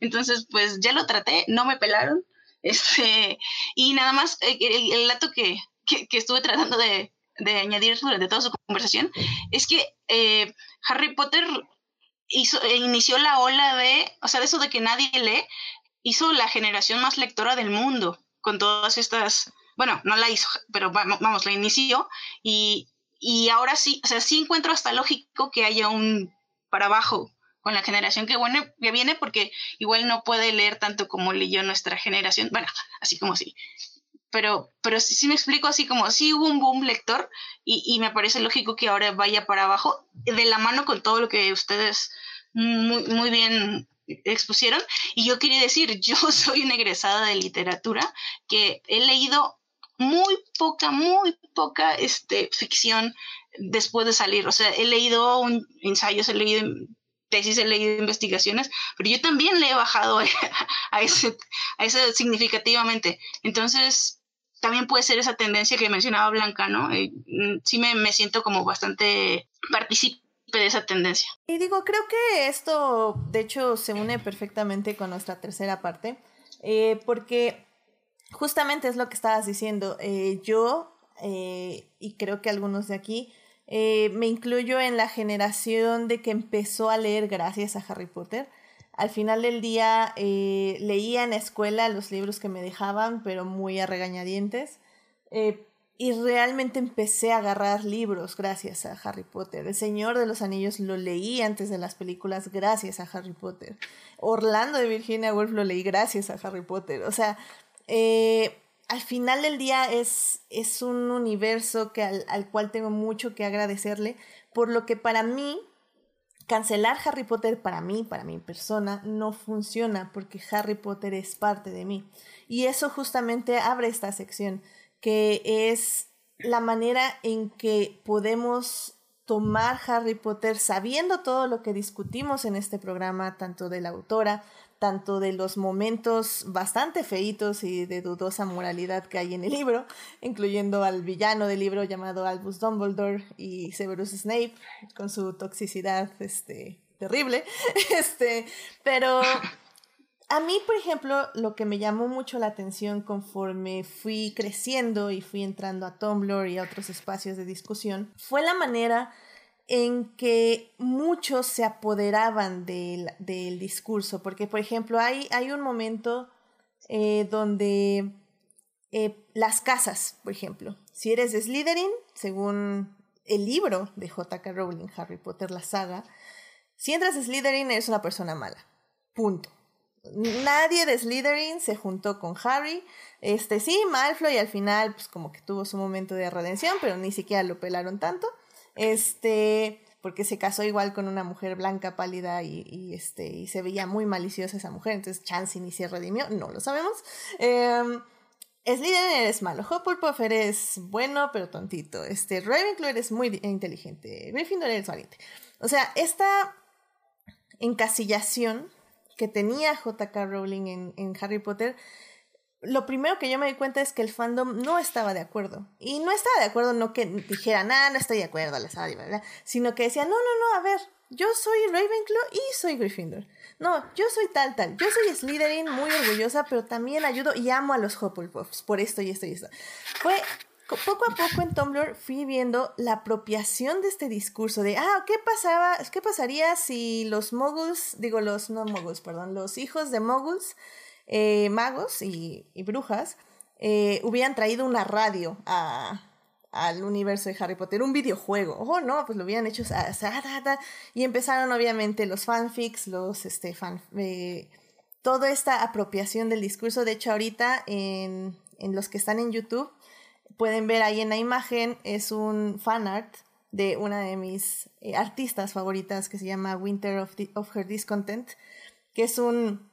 Entonces, pues ya lo traté, no me pelaron este, y nada más, eh, el, dato que, que, estuve tratando de, de, añadir durante toda su conversación es que eh, Harry Potter hizo, eh, inició la ola de, o sea, de eso de que nadie lee, hizo la generación más lectora del mundo con todas estas, bueno, no la hizo, pero vamos, la inició y, y ahora sí, o sea, sí encuentro hasta lógico que haya un para abajo con la generación que, bueno, que viene, porque igual no puede leer tanto como leyó nuestra generación, bueno, *laughs* así como sí. Pero, pero sí, me explico así como sí hubo un boom lector y, y, me parece lógico que ahora vaya para abajo de la mano con todo lo que ustedes muy, muy bien expusieron. Y yo quería decir, *laughs* yo soy una egresada de literatura que he leído muy poca, muy poca este, ficción después de salir. O sea, he leído un, ensayos, he leído tesis, he leído investigaciones, pero yo también le he bajado *laughs* a, ese, a ese significativamente. Entonces, también puede ser esa tendencia que mencionaba Blanca, ¿no? Eh, mm, sí me, me siento como bastante partícipe de esa tendencia. Y digo, creo que esto, de hecho, se une perfectamente con nuestra tercera parte, eh, porque justamente es lo que estabas diciendo. Eh, yo, y creo que algunos de aquí, eh, me incluyo en la generación de que empezó a leer gracias a Harry Potter. Al final del día eh, leía en la escuela los libros que me dejaban, pero muy a regañadientes. Eh, y realmente empecé a agarrar libros gracias a Harry Potter. El Señor de los Anillos lo leí antes de las películas gracias a Harry Potter. Orlando de Virginia Woolf lo leí gracias a Harry Potter. O sea, al final del día es, es un universo que al, al cual tengo mucho que agradecerle, por lo que para mí cancelar Harry Potter para mí, para mi persona, no funciona porque Harry Potter es parte de mí. Y eso justamente abre esta sección, que es la manera en que podemos tomar Harry Potter sabiendo todo lo que discutimos en este programa, tanto de la autora, tanto de los momentos bastante feitos y de dudosa moralidad que hay en el libro, incluyendo al villano del libro llamado Albus Dumbledore y Severus Snape con su toxicidad este terrible. *laughs* Este, pero a mí, por ejemplo, lo que me llamó mucho la atención conforme fui creciendo y fui entrando a Tumblr y a otros espacios de discusión fue la manera en que muchos se apoderaban del, del discurso, porque por ejemplo hay, hay un momento eh, donde eh, las casas, por ejemplo, si eres de Slytherin, según el libro de J.K. Rowling, Harry Potter, la saga, si entras a Slytherin eres una persona mala, punto. Nadie de Slytherin se juntó con Harry. Este sí, Malfoy al final pues como que tuvo su momento de redención, pero ni siquiera lo pelaron tanto. Este, porque se casó igual con una mujer blanca, pálida y, este, y se veía muy maliciosa esa mujer, entonces Chance ni se redimió, no lo sabemos. Eh, Slytherin eres malo, Hufflepuff eres bueno pero tontito, este, Ravenclaw eres muy inteligente, Gryffindor eres valiente. O sea, esta encasillación que tenía J.K. Rowling en, en Harry Potter lo primero que yo me di cuenta es que el fandom no estaba de acuerdo. Y no estaba de acuerdo, no que dijera, nada, no estoy de acuerdo, la saga, ¿verdad? Sino que decía, no, no, no, a ver, yo soy Ravenclaw y soy Gryffindor. No, yo soy tal, tal. Yo soy Slytherin, muy orgullosa, pero también ayudo y amo a los Hufflepuffs por esto y esto y esto. Fue poco a poco en Tumblr fui viendo la apropiación de este discurso de, ah, ¿qué pasaba? ¿Qué pasaría si los moguls, digo los, no moguls, perdón, los hijos de moguls eh, magos y, brujas eh, hubieran traído una radio al universo de Harry Potter, un videojuego. Oh, no, pues lo hubieran hecho. y empezaron, obviamente, los fanfics, los este, fan, eh, toda esta apropiación del discurso. De hecho, ahorita en, en, los que están en YouTube, pueden ver ahí en la imagen, es un fan art de una de mis artistas favoritas que se llama Winter of Her Discontent, que es un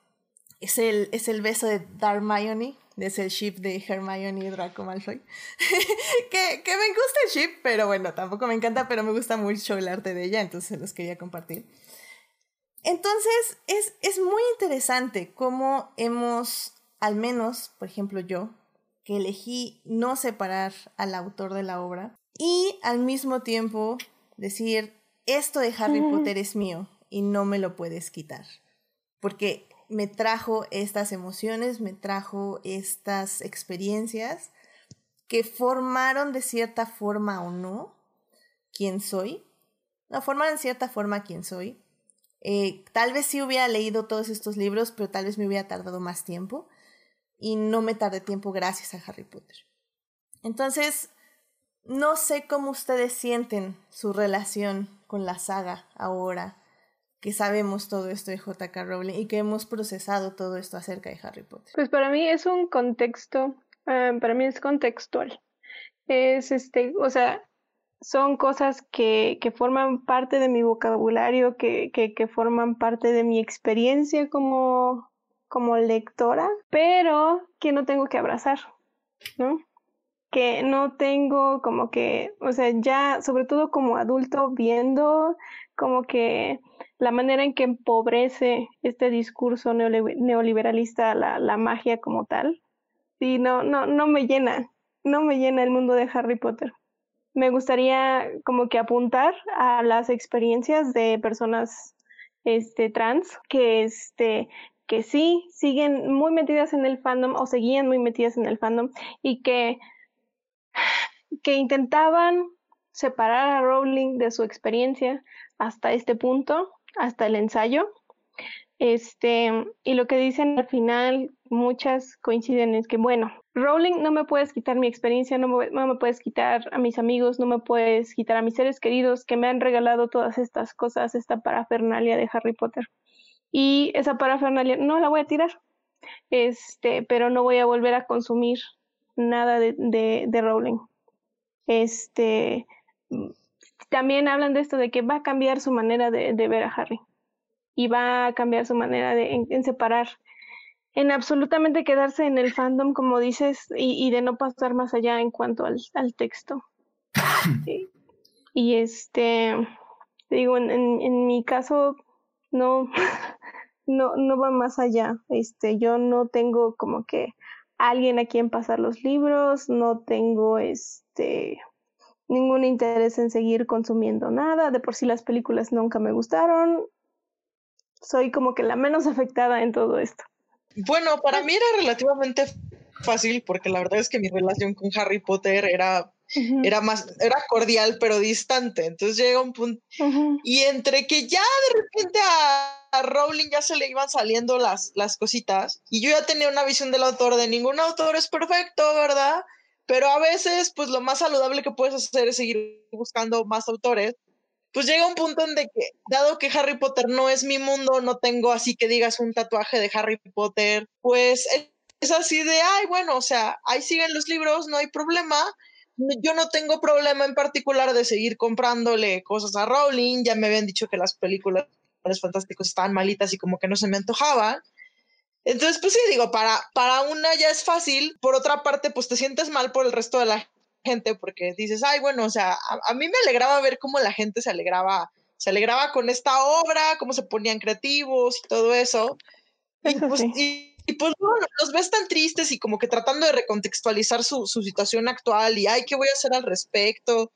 es el, es el beso de Darmione, es el ship de Hermione y Draco Malfoy. *laughs* que, que me gusta el ship, pero bueno, tampoco me encanta, pero me gusta mucho el arte de ella, entonces los quería compartir. Entonces, es, es muy interesante cómo hemos, al menos, por ejemplo, yo, que elegí no separar al autor de la obra y al mismo tiempo decir, esto de Harry Potter es mío y no me lo puedes quitar. Porque me trajo estas emociones, me trajo estas experiencias que formaron de cierta forma o no quién soy. No, formaron de cierta forma quién soy. Eh, tal vez sí hubiera leído todos estos libros, pero tal vez me hubiera tardado más tiempo. Y no me tardé tiempo gracias a Harry Potter. Entonces, no sé cómo ustedes sienten su relación con la saga ahora que sabemos todo esto de J.K. Rowling y que hemos procesado todo esto acerca de Harry Potter? Pues para mí es un contexto, ah, para mí es contextual. Es este, o sea, son cosas que, que forman parte de mi vocabulario, que, que, que forman parte de mi experiencia como, como lectora, pero que no tengo que abrazar, ¿no? que no tengo como que, o sea, ya sobre todo como adulto viendo como que la manera en que empobrece este discurso neoliberalista la, la magia como tal, sí, no, no, no me llena, no me llena el mundo de Harry Potter. Me gustaría como que apuntar a las experiencias de personas este, trans que, este, que sí siguen muy metidas en el fandom o seguían muy metidas en el fandom y que, que intentaban separar a Rowling de su experiencia hasta este punto hasta el ensayo. Este, y lo que dicen al final, muchas coinciden es que, bueno, Rowling, no me puedes quitar mi experiencia, no me, no me, puedes quitar a mis amigos, no me puedes quitar a mis seres queridos que me han regalado todas estas cosas, esta parafernalia de Harry Potter. Y esa parafernalia no la voy a tirar, este, pero no voy a volver a consumir nada de, de, de Rowling. Este, también hablan de esto de que va a cambiar su manera de, de ver a Harry y va a cambiar su manera de en, separar, en absolutamente quedarse en el fandom, como dices, y, y de no pasar más allá en cuanto al, al texto. *laughs* y, y este, digo, en, en, en mi caso, no, *laughs* no, no va más allá. Este, yo no tengo como que alguien a quien pasar los libros, no tengo este ningún interés en seguir consumiendo nada, de por sí las películas nunca me gustaron. Soy como que la menos *laughs* afectada en todo esto. Bueno, para mí era relativamente fácil porque la verdad es que mi relación con Harry Potter era era más, era cordial pero distante. Entonces llega un punto y entre que ya de repente a, a, Rowling ya se le iban saliendo las, las cositas y yo ya tenía una visión del autor de ningún autor es perfecto, ¿verdad? Pero a veces pues lo más saludable que puedes hacer es seguir buscando más autores. Pues llega un punto en de que, dado que Harry Potter no es mi mundo, no tengo así que digas un tatuaje de Harry Potter, pues es así de, ay, bueno, o sea, ahí siguen los libros, no hay problema, yo no tengo problema en particular de seguir comprándole cosas a Rowling. Ya me habían dicho que las películas fantásticos estaban malitas y como que no se me antojaban. Entonces, pues sí, digo, para, para una ya es fácil. Por otra parte, pues te sientes mal por el resto de la gente porque dices, ay, bueno, o sea, a, a mí me alegraba ver cómo la gente se alegraba, se alegraba con esta obra, cómo se ponían creativos y todo eso. Y, pues, y, y pues no, los ves tan tristes y como que tratando de recontextualizar su, su situación actual y, ay, ¿qué voy a hacer al respecto?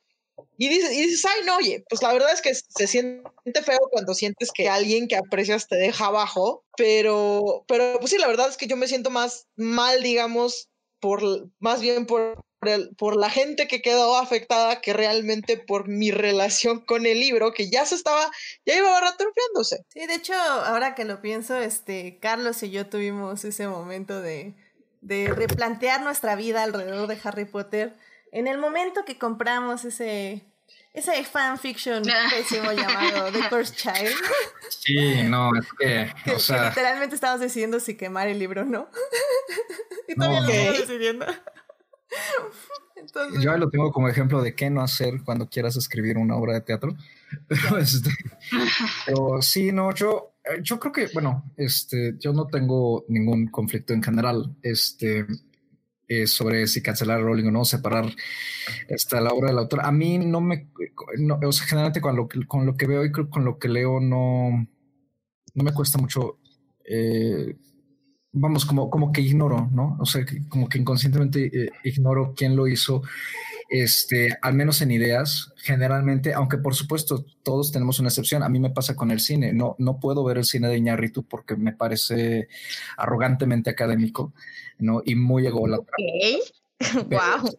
Y dices, y dices, ay, no, oye, pues la verdad es que se siente feo cuando sientes que alguien que aprecias te deja abajo, pero, pero pues sí, la verdad es que yo me siento más mal, digamos, por, más bien por el, por, la gente que quedó afectada que realmente por mi relación con el libro, que ya se estaba, ya iba retrofiándose. Sí, de hecho, ahora que lo pienso, este, Carlos y yo tuvimos ese momento de, de replantear nuestra vida alrededor de Harry Potter. En el momento que compramos ese, ese fanfiction pésimo llamado The Cursed Child. *laughs* Sí, no, es que, *laughs* que, o sea... que literalmente estábamos decidiendo si quemar el libro o no. *laughs* y todavía no, lo estamos decidiendo. Entonces... Yo lo tengo como ejemplo de qué no hacer cuando quieras escribir una obra de teatro. Pero, este, pero sí, no, yo, yo creo que, bueno, este, yo no tengo ningún conflicto en general. Este, eh, sobre si cancelar Rolling o no, separar esta, la obra del autor. A mí no me, o sea, generalmente con lo, con lo que veo y con lo que leo no, no me cuesta mucho eh, vamos, como, como que ignoro, ¿no? O sea, como que inconscientemente eh, ignoro quién lo hizo, este, al menos en ideas, generalmente, aunque por supuesto todos tenemos una excepción, a mí me pasa con el cine, no, no puedo ver el cine de Iñárritu porque me parece arrogantemente académico, ¿no? Y muy ególatra. Ok, *laughs* wow.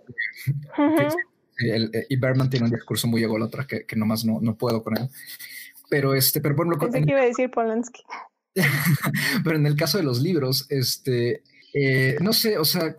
El, el, y Berman tiene un discurso muy ególatra que, que nomás no, no puedo con él. Pero este, pero bueno, Pensé que iba a decir Polanski. *laughs* Pero en el caso de los libros, este, eh, no sé, o sea,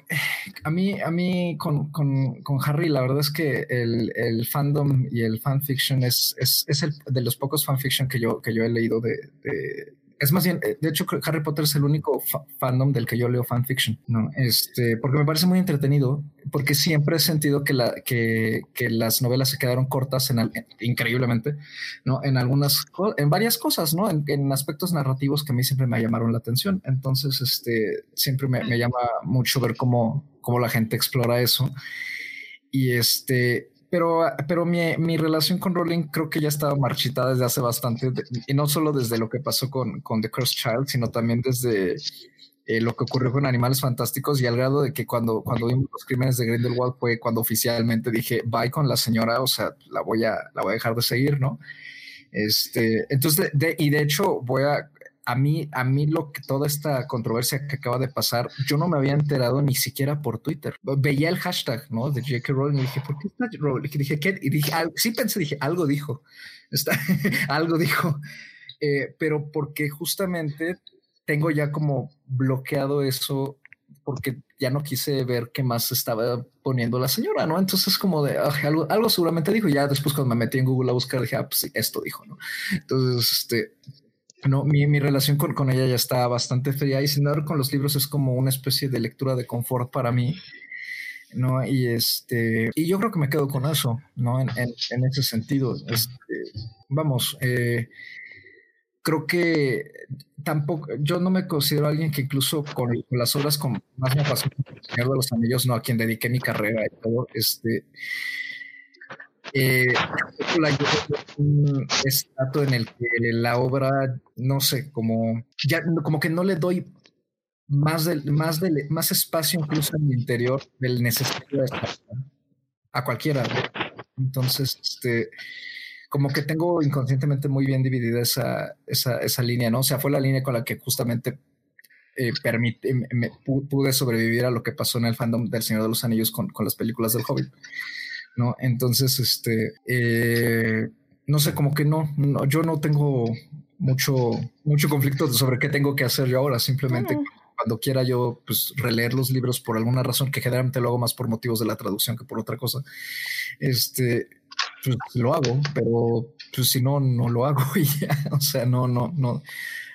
a mí, a mí con, con, con Harry, la verdad es que el, el fandom y el fanfiction es, es, es, el de los pocos fanfiction que yo, que yo he leído de, de es más bien, de hecho, Harry Potter es el único fa fandom del que yo leo fanfiction, ¿no? Este, porque me parece muy entretenido, porque siempre he sentido que, la, que, que las novelas se quedaron cortas en, increíblemente, ¿no? En algunas, en varias cosas, ¿no? En, en, aspectos narrativos que a mí siempre me llamaron la atención. Entonces, este, siempre me, me llama mucho ver cómo, cómo la gente explora eso. Y este, pero, pero mi, mi, relación con Rowling creo que ya estaba marchita desde hace bastante, y no solo desde lo que pasó con, con The Cursed Child, sino también desde eh, lo que ocurrió con Animales Fantásticos y al grado de que cuando, cuando vimos los crímenes de Grindelwald fue cuando oficialmente dije, bye con la señora, o sea, la voy a, la voy a dejar de seguir, ¿no? Este, entonces, y de hecho voy a, a mí, a mí lo que toda esta controversia que acaba de pasar, yo no me había enterado ni siquiera por Twitter. Veía el hashtag, ¿no? De J.K. Rowling y dije, ¿por qué está Rowling? Y dije, ¿qué? Y dije, sí pensé, dije, algo dijo. Está, *laughs* algo dijo. Eh, pero porque justamente tengo ya como bloqueado eso porque ya no quise ver qué más estaba poniendo la señora, ¿no? Entonces como de algo, algo seguramente dijo. Ya después cuando me metí en Google a buscar dije, ah, pues esto dijo, ¿no? Entonces, este, no, mi, mi relación con, con, ella ya está bastante fría y sin dar con los libros es como una especie de lectura de confort para mí. ¿no? Y este, y yo creo que me quedo con eso, ¿no? En, ese sentido, este, vamos, eh, creo que tampoco, yo no me considero alguien que incluso con, las obras con más me pasó Señor de los Anillos, no a quien dediqué mi carrera y todo, este, eh, un estatus en el que la obra, no sé, como ya como que no le doy más del, más del, más espacio incluso en el interior del necesario a cualquiera. Entonces, este como que tengo inconscientemente muy bien dividida esa, esa, esa línea, ¿no? O sea, fue la línea con la que justamente eh, permite, me, pude sobrevivir a lo que pasó en el fandom del Señor de los Anillos con, con las películas del Hobbit, ¿no? Entonces, este, eh, no sé, como que no, yo no tengo mucho, mucho conflicto sobre qué tengo que hacer yo ahora, simplemente cuando quiera yo pues releer los libros por alguna razón que generalmente lo hago más por motivos de la traducción que por otra cosa. Este, pues lo hago, pero pues si no, no lo hago *laughs* y ya, o sea, no, no, no,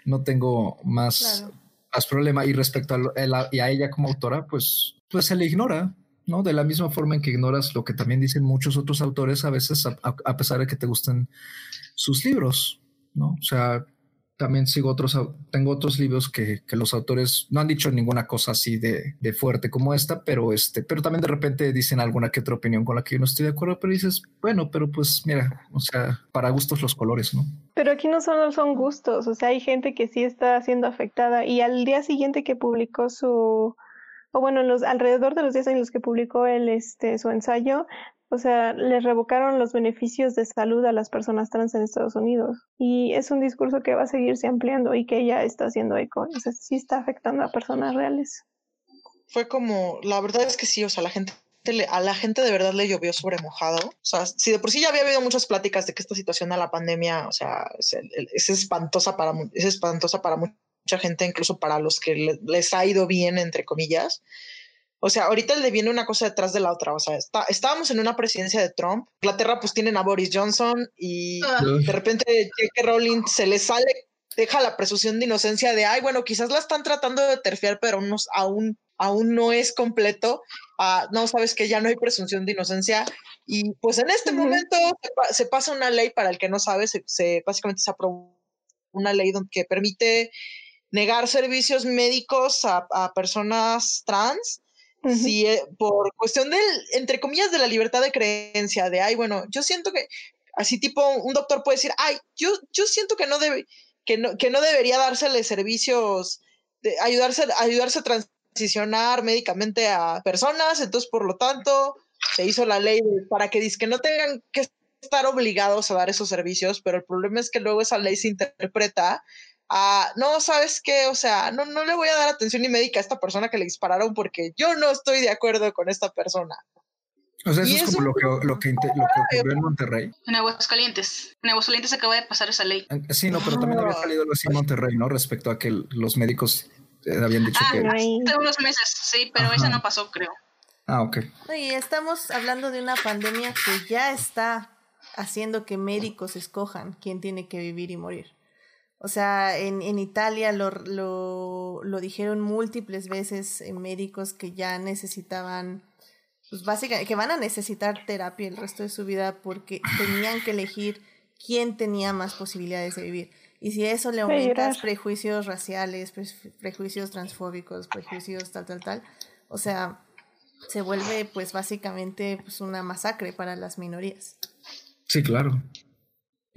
no tengo más, más problema. Y respecto a, y a ella como autora, pues, pues se le ignora, ¿no? De la misma forma en que ignoras lo que también dicen muchos otros autores a veces, a, pesar de que te gusten sus libros, ¿no? O sea, también sigo otros, tengo otros libros que, que, los autores no han dicho ninguna cosa así de, de, fuerte como esta, pero este, pero también de repente dicen alguna que otra opinión con la que yo no estoy de acuerdo, pero dices, bueno, pero pues mira, o sea, para gustos los colores, ¿no? Pero aquí no solo son gustos, o sea, hay gente que sí está siendo afectada y al día siguiente que publicó su, o bueno, los, alrededor de los días en los que publicó el, este, su ensayo, o sea, les revocaron los beneficios de salud a las personas trans en Estados Unidos. Y es un discurso que va a seguirse ampliando y que ya está haciendo eco. O sea, sí está afectando a personas reales. Fue como, la verdad es que sí, o sea, la gente a la gente de verdad le llovió sobre mojado. O sea, si de por sí ya había habido muchas pláticas de que esta situación a la pandemia, o sea, es, espantosa para es espantosa para mucha gente, incluso para los que les ha ido bien, entre comillas. O sea, ahorita le viene una cosa detrás de la otra. O sea, está, estábamos en una presidencia de Trump. Inglaterra pues tienen a Boris Johnson y ah. de repente J.K. Rowling se le sale, deja la presunción de inocencia de, ay, bueno, quizás la están tratando de terfiar, pero aún, aún no es completo. Ah, no, sabes que ya no hay presunción de inocencia. Y pues en este momento se, pasa una ley, para el que no sabe, se, básicamente se aprobó una ley que permite negar servicios médicos a, a personas trans Sí, eh, por cuestión del, entre comillas, de la libertad de creencia, de, ay, bueno, yo siento que, así tipo, un doctor puede decir, ay, yo, yo siento que no, debe, que no, que no debería dársele servicios, de ayudarse, ayudarse a transicionar médicamente a personas, entonces, por lo tanto, se hizo la ley para que, que no tengan que estar obligados a dar esos servicios, pero el problema es que luego esa ley se interpreta no, ¿sabes qué? O sea, no, no le voy a dar atención ni médica a esta persona que le dispararon porque yo no estoy de acuerdo con esta persona. O sea, eso es como lo que, lo, que, ocurrió en Monterrey. En Aguascalientes. En Aguascalientes acaba de pasar esa ley. Sí, no, pero también había ah. salido algo así en Monterrey, ¿no? Respecto a que los médicos eh, habían dicho ah, que... Hace unos meses, sí, pero esa no pasó, creo. Ah, ok. Y estamos hablando de una pandemia que ya está haciendo que médicos escojan quién tiene que vivir y morir. O sea, en, en Italia lo, lo, lo, dijeron múltiples veces en médicos que ya necesitaban, pues básicamente, que van a necesitar terapia el resto de su vida porque tenían que elegir quién tenía más posibilidades de vivir. Y si eso le aumentas prejuicios raciales, prejuicios transfóbicos, prejuicios tal, tal, tal, o sea, se vuelve pues básicamente pues una masacre para las minorías. Sí, claro.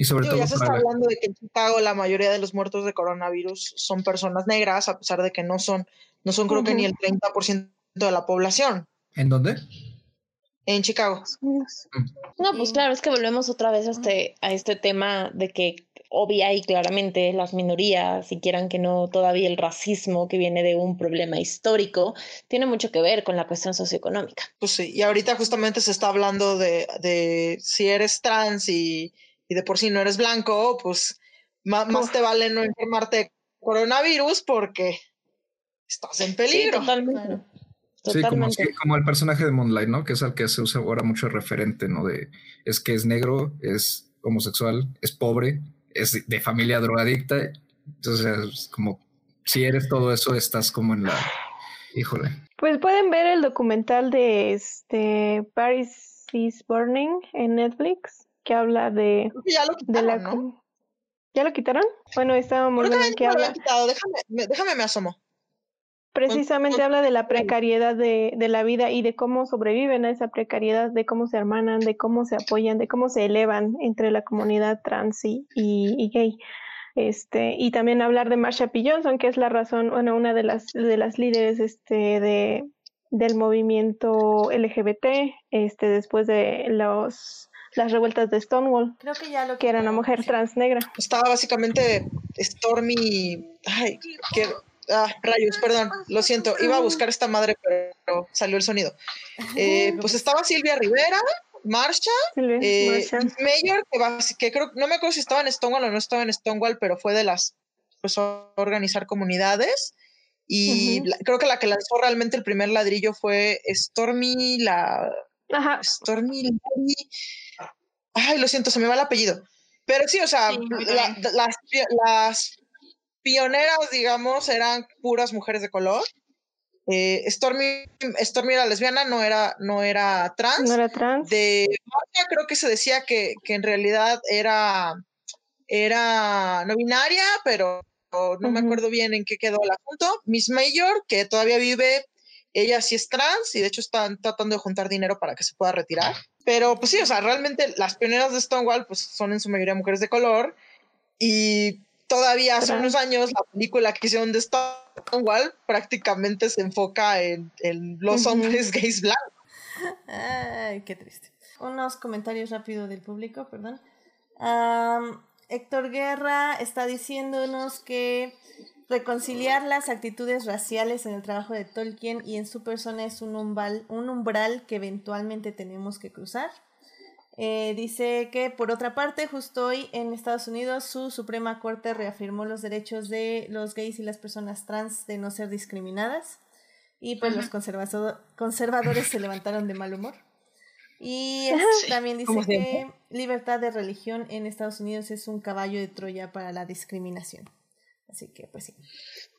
Y sobre todo. Ya se está hablando de que en Chicago la mayoría de los muertos de coronavirus son personas negras, a pesar de que no son, no son creo que ni el 30% de la población. ¿En dónde? En Chicago. Mm. No, pues claro, es que volvemos otra vez a este, a este tema de que obvia y claramente las minorías, si quieran que no, todavía el racismo que viene de un problema histórico, tiene mucho que ver con la cuestión socioeconómica. Pues sí, y ahorita justamente se está hablando de, de si eres trans y y de por sí no eres blanco, pues más, te vale no enfermarte de coronavirus porque estás en peligro. totalmente. Sí, como, el personaje de Moonlight, ¿no? Que es el que se usa ahora mucho referente, ¿no? De es que es negro, es homosexual, es pobre, es de familia drogadicta. Entonces, como si eres todo eso, estás como en la Híjole. Pues pueden ver el documental de este Paris is Burning en Netflix, que habla de, ya lo de la quitaron, ¿no? com- ¿Ya lo quitaron? Bueno, estaba muy Creo que lo habla. quitado. Déjame, me- déjame me asomo. Precisamente con- habla de la precariedad de, de la vida y de cómo sobreviven a esa precariedad, de cómo se hermanan, de cómo se apoyan, de cómo se elevan entre la comunidad trans y, y- y gay. Este, y también hablar de Marsha P. Johnson, que es la razón, bueno, una de las, de las líderes este, de, del movimiento LGBT, este, después de los, las revueltas de Stonewall, Creo que ya lo que era una mujer trans negra. Estaba básicamente Stormy. Ay, qué. Ah, rayos, perdón, lo siento. Iba a buscar esta madre, pero salió el sonido. Eh, pues estaba Silvia Rivera, Marsha, Silvia, eh, Mayor, que, que creo, no me acuerdo si estaba en Stonewall o no estaba en Stonewall, pero fue de las, pues, a organizar comunidades. Y la- creo que la que lanzó realmente el primer ladrillo fue Stormy, la Ajá, Stormy. Ay, lo siento, se me va el apellido. Pero sí, o sea, Sí, la- las, pi- las pioneras, digamos, eran puras mujeres de color. Eh, Stormy, Stormy era lesbiana, no era, no era trans. no era trans. De Marcia creo que se decía que, que en realidad era, era no binaria, pero no me acuerdo bien en qué quedó el asunto. Miss Mayor, que todavía vive, ella sí es trans y de hecho están tratando de juntar dinero para que se pueda retirar. Pero pues sí, o sea, realmente las pioneras de Stonewall pues son en su mayoría mujeres de color y todavía hace unos años la película que hicieron de Stonewall prácticamente se enfoca en, en los hombres gays blancos. Ay, qué triste. Unos comentarios rápido del público, perdón. Héctor Guerra está diciéndonos que reconciliar las actitudes raciales en el trabajo de Tolkien y en su persona es un umbral, un umbral que eventualmente tenemos que cruzar. Eh, dice que por otra parte, justo hoy en Estados Unidos, su Suprema Corte reafirmó los derechos de los gays y las personas trans de no ser discriminadas. Y pues los conservado- conservadores se levantaron de mal humor. Y *laughs* es- también dice que libertad de religión en Estados Unidos es un caballo de Troya para la discriminación. Así que, pues sí.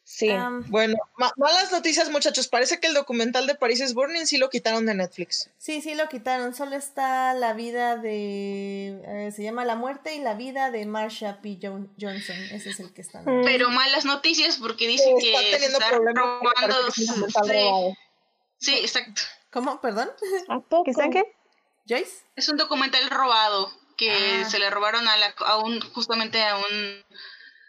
Sí. Bueno, ma- malas noticias, muchachos. Parece que el documental de Paris is Burning sí lo quitaron de Netflix. sí, sí lo quitaron. Solo está la vida de. eh, se llama La muerte y la vida de Marsha P. Jon- Johnson. Ese es el que está. Mm. Pero malas noticias porque dicen está que se teniendo está problemas robando. Sí, sí, exacto. ¿Cómo? ¿Perdón? ¿A *laughs* poco? ¿Qué están qué? ¿Joyce? Es un documental robado que Ah. se le robaron a, la, a un, justamente a un,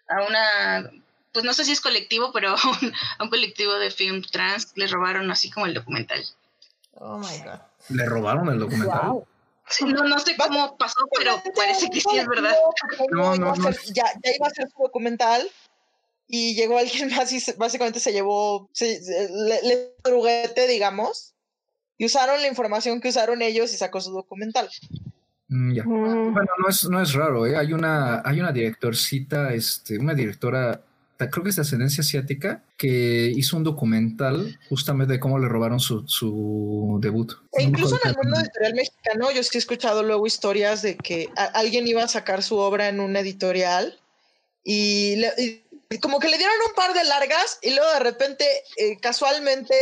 a una, pues no sé si es colectivo, pero *laughs* a un, a un colectivo de film trans le robaron así como el documental. Oh my god. Le robaron el documental. Wow. Sí, no, no sé cómo pasó, pero parece que sí es *laughs* verdad. No, No, ya, ya iba a ser su documental y llegó alguien *laughs* más y se- básicamente se llevó, se, se- le, le druguete, digamos, y usaron la información que usaron ellos y sacó su documental. Mm, ya. Mm, Bueno, no es, no es raro, ¿eh? Hay una, hay una directorcita, este, una directora, creo que es de ascendencia asiática, que hizo un documental justamente de cómo le robaron su, su debut. E incluso en el mundo editorial mexicano, yo sí he escuchado luego historias de que a- alguien iba a sacar su obra en una editorial y, le- y como que le dieron un par de largas y luego de repente, eh, casualmente,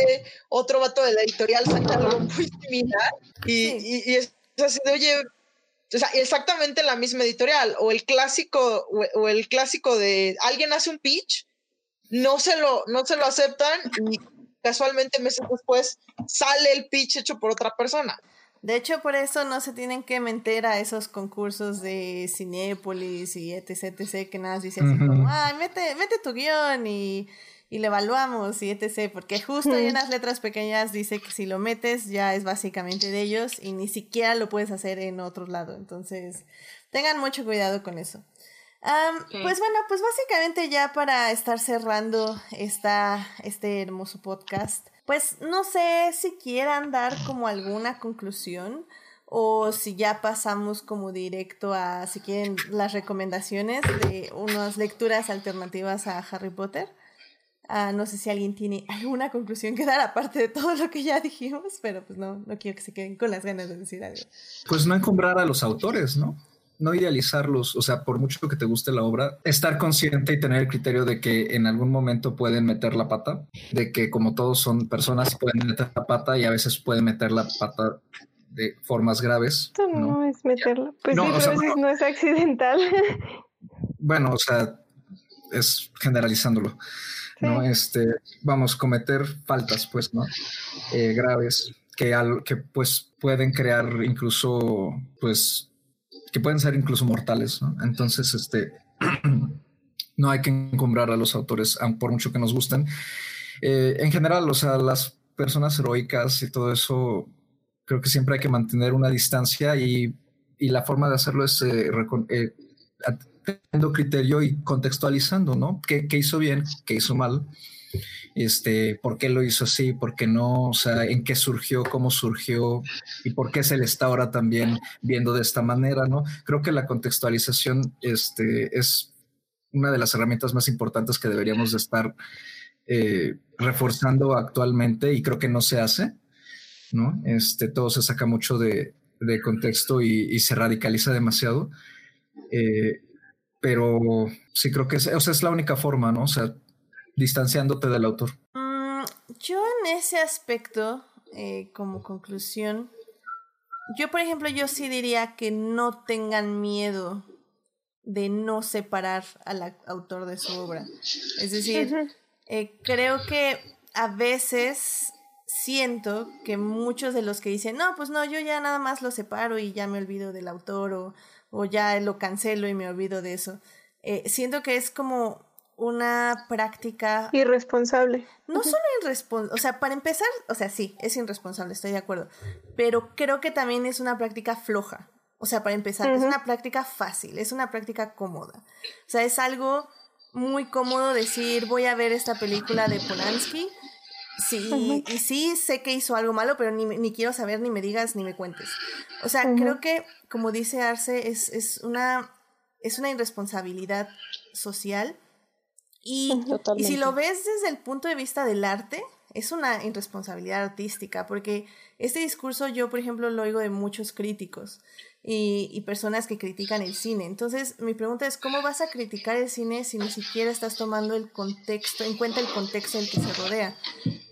otro vato de la editorial saca algo muy similar y- y es así de, oye, o sea, exactamente la misma editorial o el clásico o, o el clásico de alguien hace un pitch, no se lo, no se lo aceptan y casualmente meses después sale el pitch hecho por otra persona. De hecho, por eso no se tienen que meter a esos concursos de Cinépolis y etc, etc, que nada más dice así como, ay, mete, mete tu guion y, y le evaluamos y etc, porque justo en unas letras pequeñas dice que si lo metes ya es básicamente de ellos y ni siquiera lo puedes hacer en otro lado. Entonces, tengan mucho cuidado con eso. Ok. Pues bueno, pues básicamente ya para estar cerrando esta, este hermoso podcast, pues no sé si quieran dar como alguna conclusión o si ya pasamos como directo a, si quieren, las recomendaciones de unas lecturas alternativas a Harry Potter. Ah, no sé si alguien tiene alguna conclusión que dar aparte de todo lo que ya dijimos, pero pues no, no quiero que se queden con las ganas de decir algo. Pues no encumbrar a los autores, ¿no? no idealizarlos, o sea, por mucho que te guste la obra, estar consciente y tener el criterio de que en algún momento pueden meter la pata, de que como todos son personas pueden meter la pata y a veces pueden meter la pata de formas graves. Esto no, es meterla, pues no, sí, no es accidental. Bueno, o sea, es generalizándolo. ¿No? Este, vamos, cometer faltas, pues, ¿no? Eh, graves, que, al, que pues pueden crear incluso, pues, que pueden ser incluso mortales, ¿no? Entonces, este, *clears throat* no hay que encumbrar a los autores, por mucho que nos gusten. Eh, en general, o sea, las personas heroicas y todo eso, creo que siempre hay que mantener una distancia y, y la forma de hacerlo es eh, eh, teniendo criterio y contextualizando, ¿no? ¿Qué, ¿Qué, hizo bien? ¿Qué hizo mal? este, por qué lo hizo así, por qué no, o sea, en qué surgió, cómo surgió y por qué se le está ahora también viendo de esta manera, ¿no? Creo que la contextualización este, es una de las herramientas más importantes que deberíamos de estar eh, reforzando actualmente y creo que no se hace, ¿no? Este, todo se saca mucho de, contexto y, se radicaliza demasiado. Eh, pero sí creo que es, o sea, es la única forma, ¿no? O sea, distanciándote del autor? Mm, yo en ese aspecto, eh, como conclusión, yo por ejemplo, yo sí diría que no tengan miedo de no separar al autor de su obra. Es decir, eh, creo que a veces siento que muchos de los que dicen, no, pues no, yo ya nada más lo separo y ya me olvido del autor o, o ya lo cancelo y me olvido de eso. Eh, siento que es como una práctica irresponsable. No solo irresponsable, o sea, para empezar, o sea, sí, es irresponsable, estoy de acuerdo, pero creo que también es una práctica floja. O sea, para empezar, es una práctica fácil, es una práctica cómoda. O sea, es algo muy cómodo decir, voy a ver esta película de Polanski. Sí, y sí sé que hizo algo malo, pero ni, ni, quiero saber, ni me digas, ni me cuentes. O sea, creo que, como dice Arce, es, es, una, es una irresponsabilidad social. Y, si lo ves desde el punto de vista del arte, es una irresponsabilidad artística, porque este discurso yo, por ejemplo, lo oigo de muchos críticos y, y, personas que critican el cine. Entonces, mi pregunta es, ¿cómo vas a criticar el cine si ni siquiera estás tomando el contexto, en cuenta el contexto en el que se rodea?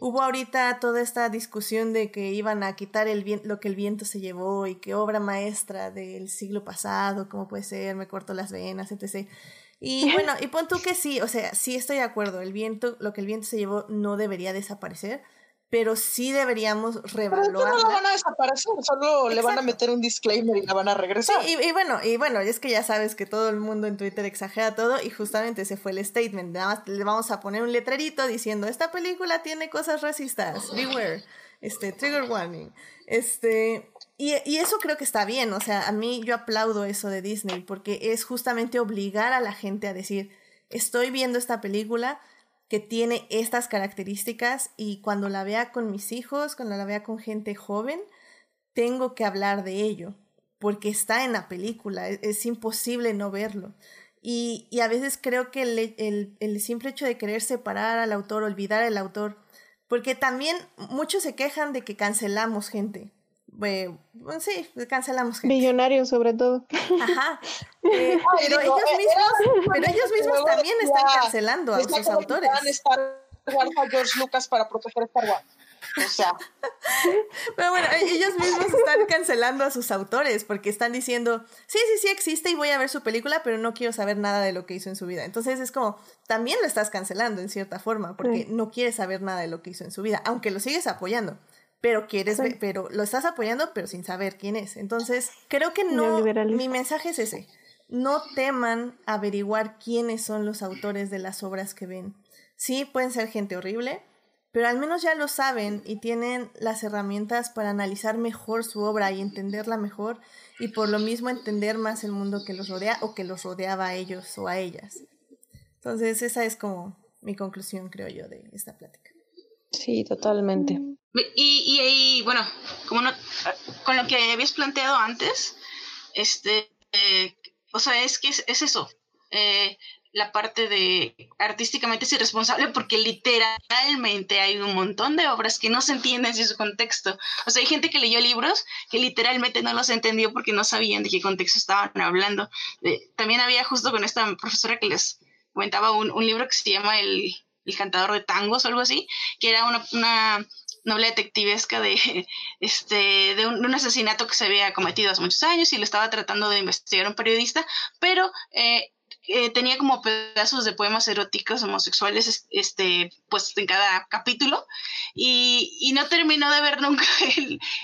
Hubo ahorita toda esta discusión de que iban a quitar el lo que el viento se llevó y que obra maestra del siglo pasado, ¿cómo puede ser? Me corto las venas, etc. Y bueno, y pon tú que sí, o sea, sí estoy de acuerdo, el viento, lo que el viento se llevó no debería desaparecer, pero sí deberíamos revalorar. no van a desaparecer, solo le van a meter un disclaimer y la van a regresar. Sí, y, bueno, y bueno, es que ya sabes que todo el mundo en Twitter exagera todo y justamente ese fue el statement. Nada más le vamos a poner un letrerito diciendo, esta película tiene cosas racistas, beware, este, trigger warning. Este, y, y, eso creo que está bien, o sea, a mí yo aplaudo eso de Disney porque es justamente obligar a la gente a decir, estoy viendo esta película que tiene estas características y cuando la vea con mis hijos, cuando la vea con gente joven, tengo que hablar de ello porque está en la película, es, es imposible no verlo. Y, y, a veces creo que el, el, el simple hecho de querer separar al autor, olvidar al autor, porque también muchos se quejan de que cancelamos gente. Bueno, sí, cancelamos gente. Millonarios sobre todo. Ajá. *laughs* Eh, pero, ellos mismos, pero ellos mismos también están cancelando a sus autores. George Lucas para proteger Star Wars. O sea. *laughs* Pero bueno, e-, ellos mismos están cancelando a sus autores porque están diciendo, sí, sí, sí existe y voy a ver su película, pero no quiero saber nada de lo que hizo en su vida. Entonces es como, también lo estás cancelando en cierta forma porque no quieres saber nada de lo que hizo en su vida, aunque lo sigues apoyando. Pero quieres ver, pero lo estás apoyando, pero sin saber quién es. Entonces, creo que no. Mi mensaje es ese. No teman averiguar quiénes son los autores de las obras que ven. Sí, pueden ser gente horrible, pero al menos ya lo saben y tienen las herramientas para analizar mejor su obra y entenderla mejor y por lo mismo entender más el mundo que los rodea o que los rodeaba a ellos o a ellas. Entonces esa es como mi conclusión, creo yo, de esta plática. Sí, totalmente. Y, y, bueno, como con lo que habías planteado antes, este, eh, o sea, es que es, eso. Eh, la parte de artísticamente es irresponsable porque literalmente hay un montón de obras que no se entienden sin su contexto. O sea, hay gente que leyó libros que literalmente no los entendió porque no sabían de qué contexto estaban hablando. también había justo con esta profesora que les comentaba un, un libro que se llama el, el, cantador de tangos o algo así, que era una, una novela detectivesca de, *laughs* este, de un, asesinato que se había cometido hace muchos años y lo estaba tratando de investigar un periodista, pero eh, eh, tenía como pedazos de poemas eróticos homosexuales este, pues en cada capítulo y, y no terminó de ver nunca *laughs*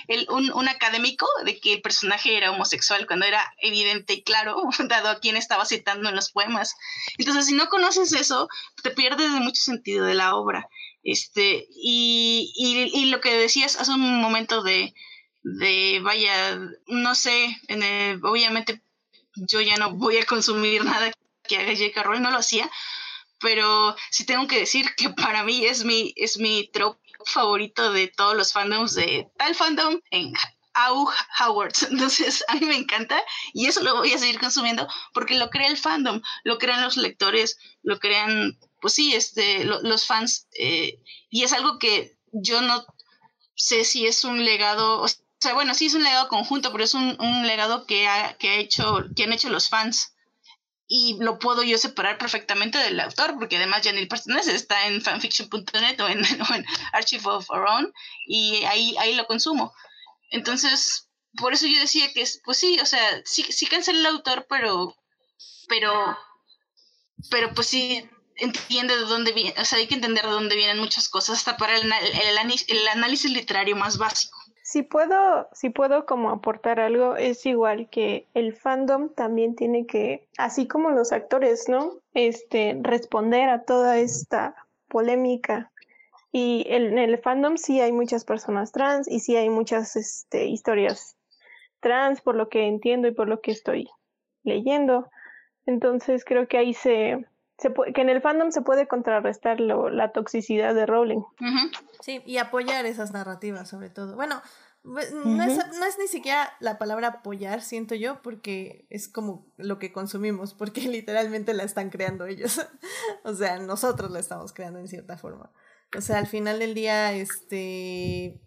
el, un, un, académico de que el personaje era homosexual cuando era evidente y claro, *laughs* dado a quién estaba citando en los poemas. Entonces, si no conoces eso, te pierdes de mucho sentido de la obra. Este, y, y, y lo que decías hace un momento de, de vaya, no sé, obviamente yo ya no voy a consumir nada que haga J.K. Rowling, no lo hacía, pero sí tengo que decir que *laughs* para mí es mi, es mi trope favorito de todos los fandoms de tal fandom en Au Howards. *laughs* Entonces, a mí me encanta y eso lo voy a seguir consumiendo porque lo crea el fandom, lo crean los lectores, lo crean, pues sí, este, los fans. Eh, y es algo que yo no sé si es un legado, o sea, bueno, sí es un legado conjunto, pero es un, un legado que, ha, que, ha hecho, que han hecho los fans y lo puedo yo separar perfectamente del autor, porque además Janil Parsons está en fanfiction.net o en, *laughs* en, Archive of Our Own y ahí, ahí lo consumo. Entonces, por eso yo decía que, es, pues sí, o sea, sí, sí cancela el autor, pero, pero, pero pues sí entiende de dónde viene, o sea, hay que entender de dónde vienen muchas cosas, hasta para el, el análisis literario más básico. Si puedo, si puedo como aportar algo, es igual que el fandom también tiene que, así como los actores, ¿no? Este, responder a toda esta polémica. Y en el fandom sí hay muchas personas trans y sí hay muchas este, historias trans, por lo que entiendo y por lo que estoy leyendo. Entonces creo que ahí se, se puede, que en el fandom se puede contrarrestar lo, la toxicidad de Rowling. Sí, y apoyar esas narrativas sobre todo. Bueno, no, es, no es ni siquiera la palabra apoyar, siento yo, porque es como lo que consumimos, porque *laughs* literalmente la están creando ellos. *laughs* o sea, nosotros la estamos creando en cierta forma. O sea, al final del día, este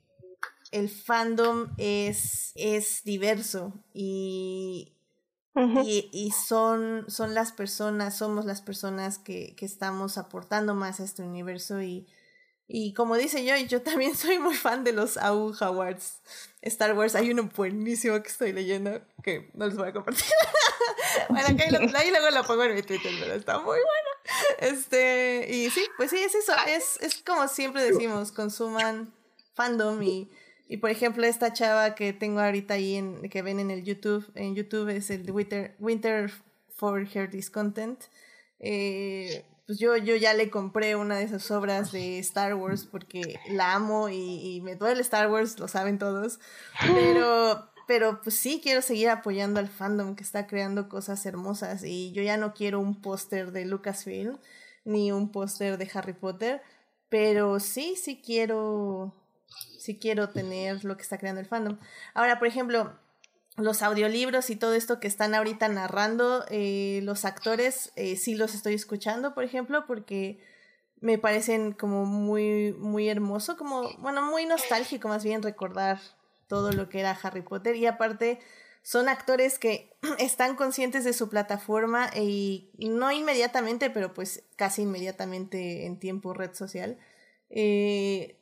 el fandom es, es diverso y, y, y, son, son las personas, somos las personas que, que estamos aportando más a este universo y, y como dice yo, yo también *laughs* soy muy fan de los AU Howards Star Wars. Hay uno buenísimo que estoy leyendo que no les voy a compartir. *laughs* bueno, ahí, ahí, luego lo pongo en mi Twitter, pero está muy bueno. Este, y sí, pues sí, es eso. Es, es como siempre decimos, consuman fandom y y por ejemplo, esta chava que tengo ahorita ahí en, que ven en el YouTube, en YouTube es el Winter, Winter for Her Discontent. Eh, pues yo, yo ya le compré una de esas obras de Star Wars porque la amo y, y me duele Star Wars, lo saben todos. Pero, pero pues sí quiero seguir apoyando al fandom que está creando cosas hermosas y yo ya no quiero un póster de Lucasfilm ni un póster de Harry Potter, pero sí, sí quiero si quiero tener lo que está creando el fandom. Ahora, por ejemplo, los audiolibros y todo esto que están ahorita narrando, eh, los actores eh, sí los estoy escuchando, por ejemplo, porque me parecen como muy, muy hermoso, como, bueno, muy nostálgico más bien recordar todo lo que era Harry Potter y aparte son actores que *clears throat* están conscientes de su plataforma y no inmediatamente, pero pues casi inmediatamente en tiempo red social. Eh,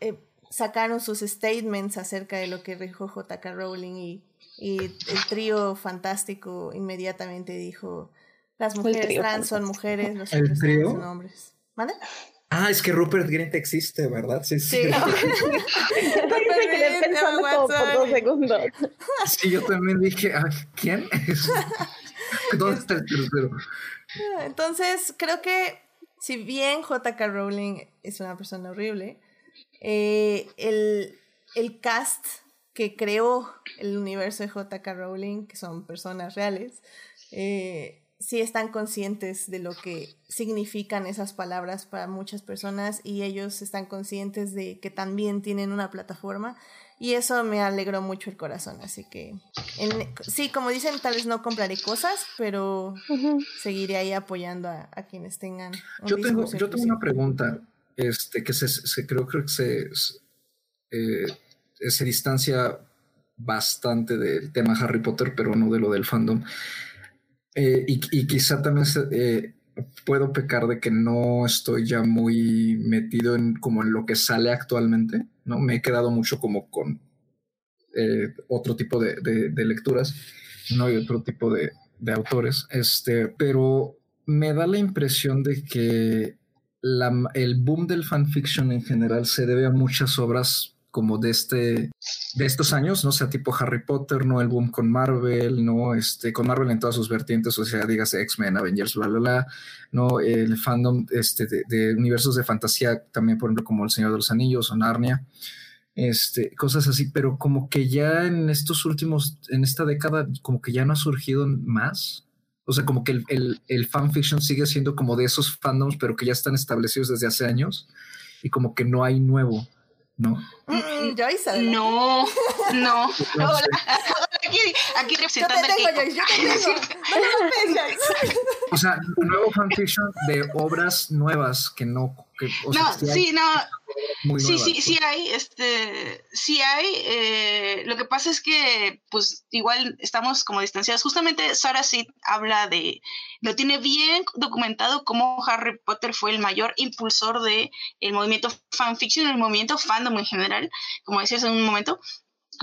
eh, sacaron sus statements acerca de lo que dijo J.K. Rowling y, y, el trío fantástico inmediatamente dijo, las mujeres trans son mujeres, los hombres trans son hombres. ¿Vale? Ah, es que Rupert Grint existe, ¿verdad? Sí, sí. sí. *laughs* *laughs* Sí, yo también dije, ah, ¿quién es? *laughs* ¿Dónde está el tercero? Entonces, creo que si bien J.K. Rowling es una persona horrible, eh, el, el cast que creó el universo de J.K. Rowling, que son personas reales, eh, sí están conscientes de lo que significan esas palabras para muchas personas y ellos están conscientes de que también tienen una plataforma y eso me alegró mucho el corazón, así que sí, como dicen, tal vez no compraré cosas, pero seguiré ahí apoyando a, quienes tengan. yo tengo, yo tengo una pregunta, este, que se, creo, creo que se, eh, se distancia bastante del tema Harry Potter, pero no de lo del fandom. Eh, y, quizá también eh, puedo pecar de que no estoy ya muy metido en como en lo que sale actualmente, ¿no? Me he quedado mucho como con eh, otro tipo de, de, lecturas, ¿no? Y otro tipo de, de, autores, este, pero me da la impresión de que la, el boom del fanfiction en general se debe a muchas obras como de este de estos años, no sea tipo Harry Potter, no el boom con Marvel, no este con Marvel en todas sus vertientes, o sea, dígase X-Men, Avengers, bla bla bla, no el fandom este de, universos de fantasía también por ejemplo como El Señor de los Anillos o Narnia. Este, cosas así, pero como que ya en estos últimos, en esta década, como que ya no ha surgido más. O sea, como que el, el, el fanfiction sigue siendo como de esos fandoms, pero que ya están establecidos desde hace años y como que no hay nuevo. ¿no? Mm. No, no. *laughs* Hola. Aquí, aquí representando yo te tengo, Joyce, yo te tengo. No, no, o sea, nuevo fanfiction de obras nuevas que no... Que, o sea, no, sí, no sí, sí, sí hay, este, sí hay. Eh, lo que pasa es que, pues, igual estamos como distanciados. Justamente Sara Sid habla de, lo tiene bien documentado cómo Harry Potter fue el mayor impulsor de el movimiento fanfiction, el movimiento fandom en general, como decías en un momento.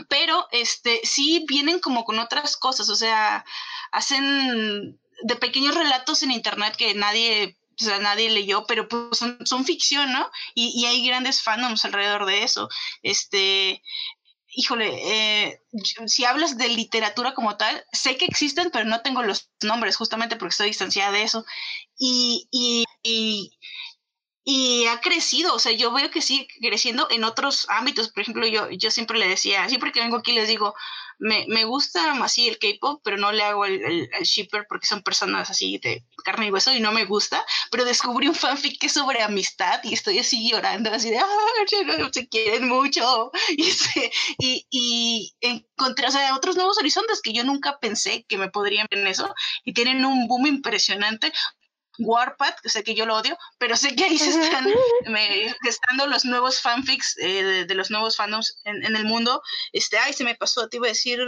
Pero, este, sí vienen como con otras cosas, o sea, hacen de pequeños relatos en internet que nadie o sea, nadie leyó, pero pues son, ficción, ¿no? Y, hay grandes fandoms alrededor de eso. Este, híjole, eh, si hablas de literatura como tal, sé que existen, pero no tengo los nombres, justamente porque estoy distanciada de eso. Y, y, y, y, ha crecido, o sea, yo veo que sigue creciendo en otros ámbitos. Por ejemplo, yo, yo siempre le decía, siempre que vengo aquí les digo, me, me gusta así el K-pop, pero no le hago el, el, shipper porque son personas así de carne y hueso y no me gusta. Pero descubrí un fanfic que es sobre amistad y estoy así llorando, así de, ah, se quieren mucho. *laughs* Y, y, encontré, o sea, otros nuevos horizontes que yo nunca pensé que me podrían en eso y tienen un boom impresionante. Warpath, sé que yo lo odio, pero sé que ahí se están gestando los nuevos fanfics eh, de, los nuevos fandoms en, el mundo. Este, ay, se me pasó, te iba a decir,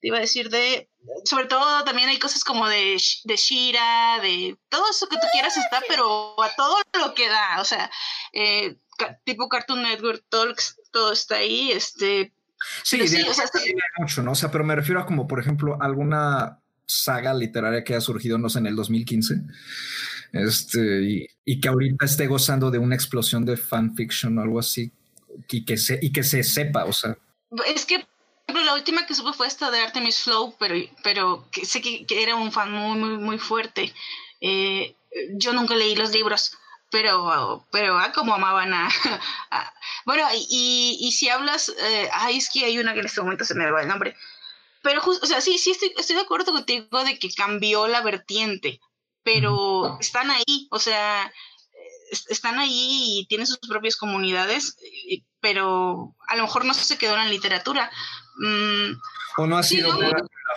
te iba a decir de, sobre todo también hay cosas como de, de Shira, de todo eso que tú quieras está, pero a todo lo que da, o sea, eh, tipo Cartoon Network, todo, todo está ahí, este. Sí, sí, o sea, mucho, ¿no? O sea, pero me refiero a como, por ejemplo, alguna saga literaria que ha surgido, no sé, en el 2015, este, y, que ahorita esté gozando de una explosión de fanfiction o algo así, y que se, y que se sepa, o sea. Es que la última que supe fue esta de Artemis Flow, pero, pero que sé que, era un fan muy, muy, muy fuerte. Eh, yo nunca leí los libros, pero, pero ah, como amaban a... *laughs* bueno, y, y, si hablas, eh, es que hay una que en este momento se me va el nombre, pero, o sea, sí, sí estoy, estoy de acuerdo contigo de que cambió la vertiente, pero están ahí, o sea, están ahí y tienen sus propias comunidades, pero a lo mejor no se quedó en la literatura. Mm, o no ha sido la,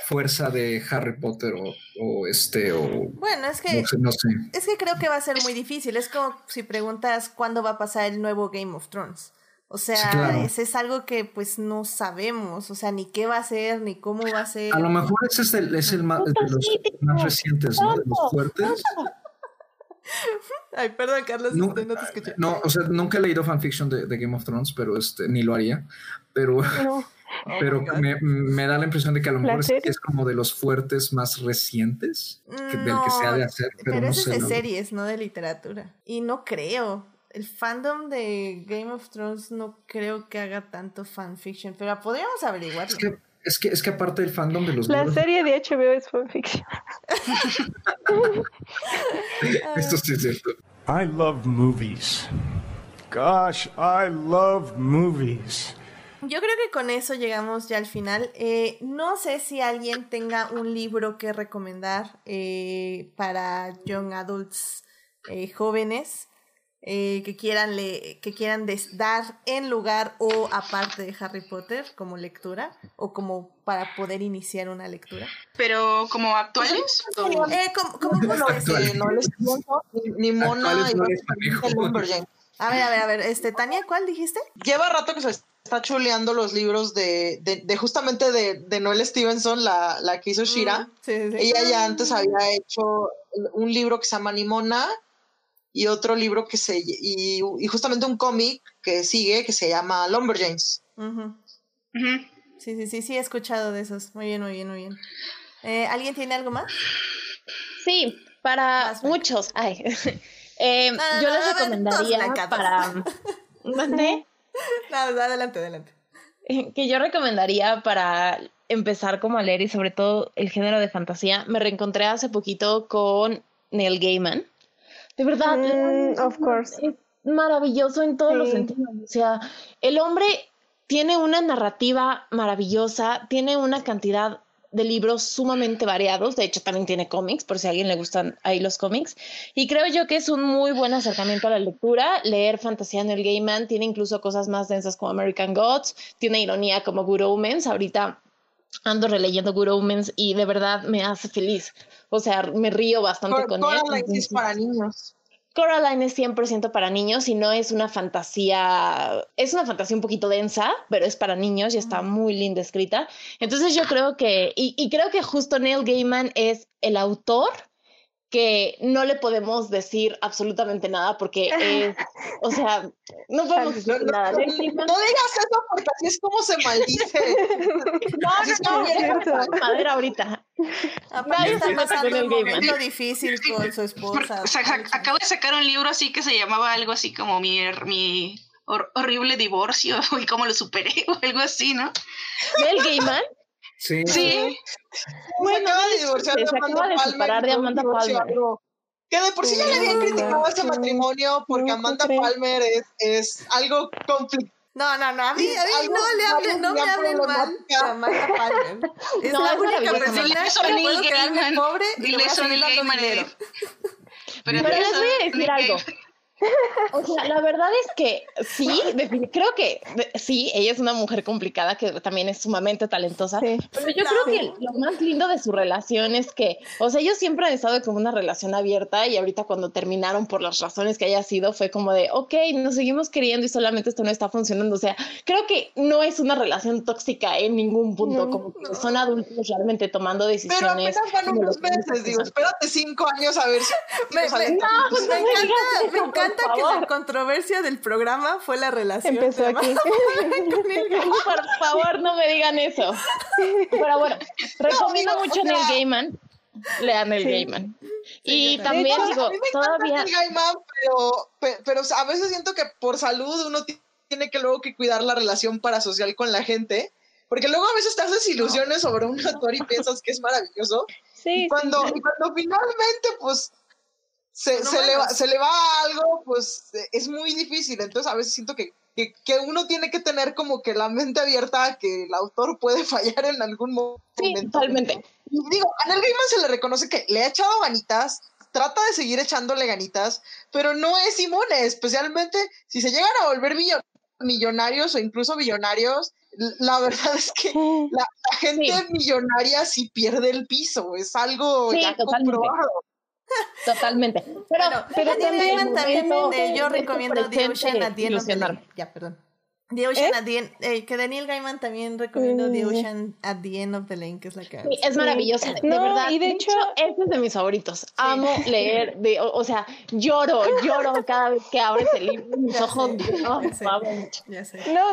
fuerza de Harry Potter o, este o bueno es que no sé, es que creo que va a ser muy difícil es como si preguntas cuándo va a pasar el nuevo Game of Thrones o sea, ese es algo que pues no sabemos, o sea, ni qué va a ser, ni cómo va a ser. A lo mejor ese es el, es el más, de los más recientes, ¿no? De los fuertes. *laughs* Ay, perdón, Carlos, no, este, no te escuché. No, o sea, nunca he leído fanfiction de, de Game of Thrones, pero este, ni lo haría. Pero, *laughs* pero oh me, me, da la impresión de que a lo mejor es, como de los fuertes más recientes del que se ha de hacer. Pero, pero es de series, no de literatura. Y no creo el fandom de Game of Thrones no creo que haga tanto fanfiction, pero podríamos averiguarlo. Es que, es que, es que aparte del fandom de los La serie de HBO es fanfiction. *laughs* Esto sí es cierto. I love movies. Gosh, I love movies. yo creo que con eso llegamos ya al final. Eh, no sé si alguien tenga un libro que recomendar eh, para young adults eh, jóvenes que quieran, le que quieran dar en lugar o aparte de Harry Potter como lectura o como para poder iniciar una lectura. Pero como actuales. como, como, no les ni, ni Mona A ver, a ver, a ver, este, Tania, ¿cuál dijiste? Lleva rato que se está chuleando los libros de, de, justamente de, de, Noel Stevenson, la, la que hizo mm, Shira. Ella ya antes había hecho un libro que se llama Nimona y otro libro que se... y, y justamente un cómic que sigue que se llama Lumberjanes. Sí, sí, sí, sí, he escuchado de esos. Muy bien, muy bien, muy bien. Eh, ¿Alguien tiene algo más? Sí, para muchos. Ay. Eh, yo les recomendaría para... ¿Mandé? No, *laughs* adelante, adelante. Que yo recomendaría para empezar como a leer y sobre todo el género de fantasía. Me reencontré hace poquito con Neil Gaiman. De verdad, mm, of course. es maravilloso en todos los sentidos. O sea, el hombre tiene una narrativa maravillosa, tiene una cantidad de libros sumamente variados. De hecho, también tiene cómics, por si a alguien le gustan ahí los cómics. Y creo yo que es un muy buen acercamiento a la lectura. Leer fantasía en el Gaiman tiene incluso cosas más densas como American Gods, tiene ironía como Good Omens. Ahorita ando releyendo Good Omens y de verdad me hace feliz. O sea, me río bastante con él. Es para niños. Coraline es 100% para niños y no es una fantasía, es una fantasía un poquito densa, pero es para niños y está muy linda escrita. Entonces yo creo que, y, y creo que justo Neil Gaiman es el autor que no le podemos decir absolutamente nada porque es, *laughs* o sea, no podemos decir nada. No, digas eso porque así es como se maldice. *laughs* no, no, no, no, madera ahorita. Aparte está pasando un momento difícil con su esposa. acabo de sacar un libro así que se llamaba algo así como mi, mi horrible divorcio *laughs* y cómo lo superé o algo así, ¿no? ¿Del Gaiman? Sí. Sí. Bueno, acaba de divorciar de Amanda de separar de Amanda Palmer. Que de por sí ya le habían criticado ese matrimonio porque Amanda Palmer es, es algo complicado. No, no, no, a mí, a mí no le hablen, no me hablen mal de Amanda Palmer. *laughs* Es no, la única persona que puedo quedarme pobre y le voy a seguir dando dinero. *laughs* Pero, Pero les voy a decir algo. O sea, la verdad es que sí, creo que sí, ella es una mujer complicada que también es sumamente talentosa, pero yo creo que lo más lindo de su relación es que, o sea, ellos siempre han estado como una relación abierta y ahorita cuando terminaron por las razones que haya sido fue como de, ok, nos seguimos queriendo y solamente esto no está funcionando, o sea, creo que no es una relación tóxica en ningún punto, como que son adultos realmente tomando decisiones. Pero apenas van unos meses, digo, espérate cinco años a ver si... *laughs* Me, me, pues me encanta, me encanta que la controversia del programa fue la relación. Empezó aquí. *laughs* *laughs* Por favor, no me digan eso. Pero bueno, recomiendo mucho Neil Gaiman. Lean el Gaiman. y también digo, todavía. El Gaiman, pero, pero, a veces siento que por salud uno tiene que luego que cuidar la relación parasocial con la gente. Porque luego a veces te haces ilusiones sobre un actor y piensas que es maravilloso. Sí, y cuando, y cuando finalmente, pues, se, se, le va, se, le va, algo, pues es muy difícil. Entonces a veces siento que, que, que, uno tiene que tener como que la mente abierta a que el autor *laughs* puede fallar en algún momento. Sí, totalmente. Y digo, a Neil Gaiman se le reconoce que le ha echado ganitas, trata de seguir echándole ganitas, pero no es inmune, especialmente si se llegan a volver millonarios o incluso billonarios. La *laughs* verdad es que la, gente millonaria sí pierde el piso, es algo ya comprobado. Totalmente. Pero, pero también, también yo recomiendo The Ocean at the End of the Lake. Ya, perdón. The Ocean ¿Eh? at the End, eh, que Daniel Gaiman también recomiendo The mm. Ocean at the End of the Lake, que es la que sí, es maravillosa, de verdad. Y de, hecho, es de mis favoritos. Amo leer, de, o, sea, lloro, lloro cada vez que abres el libro, mis ojos. No,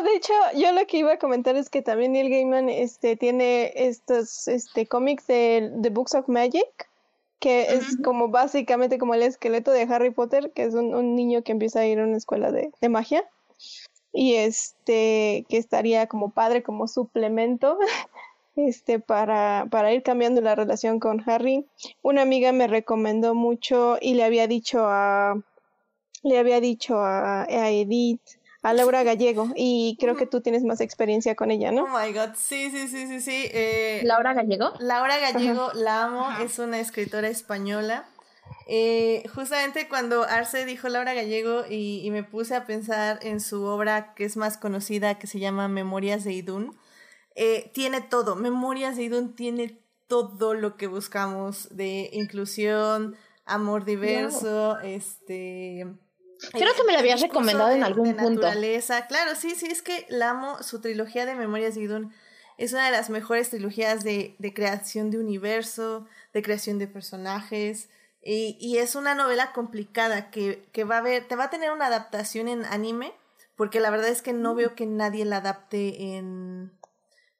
de hecho, yo lo que iba a comentar es que también Neil Gaiman este, tiene estos este, cómics de The Books of Magic que es como básicamente como el esqueleto de Harry Potter, que es un, niño que empieza a ir a una escuela de, magia y este que estaría como padre como suplemento *laughs* este para, para ir cambiando la relación con Harry. Una amiga me recomendó mucho y le había dicho a le había dicho a, a Edith a Laura Gallego y creo que tú tienes más experiencia con ella, ¿no? Oh my god, sí, sí, sí, sí, sí. eh, Laura Gallego. Laura Gallego, la amo, es una escritora española. Eh, justamente cuando Arce dijo Laura Gallego y, y me puse a pensar en su obra que es más conocida, que se llama Memorias de Idún, eh, tiene todo. Memorias de Idún tiene todo lo que buscamos de inclusión, amor diverso, este... Creo que me la habías recomendado en algún de punto. naturaleza. Claro, sí, sí, es que la amo. Su trilogía de Memorias de Idún es una de las mejores trilogías de, de creación de universo, de creación de personajes. Y, y es una novela complicada que, que va a ver, te va a tener una adaptación en anime, porque la verdad es que no veo que nadie la adapte en,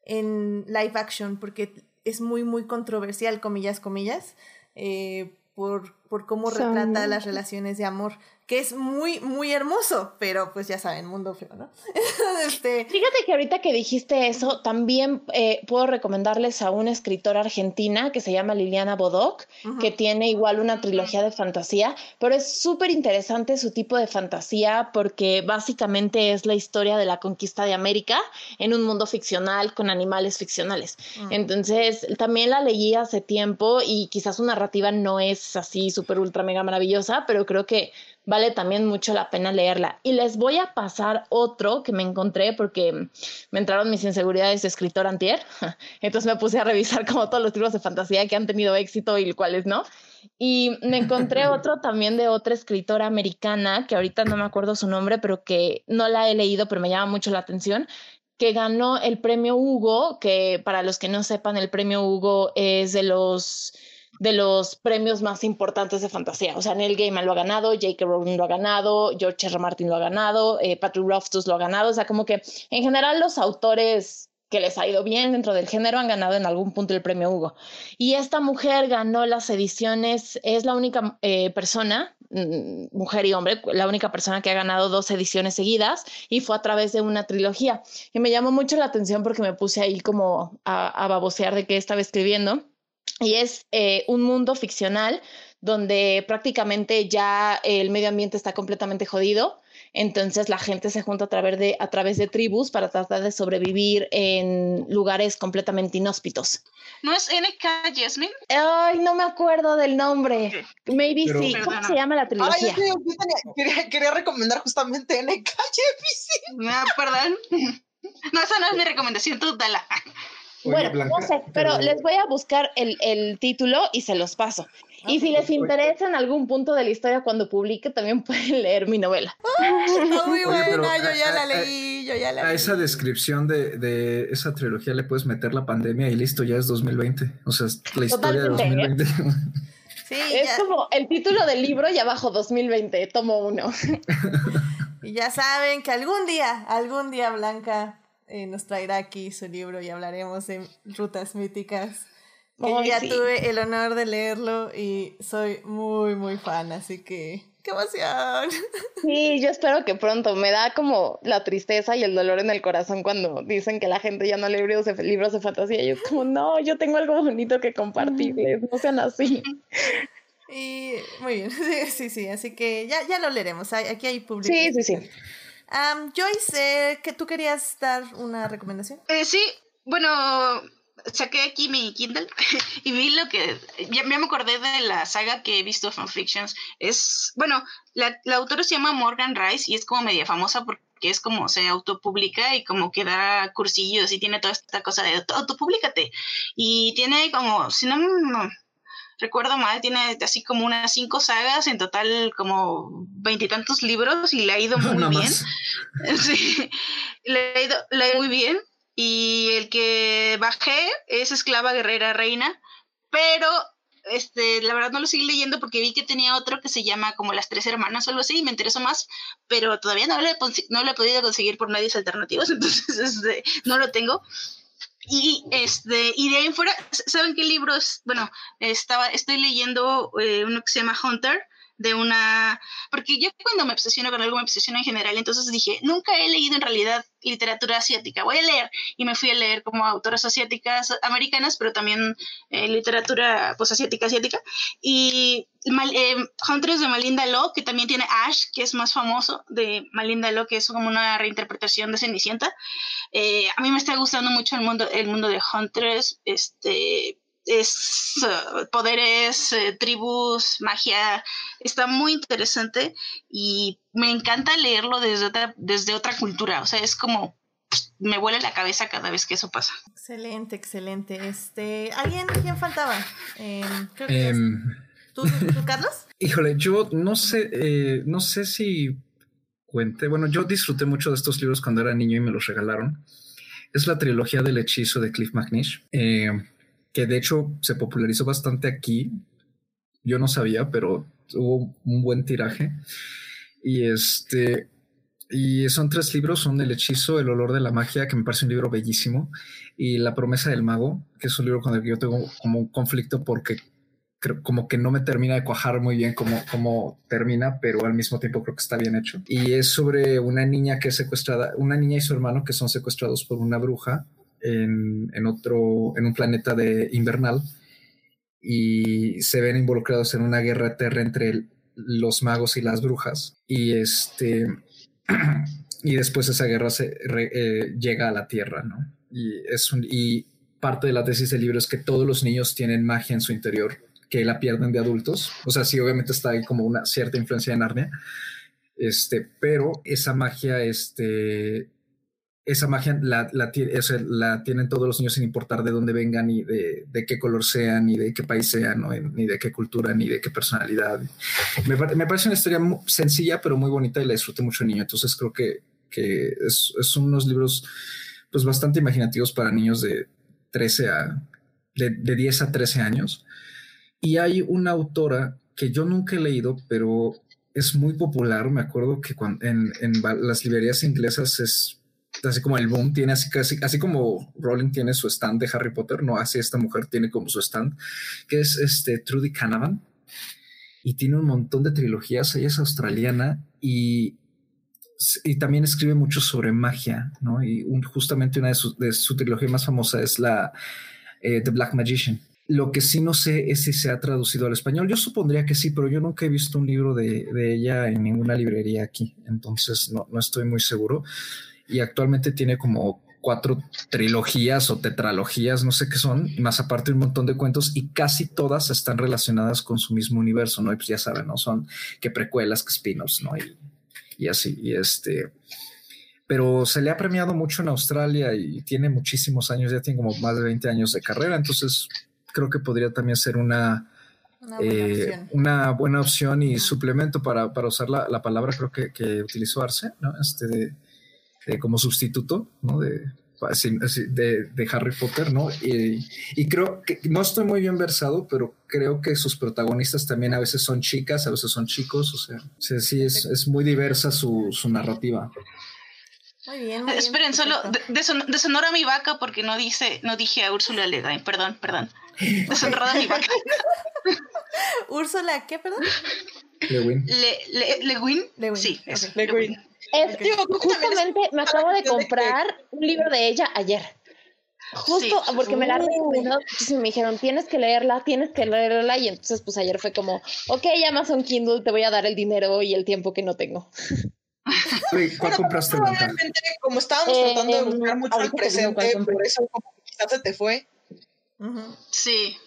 en live action, porque es muy, muy controversial, comillas, comillas, eh, por, por cómo retrata las relaciones de amor, que es muy, muy hermoso, pero pues ya saben, mundo feo, ¿no? *laughs* este, Fíjate que ahorita que dijiste eso, también eh, puedo recomendarles a una escritora argentina que se llama Liliana Bodoc, Ujú. que tiene igual una trilogía de fantasía, pero es súper interesante su tipo de fantasía porque básicamente es la historia de la conquista de América en un mundo ficcional con animales ficcionales. Mm. Entonces, también la leí hace tiempo y quizás su narrativa no es así súper ultra mega maravillosa, pero creo que vale también mucho la pena leerla. Y les voy a pasar otro que me encontré porque me entraron mis inseguridades de escritor antier. *laughs* Entonces me puse a revisar *laughs* como todos los libros de fantasía que han tenido éxito y cuáles no. Y me encontré *laughs* otro también de otra escritora americana, que ahorita no me acuerdo su nombre, pero que no la he leído, pero me llama mucho la atención, que ganó el premio Hugo, que para los que no sepan, el premio Hugo es de los de los premios más importantes de fantasía. O sea, Neil Gaiman lo ha ganado, J.K. Rowling lo ha ganado, George R. Martin lo ha ganado, eh, Patrick Rothfuss lo ha ganado. O sea, como que en general los autores que les ha ido bien dentro del género han ganado en algún punto el premio Hugo. Y esta mujer ganó las ediciones, es la única eh, persona, mm, mujer y hombre, la única persona que ha ganado dos ediciones seguidas y fue a través de una trilogía. Y me llamó mucho la atención porque me puse ahí como a, a babosear de qué estaba escribiendo. Y es eh, un mundo ficcional donde prácticamente ya el medio ambiente está completamente jodido. Entonces la gente se junta a través de, a través de tribus para tratar de sobrevivir en lugares completamente inhóspitos. ¿No es NK Jasmine? Ay, no me acuerdo del nombre. Maybe Pero- sí. ¿Cómo se llama la Ay, trilogía? es que yo tenía- quería, quería recomendar justamente NK Jefferson. No, perdón. *laughs* No, esa no es mi recomendación, tú dala. Oye, bueno, Blanca, no sé, pero les voy a buscar el, el título y se los paso. y si les interesa en algún punto de la historia cuando publique, también *laughs* pueden leer mi novela. Está muy Oye, pero buena, yo ya a- la a- leí, yo ya la A leí. esa descripción de, de esa trilogía le puedes meter la pandemia y listo, ya es 2020. O sea, es la historia de Totalmente, ¿eh? 2020. Sí, Es ya, como el título del libro y abajo 2020, tomo uno. *laughs* y ya saben que algún día, algún día Blanca eh, nos traerá aquí su libro y hablaremos de rutas míticas. Yo ya sí. tuve el honor de leerlo y soy muy, muy fan, así que ¡qué emoción! *laughs* Sí, yo espero que pronto. Me da como la tristeza y el dolor en el corazón cuando dicen que la gente ya no lee libros de, libros de fantasía. Yo como, no, yo tengo algo bonito que compartirles, no sean así. Y muy bien, sí, *laughs* sí, sí, así que ya, ya lo leeremos. Aquí hay público. Sí, sí, sí. Am, Joyce, que tú querías dar una recomendación. Eh, sí, bueno, saqué aquí mi Kindle *laughs* y vi lo que. Ya, me acordé de la saga que he visto fanfictions. Es. Bueno, la, la autora se llama Morgan Rice y es como media famosa porque es como se autopublica y como que da cursillos y tiene toda esta cosa de auto- autopublicate. Y tiene como, si no recuerdo mal, tiene así como unas cinco sagas, en total como veintitantos libros y le ha ido *laughs* muy bien. *laughs* Sí, le ha ido, le ha ido muy bien. Y el que bajé es Esclava Guerrera Reina, pero este, la verdad no lo seguí leyendo porque vi que tenía otro que se llama como Las Tres Hermanas o algo así y me interesó más, pero todavía no lo he, no lo he podido conseguir por medios alternativos, *laughs* entonces este, no lo tengo. Y este, y de ahí fuera, ¿saben qué libros? Bueno, estaba, estoy leyendo eh, uno que se llama Hunter de una, porque yo cuando me obsesiono con algo me obsesiono en general, entonces dije, nunca he leído en realidad literatura asiática, voy a leer y me fui a leer como autoras asiáticas americanas, pero también eh, literatura pues asiática asiática y eh, Huntress de Malinda Lo, que también tiene Ash, que es más famoso de Malinda Lo, que es como una reinterpretación de Cenicienta. Eh, a mí me está gustando mucho el mundo, el mundo de Huntress, este es uh, poderes, eh, tribus, magia, está muy interesante y me encanta leerlo desde otra, desde otra cultura, o sea, es como me vuela la cabeza cada vez que eso pasa. Excelente, excelente. Este, ¿alguien quién faltaba? Em, em, ¿Tú, Carlos? *laughs* Híjole, yo no sé, eh, no sé si cuente. Bueno, yo disfruté mucho de estos libros cuando era niño y me los regalaron. Es la trilogía del hechizo de Cliff McNish. Eh, que de hecho se popularizó bastante aquí. Yo no sabía, pero tuvo un buen tiraje. Y este, y son tres libros, son El hechizo, El olor de la magia, que me parece un libro bellísimo, y La promesa del mago, que es un libro con el que yo tengo como un conflicto porque como que no me termina de cuajar muy bien cómo, termina, pero al mismo tiempo creo que está bien hecho. Y es sobre una niña que es secuestrada, una niña y su hermano que son secuestrados por una bruja en, otro, en un planeta de invernal y se ven involucrados en una guerra eterna entre los magos y las brujas y este *clears throat* y después esa guerra se eh, llega a la Tierra, ¿no? Y es un, y parte de la tesis del libro es que todos los niños tienen magia en su interior que la pierden de adultos. O sea, sí, obviamente está ahí como una cierta influencia de Narnia. Este, pero esa magia, este, esa magia la, la, la, tienen todos los niños sin importar de dónde vengan, ni de, de qué color sean, ni de qué país sean, ni de qué cultura, ni de qué personalidad. Me, me, parece una historia sencilla, pero muy bonita y la disfruté mucho niño. Entonces creo que, que es, es, unos libros pues bastante imaginativos para niños de 13 a, de, de 10 a 13 años. Y hay una autora que yo nunca he leído, pero es muy popular. Me acuerdo que cuando, en, en las librerías inglesas es así como el boom tiene así casi así como Rowling tiene su stand de Harry Potter, no así esta mujer tiene como su stand, que es este Trudy Canavan y tiene un montón de trilogías. Ella es australiana y, y también escribe mucho sobre magia, ¿no? Y justamente una de, sus de su trilogía más famosa es la eh, The Black Magician. Lo que sí no sé es si se ha traducido al español. Yo supondría que sí, pero yo nunca he visto un libro de, de ella en ninguna librería aquí, entonces no, no estoy muy seguro y actualmente tiene como cuatro trilogías o tetralogías, no sé qué son, y más aparte un montón de cuentos y casi todas están relacionadas con su mismo universo, ¿no? Y pues ya saben, ¿no? Son que precuelas, que spin-offs, ¿no? Y, así, y este... Pero se le ha premiado mucho en Australia y tiene muchísimos años, ya tiene como más de 20 años de carrera, entonces creo que podría también ser una, una buena, eh, opción. Una buena opción y suplemento para, para usar la, la, palabra, creo que, que utilizó Arce, ¿no? Este de, como sustituto, ¿no? De, de, de, Harry Potter, ¿no? Y, y, creo que no estoy muy bien versado, pero creo que sus protagonistas también a veces son chicas, a veces son chicos, o sea, sí, es, es muy diversa su, su narrativa. Muy bien. Muy Esperen, solo deshonor a mi vaca porque no dice, no dije a Úrsula Le perdón, perdón. Deshonrada a mi vaca. *laughs* Úrsula, ¿qué, perdón? Lewin. Le, Lewin. Sí, eso. Lewin. Es, justamente me acabo de comprar un libro de ella ayer. Justo porque me la recomendó, me dijeron, tienes que leerla, tienes que leerla, y entonces pues ayer fue como, ok, Amazon Kindle, te voy a dar el dinero y el tiempo que no tengo. ¿Cuál compraste, Probablemente, como estábamos eh, tratando de buscar mucho el presente, por eso como quizás se te fue. Sí.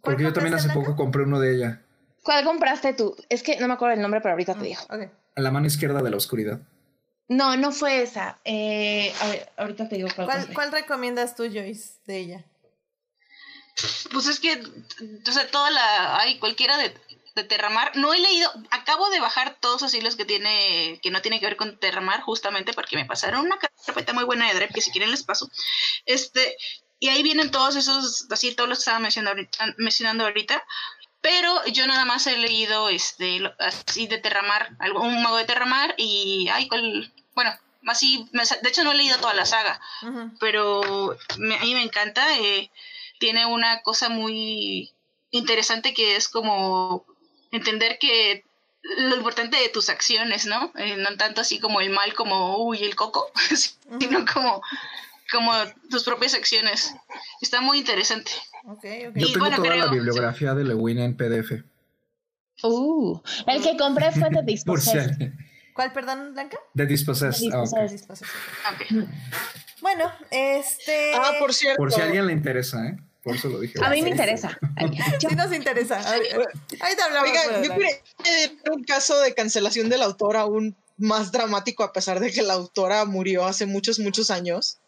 Porque yo también hace poco compré uno de ella. ¿Cuál compraste tú? Es que no me acuerdo el nombre, pero ahorita te digo. Okay. A la mano izquierda de la oscuridad. No, no fue esa. Eh, a ver, ahorita te digo cuál. ¿Cuál, recomiendas tú, Joyce, de ella? Pues es que, o sea, toda la. Hay cualquiera de, de Terramar. No he leído. Acabo de bajar todos los hilos que tiene. que no tiene que ver con Terramar, justamente porque me pasaron una carpeta muy buena de Drep, que si quieren les paso. Este. Y ahí vienen todos esos, así todos los que estaba mencionando ahorita, mencionando ahorita pero yo nada más he leído este así de Terramar, un mago de Terramar y ay, cuál, bueno, así, de hecho no he leído toda la saga, pero a mí me encanta, eh, tiene una cosa muy interesante que es como entender que lo importante de tus acciones, ¿no? Eh, no tanto así como el mal, como, uy, el coco, *laughs* sino como, como tus propias acciones. Está muy interesante. Okay, Yo Y tengo bueno, toda la bibliografía de Lewin en PDF. Uh, el que compré fue de *laughs* Dispossessed. ¿Cuál, perdón, Blanca? De Dispossessed. ah, ok. Dispossessed. Disposición. Ok. *laughs* Bueno, este. Ah, por cierto. Por si a alguien le interesa, ¿eh? Por eso lo dije. A mí me interesa. Sí nos interesa. Ahorita ahorita hablamos. Oiga, yo un caso de cancelación del autor aún más dramático a pesar de que la autora murió hace muchos, muchos años.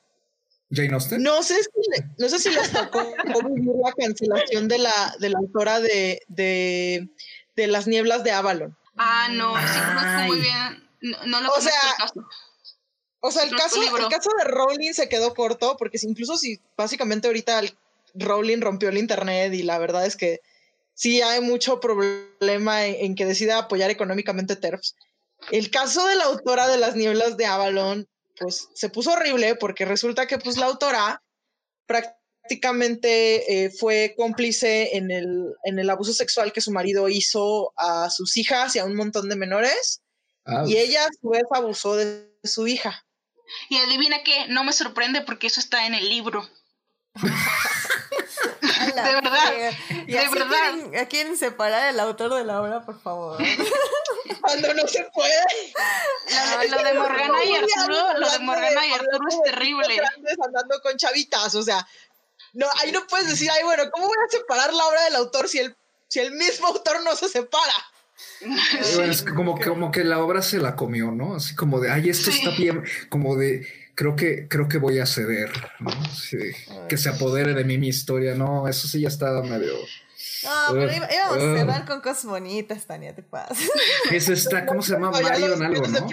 Jane Austen. No sé si, no sé si les tocó vivir la cancelación de la, de la autora de, de, de Las Nieblas de Avalon. Ah, no, sí conozco muy bien. No, no lo O sea, el caso. O sea, el caso, el caso de Rowling se quedó corto porque si- incluso si básicamente ahorita el- Rowling rompió el internet y la verdad es que sí hay mucho problema en, en que decida apoyar económicamente TERFs. El caso de la autora de Las Nieblas de Avalon, pues se puso horrible porque resulta que pues la autora prácticamente eh, fue cómplice en el, en el abuso sexual que su marido hizo a sus hijas y a un montón de menores Ah, y ella a su vez abusó de su hija. Y adivina qué, no me sorprende porque eso está en el libro. *laughs* La de verdad, fregada. Y de así verdad. Quieren, quieren separar el autor de la obra, por favor. *laughs* Cuando no se puede. Lo, lo de Morgana y Arturo, lo de Morgana y Arturo es terrible. andando con chavitas, o sea, no, ahí no puedes decir, ay, bueno, ¿cómo voy a separar la obra del autor si el, si el mismo autor no se separa? *laughs* Es como, que, como que la obra se la comió, ¿no? Así como de, ay, esto Sí. está bien, como de, creo que, creo que voy a ceder, ¿no? Sí, que se apodere de mí mi historia, no, eso sí ya está medio... No, pero iba- íbamos a ugh. cerrar con cosas bonitas, Tania, te pasa. Es esta, ¿cómo se llama? Marion algo, ¿no?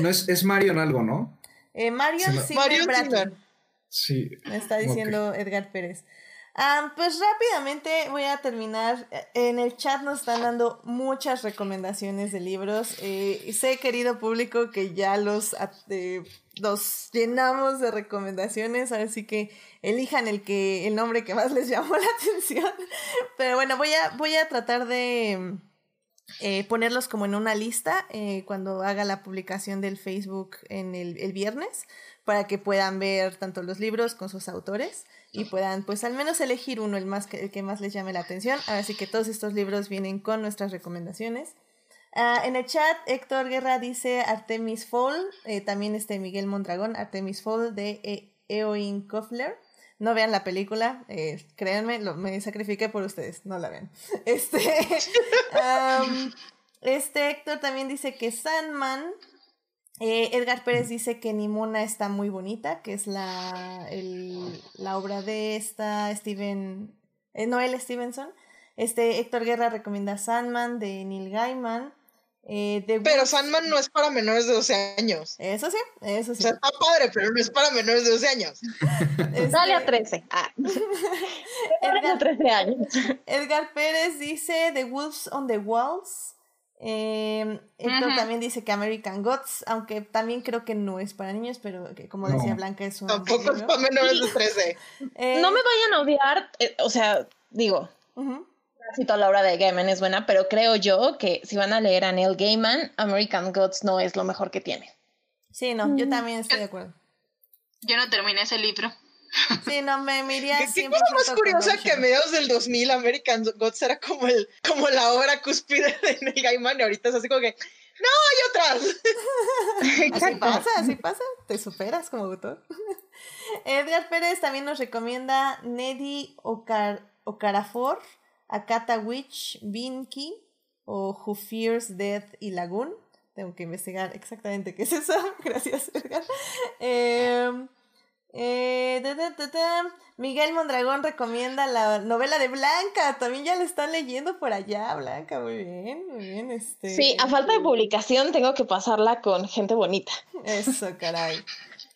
No es, es Marion algo, ¿no? Eh, Marion Marion. Zimmer. Sí. Me está diciendo Edgar Pérez. Ah, pues rápidamente voy a terminar. En el chat nos están dando muchas recomendaciones de libros. Eh, sé, querido público, que ya los, eh, los llenamos de recomendaciones. Así que elijan el, que, el nombre que más les llamó *laughs* la atención. Pero bueno, voy a, voy a tratar de eh, ponerlos como en una lista eh, cuando haga la publicación del Facebook en el, el viernes para que puedan ver tanto los libros con sus autores y puedan pues al menos elegir uno el más que, el que más les llame la atención así que todos estos libros vienen con nuestras recomendaciones Ah, en el chat Héctor Guerra dice Artemis Fowl eh, también este Miguel Mondragón Artemis Fowl de e Eoin Kofler no vean la película, eh, créanme, lo, me sacrifiqué por ustedes, no la vean. *laughs* Este, este Héctor también dice que Sandman. Eh, Edgar Pérez dice que Nimona está muy bonita, que es la, el- la obra de esta Steven, eh, Noel Stevenson. Este Héctor Guerra recomienda Sandman de Neil Gaiman. Eh, Pero Wolf- Sandman no es para menores de 12 años. Eso sí, eso O sí. sea, está padre, pero no es para menores de 12 años. *laughs* Este, Dale a 13. Ah. *laughs* Dale a 13 años. Edgar Pérez dice The Wolves on the Walls. Eh, Héctor Ujú. también dice que American Gods, aunque también creo que no es para niños, pero que como No. decía Blanca es un Tampoco *laughs* es para menores de 13. *laughs* Eh, No me vayan a odiar, eh, o sea, digo, ujú. casi toda la obra de Gaiman es buena, pero creo yo que si van a leer a Neil Gaiman, American Gods no es lo mejor que tiene. Sí, no, yo también estoy de acuerdo. Yo no terminé ese libro. Sí, no, me, me iría ¿Qué, qué 100% cosa más curiosa que a mediados del 2000 American Gods era como, el, como la obra cúspide de Neil Gaiman y ahorita es así como que, no, hay otras. *laughs* Así pasa, así pasa. Te superas como autor. *laughs* Edgar Pérez también nos recomienda Neddy Ocar Okarafor, Akata Witch, Binky o Who Fears Death y Lagoon. Tengo que investigar exactamente qué es eso. *laughs* Gracias, Edgar. Eh, eh, da, da, da, da. Miguel Mondragón recomienda la novela de Blanca. También ya la están leyendo por allá, Blanca. Muy bien, muy bien. Este... Sí, a falta de publicación tengo que pasarla con gente bonita. Eso, caray.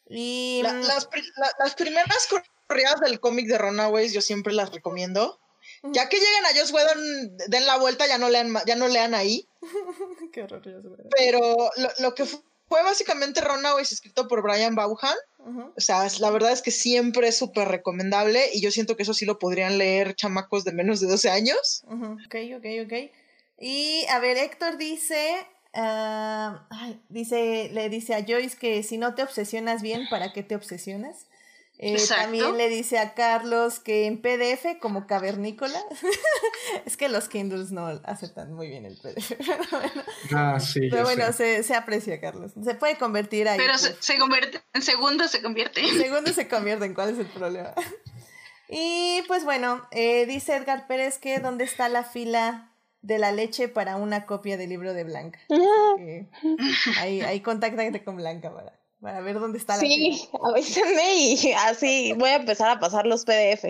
Y La- mm, las, pri- la- las primeras corridas del cómic de Runaways yo siempre las recomiendo. Ya que lleguen a Joss Whedon, den la vuelta, ya no lean, ya no lean ahí. *laughs* qué horror. Pero lo, lo que fu- fue básicamente Runaways escrito por Brian Vaughan O sea, la verdad es que siempre es súper recomendable y yo siento que eso sí lo podrían leer chamacos de menos de 12 años. Ok, ok, ok. Y a ver, Héctor dice, ah, dice, le dice a Joyce que si no te obsesionas bien, ¿para qué te obsesionas? Eh, también le dice a Carlos que en PDF, como cavernícola, *laughs* es que los Kindles no aceptan muy bien el PDF. *laughs* Pero bueno, ah, sí, pero bueno se, se, aprecia, Carlos. Se puede convertir ahí. Pero se, se, convierte, en segundo se convierte. En segundo se convierte, ¿en cuál es el problema? *laughs* Y pues bueno, eh, dice Edgar Pérez que dónde está la fila de la leche para una copia del libro de Blanca. ahí, ahí contáctate con Blanca para para ver dónde está la Sí, *laughs* avísenme y así voy a empezar a pasar los PDFs.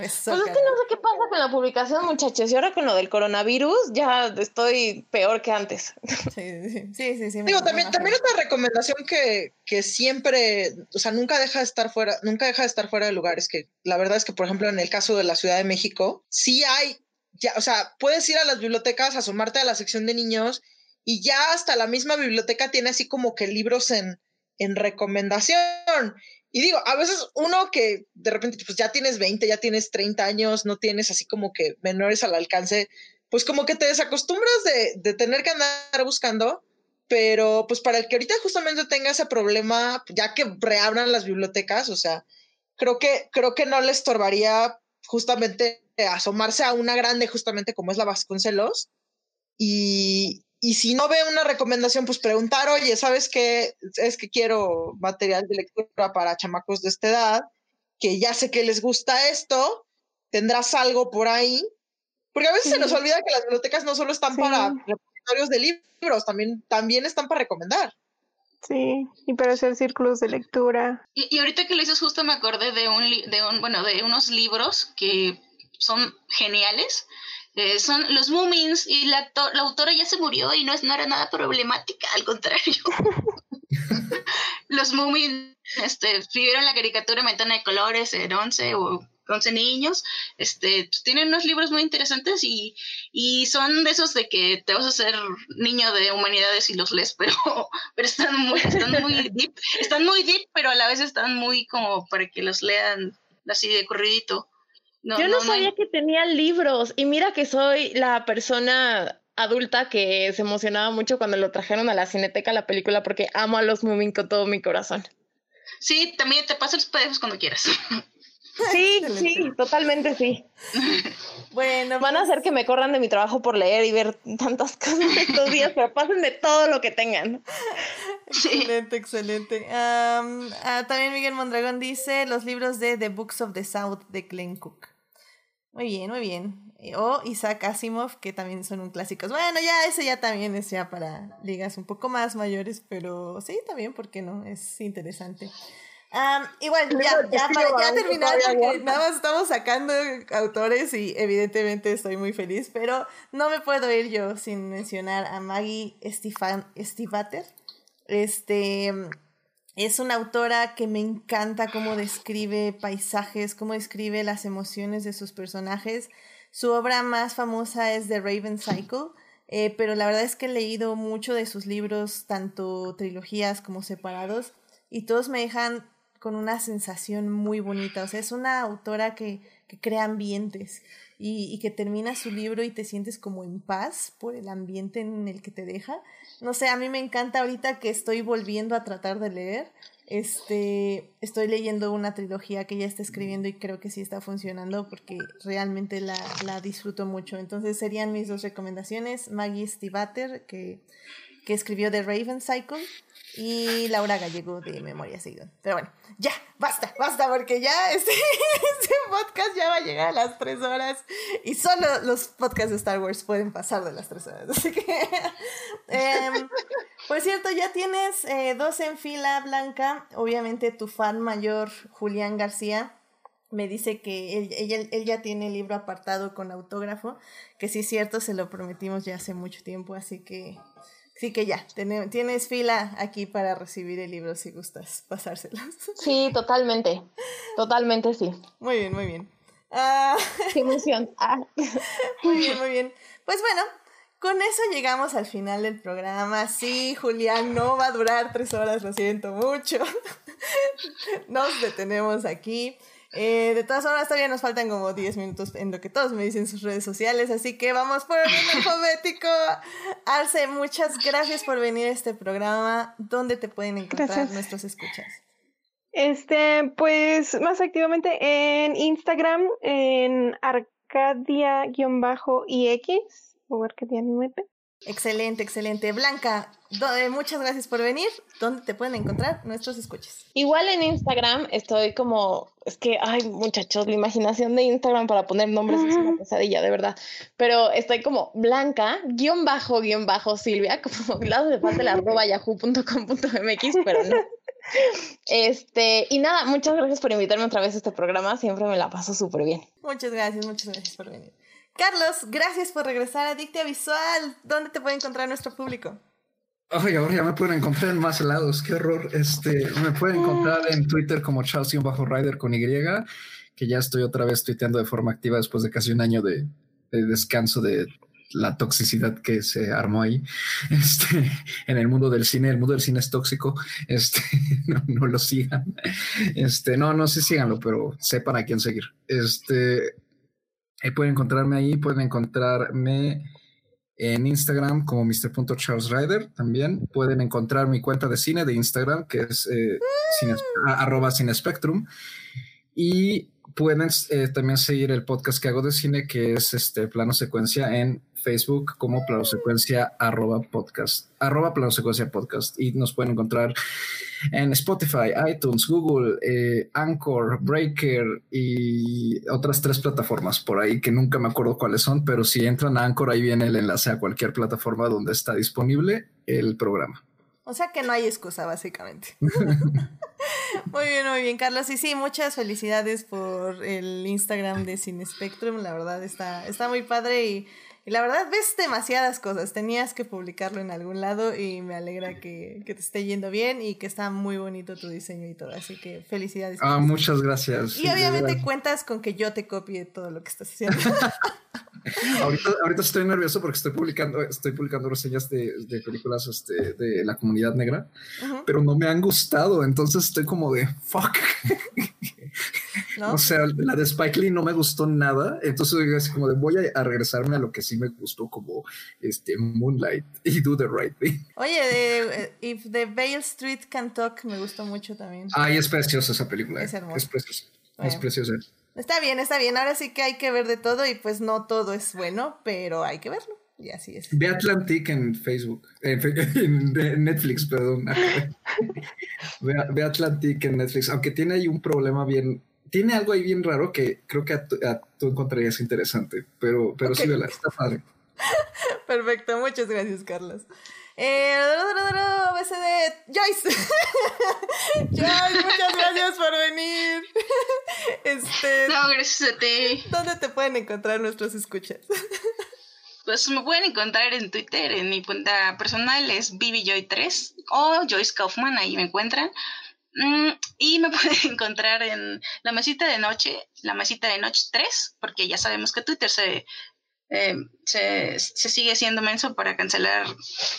Eso, pues es que no sé qué pasa con la publicación, muchachos. Y ahora con lo del coronavirus, ya estoy peor que antes. Sí, sí, sí. sí, Digo, también, también una recomendación que, que siempre, o sea, nunca deja de estar fuera, nunca deja de estar fuera de lugares. Que la verdad es que, por ejemplo, en el caso de la Ciudad de México, sí hay, ya, o sea, puedes ir a las bibliotecas, asomarte a la sección de niños y ya hasta la misma biblioteca tiene así como que libros en en recomendación. Y digo, a veces uno que de repente pues ya tienes 20, ya tienes 30 años, no tienes así como que menores al alcance, pues como que te desacostumbras de, de tener que andar buscando, pero pues para el que ahorita justamente tenga ese problema, ya que reabran las bibliotecas, o sea, creo que, creo que no le estorbaría justamente asomarse a una grande justamente como es la Vasconcelos y, y si no ve una recomendación, pues preguntar, oye, ¿sabes qué? Es que quiero material de lectura para chamacos de esta edad, que ya sé que les gusta esto, tendrás algo por ahí. Porque a veces se nos olvida que las bibliotecas no solo están para repositorios de libros, también, también están para recomendar. Sí, y para hacer círculos de lectura. Y, ahorita que lo dices, justo me acordé de un, de un, bueno, de unos libros que son geniales, eh, son los Moomins y la, autora ya se murió y no, es, no era nada problemática, al contrario. *laughs* los Moomins este, vivieron la caricatura Ventana de Colores en 11 o 11 niños, este, pues, tienen unos libros muy interesantes y, y, son de esos de que te vas a ser niño de humanidades y los lees, *laughs* pero, pero están muy, están muy deep, están muy deep, pero a la vez están muy como para que los lean así de corridito. Yo no, sabía que tenía libros y mira que soy la persona adulta que se emocionaba mucho cuando lo trajeron a la cineteca la película porque amo a los Moomin con todo mi corazón. Sí, también te paso los PDFs cuando quieras. Sí, *laughs* sí, totalmente sí. *laughs* Bueno, van a hacer que me corran de mi trabajo por leer y ver tantas *laughs* cosas estos días, pero pásenme todo lo que tengan. Excelente, excelente. Ah, también Miguel Mondragón dice los libros de The Books of the South de Glenn Cook. Muy bien, muy bien. Eh, o Isaac Asimov, que también son un clásicos. Bueno, ya ese ya también es ya para ligas un poco más mayores, pero sí, también, ¿por qué no? Es interesante. igual, ya, ya, para ya terminar, porque nada más estamos sacando autores y evidentemente estoy muy feliz, pero no me puedo ir yo sin mencionar a Maggie Stiefvater. Este es una autora que me encanta cómo describe paisajes, cómo describe las emociones de sus personajes. Su obra más famosa es The Raven Cycle, eh, pero la verdad es que he leído mucho de sus libros, tanto trilogías como separados, y todos me dejan con una sensación muy bonita. O sea, es una autora que, que crea ambientes y, y, que termina su libro y te sientes como en paz por el ambiente en el que te deja. No sé, a mí me encanta ahorita que estoy volviendo a tratar de leer. Este, estoy leyendo una trilogía que ella está escribiendo y creo que sí está funcionando porque realmente la, la disfruto mucho. Entonces serían mis dos recomendaciones. Maggie Stivater, que, que escribió The Raven Cycle, y Laura Gallego de Memoria Seguidón. Pero bueno, ya, basta, basta, porque ya este, *laughs* este, podcast ya va a llegar a las tres horas y solo los podcasts de Star Wars pueden pasar de las tres horas. *laughs* Así que, eh, por cierto, ya tienes eh, dos en fila, Blanca. Obviamente tu fan mayor, Julián García. Me dice que él, él ya tiene el libro apartado con autógrafo, que sí es cierto, se lo prometimos ya hace mucho tiempo, así que Sí que ya, tienes fila aquí para recibir el libro si gustas pasárselos. Sí, totalmente, totalmente sí. Muy bien, muy bien. Ah, Qué emoción. *laughs* Ah. Muy bien, muy bien. Pues bueno, con eso llegamos al final del programa. Sí, Julián, no va a durar tres horas, lo siento mucho. *laughs* Nos detenemos aquí. Eh, de todas formas, todavía nos faltan como 10 minutos en lo que todos me dicen sus redes sociales, así que vamos por el *laughs* alfabético. Arce, muchas gracias por venir a este programa. ¿Dónde te pueden encontrar nuestros escuchas? Este, pues más activamente en Instagram, en Arcadia-IX o Arcadia 9. Excelente, excelente. Blanca, muchas gracias por venir. ¿Dónde te pueden encontrar nuestros escuches? Igual en Instagram estoy como, es que, ay muchachos, la imaginación de Instagram para poner nombres es una pesadilla, de verdad. Pero estoy como Blanca, guion bajo, guion bajo, Silvia, como *laughs* lado de parte de la arroba yahoo.com.mx, pero no. Este, y nada, muchas gracias por invitarme otra vez a este programa. Siempre me la paso súper bien. Muchas gracias, muchas gracias por venir. Carlos, gracias por regresar a Dictia Visual. ¿Dónde te puede encontrar nuestro público? Ay, ahora ya me pueden encontrar en más lados, qué horror. Este, me pueden encontrar en Twitter como Charles-Rider con Y, que ya estoy otra vez tuiteando de forma activa después de casi un año de, descanso de la toxicidad que se armó ahí *laughs* este, en el mundo del cine. El mundo del cine es tóxico. Este, *laughs* no, lo sigan. Este, no, no sé, síganlo, pero sepan a quién seguir. Este, pueden encontrarme ahí, pueden encontrarme en Instagram como Mr. también. Pueden encontrar mi cuenta de cine de Instagram, que es eh, cine, arroba cinespectrum. Y pueden eh, también seguir el podcast que hago de cine, que es este plano secuencia en Facebook como plano secuencia arroba podcast, arroba plano secuencia podcast. Y nos pueden encontrar en Spotify, iTunes, Google, eh, Anchor, Breaker y otras tres plataformas por ahí que nunca me acuerdo cuáles son, pero si entran a Anchor, ahí viene el enlace a cualquier plataforma donde está disponible el programa. O sea que no hay excusa, básicamente. *laughs* muy bien, muy bien, Carlos. Y sí, muchas felicidades por el Instagram de Cine Spectrum. La verdad está, está muy padre y y la verdad, ves demasiadas cosas. Tenías que publicarlo en algún lado y me alegra que, te esté yendo bien y que está muy bonito tu diseño y todo. Así que felicidades. Ah, muchas gracias. Y obviamente cuentas con que yo te copie todo lo que estás haciendo. *laughs* *laughs* ahorita, estoy nervioso porque estoy publicando, estoy publicando reseñas de, películas este, de la comunidad negra, pero no me han gustado. Entonces estoy como de fuck. *laughs* O sea, la de Spike Lee no me gustó nada. Entonces es como de voy a, regresarme a lo que sí me gustó, como este Moonlight y Do the Right Thing. Oye, de, eh, If the Vale Street Can Talk me gustó mucho también. Ay, es preciosa esa película. Es hermosa. Es preciosa. Es preciosa. Está bien, está bien. Ahora sí que hay que ver de todo y pues no todo es bueno, pero hay que verlo. Y así es. Ve Atlantic en Facebook, en, *laughs* Netflix, perdón. *laughs* ve, Atlantic en Netflix, aunque tiene ahí un problema bien, tiene algo ahí bien raro que creo que tú encontrarías interesante, pero, pero sí, vela, está padre. *laughs* Perfecto, muchas gracias, Carlos. Eh, BCD, Joyce. *laughs* Joyce, muchas gracias por venir. *laughs* Este, no, gracias a ti. ¿Dónde te pueden encontrar nuestros escuchas? *laughs* Pues me pueden encontrar en Twitter, en mi cuenta personal es BibiJoy3 o Joyce Kaufman, ahí me encuentran. Mm, y me pueden encontrar en la mesita de noche, la mesita de noche 3, porque ya sabemos que Twitter se eh, se, se, sigue siendo menso para cancelar,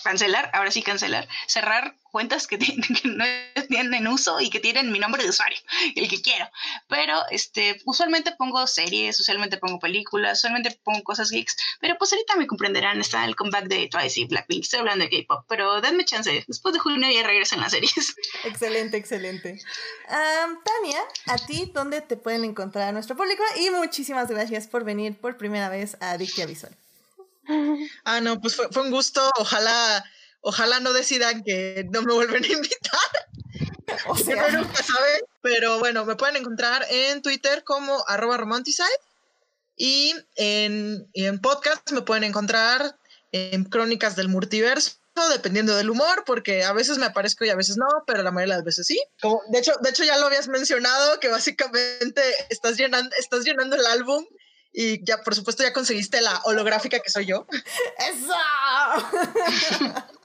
cancelar, ahora sí cancelar, cerrar cuentas *laughs* que, no tienen uso y que tienen mi nombre de usuario, *laughs* el que quiero. Pero este, usualmente pongo series, usualmente pongo películas, usualmente pongo cosas geeks, pero pues ahorita me comprenderán, está el comeback de Twice y Blackpink, estoy hablando de K-pop, pero denme chance, después de junio ya regresan las series. *laughs* Excelente, excelente. Tania, ¿a ti dónde te pueden encontrar a nuestro público? Y muchísimas gracias por venir por primera vez a Adictia Visual. Ah, no, pues fue, fue un gusto, ojalá Ojalá no decidan que no me vuelven a invitar. *laughs* O sea, nunca saben. Pero bueno, me pueden encontrar en Twitter como arroba romanticide y en, en podcast me pueden encontrar en Crónicas del Multiverso dependiendo del humor, porque a veces me aparezco y a veces no, pero la mayoría de las veces sí. Como, de hecho, de hecho ya lo habías mencionado, que básicamente estás llenando, estás llenando el álbum y ya, por supuesto, ya conseguiste la holográfica que soy yo. *laughs* ¡Eso! *laughs*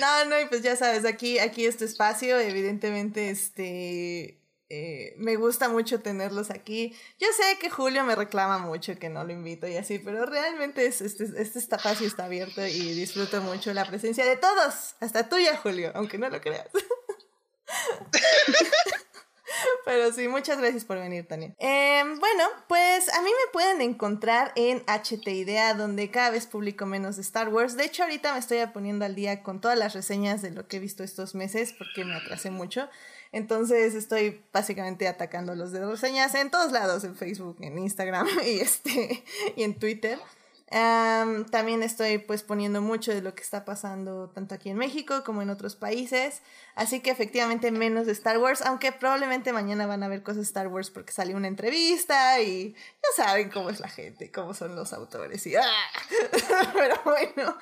No, no, y pues ya sabes, aquí, aquí este espacio, evidentemente, este eh, me gusta mucho tenerlos aquí. Yo sé que Julio me reclama mucho que no lo invito y así, pero realmente es, este, este espacio está abierto y disfruto mucho la presencia de todos, hasta tuya, Julio, aunque no lo creas. *laughs* Pero sí, muchas gracias por venir, Tania. Em, bueno, pues a mí me pueden encontrar en HT Idea, donde cada vez publico menos de Star Wars. De hecho, ahorita me estoy poniendo al día con todas las reseñas de lo que he visto estos meses, porque me atrasé mucho. Entonces estoy básicamente atacando los de reseñas en todos lados, en Facebook, en Instagram *laughs* y, este, y en Twitter también estoy pues poniendo mucho de lo que está pasando tanto aquí en México como en otros países. Así que efectivamente menos de Star Wars, aunque probablemente mañana van a ver cosas de Star Wars porque salió una entrevista y ya saben cómo es la gente, cómo son los autores y ¡ah! *laughs* pero bueno.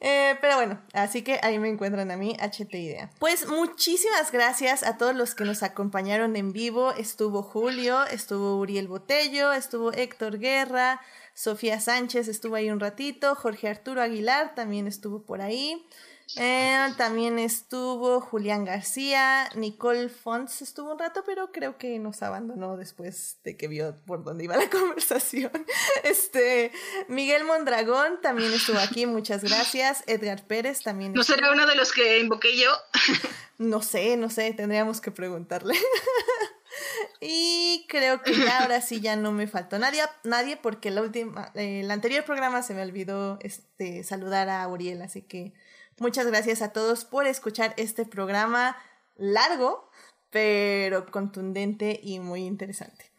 Eh, pero bueno, así que ahí me encuentran a mí, HT Idea. Pues muchísimas gracias a todos los que nos acompañaron en vivo. Estuvo Julio, estuvo Uriel Botello, estuvo Héctor Guerra. Sofía Sánchez estuvo ahí un ratito, Jorge Arturo Aguilar también estuvo por ahí. Eh, también estuvo Julián García, Nicole Fonts estuvo un rato, pero creo que nos abandonó después de que vio por dónde iba la *laughs* conversación. Este, Miguel Mondragón también estuvo aquí, muchas gracias. Edgar Pérez también. ¿No será uno de los que invoqué yo? no sé, no sé, tendríamos que preguntarle. *laughs* Y creo que ya ahora sí ya no me faltó nadie, porque la última, el anterior programa se me olvidó este, saludar a Uriel, así que muchas gracias a todos por escuchar este programa largo, pero contundente y muy interesante.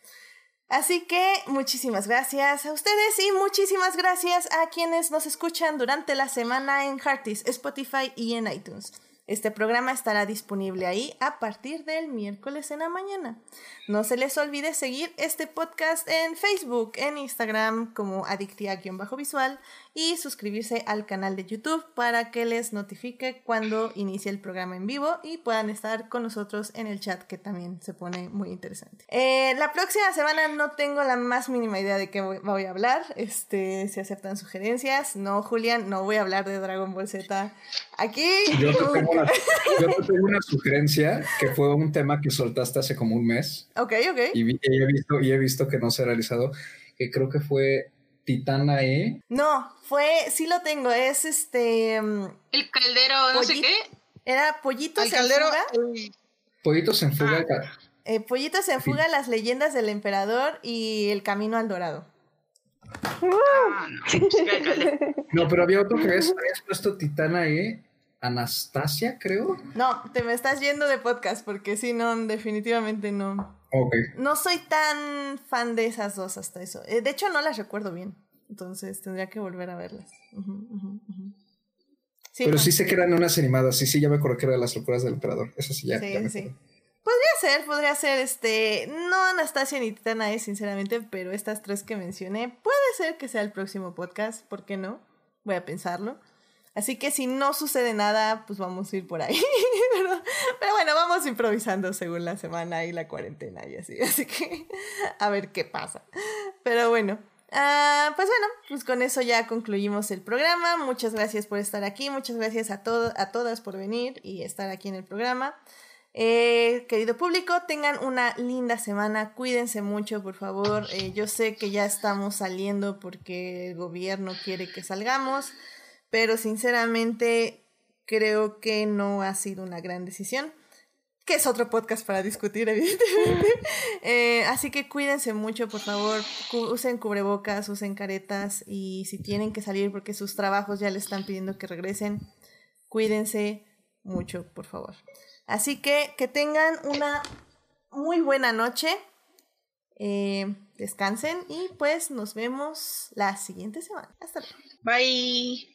Así que muchísimas gracias a ustedes y muchísimas gracias a quienes nos escuchan durante la semana en Heartis, Spotify y en iTunes. Este programa estará disponible ahí a partir del miércoles en la mañana. No se les olvide seguir este podcast en Facebook, en Instagram como adictia-visual y suscribirse al canal de YouTube para que les notifique cuando inicie el programa en vivo y puedan estar con nosotros en el chat que también se pone muy interesante. Eh, la próxima semana no tengo la más mínima idea de qué voy a hablar, este, si aceptan sugerencias. No, Julián, no voy a hablar de Dragon Ball Z aquí. Yo te tengo una, *laughs* yo tengo una sugerencia que fue un tema que soltaste hace como un mes. Ok, ok. Y, he, visto, y he visto que no se ha realizado, que creo que fue Titana E. No, fue, sí lo tengo, es este... Mm, el caldero, no sé qué. Era Pollitos en Fuga. Pollitos en Fuga. Ah. Eh, Pollitos en Fuga, las leyendas del emperador y el camino al dorado. Ah, no, *laughs* pero había otro que habías, puesto Titana E. Anastasia, creo. No, te me estás yendo de podcast porque si no, definitivamente no. No soy tan fan de esas dos hasta eso. Eh, de hecho, no las recuerdo bien. Entonces tendría que volver a verlas. Pero sí sé que eran unas animadas. Sí, sí, ya me acuerdo que eran las locuras del emperador. Eso sí, ya. Sí, sí. Podría ser, podría ser este. No Anastasia ni Titana, sinceramente, pero estas tres que mencioné. Puede ser que sea el próximo podcast. ¿Por qué no? Voy a pensarlo. Así que si no sucede nada, pues vamos a ir por ahí. *laughs* pero, bueno, vamos improvisando según la semana y la cuarentena y así. *laughs* Así que a ver qué pasa. Pero bueno, ah, pues bueno, pues con eso ya concluimos el programa. Muchas gracias por estar aquí. Muchas gracias a, a todas por venir y estar aquí en el programa. Eh, querido público, tengan una linda semana, cuídense mucho, por favor. Eh, yo sé que ya estamos saliendo porque el gobierno quiere que salgamos pero sinceramente creo que no ha sido una gran decisión. Que es otro podcast para discutir, *laughs* evidentemente. Eh, así que cuídense mucho, por favor. Usen cubrebocas, usen caretas. Y si tienen que salir porque sus trabajos ya le están pidiendo que regresen, cuídense mucho, por favor. Así que que tengan una muy buena noche. Eh, descansen y pues nos vemos la siguiente semana. Hasta luego. 拜。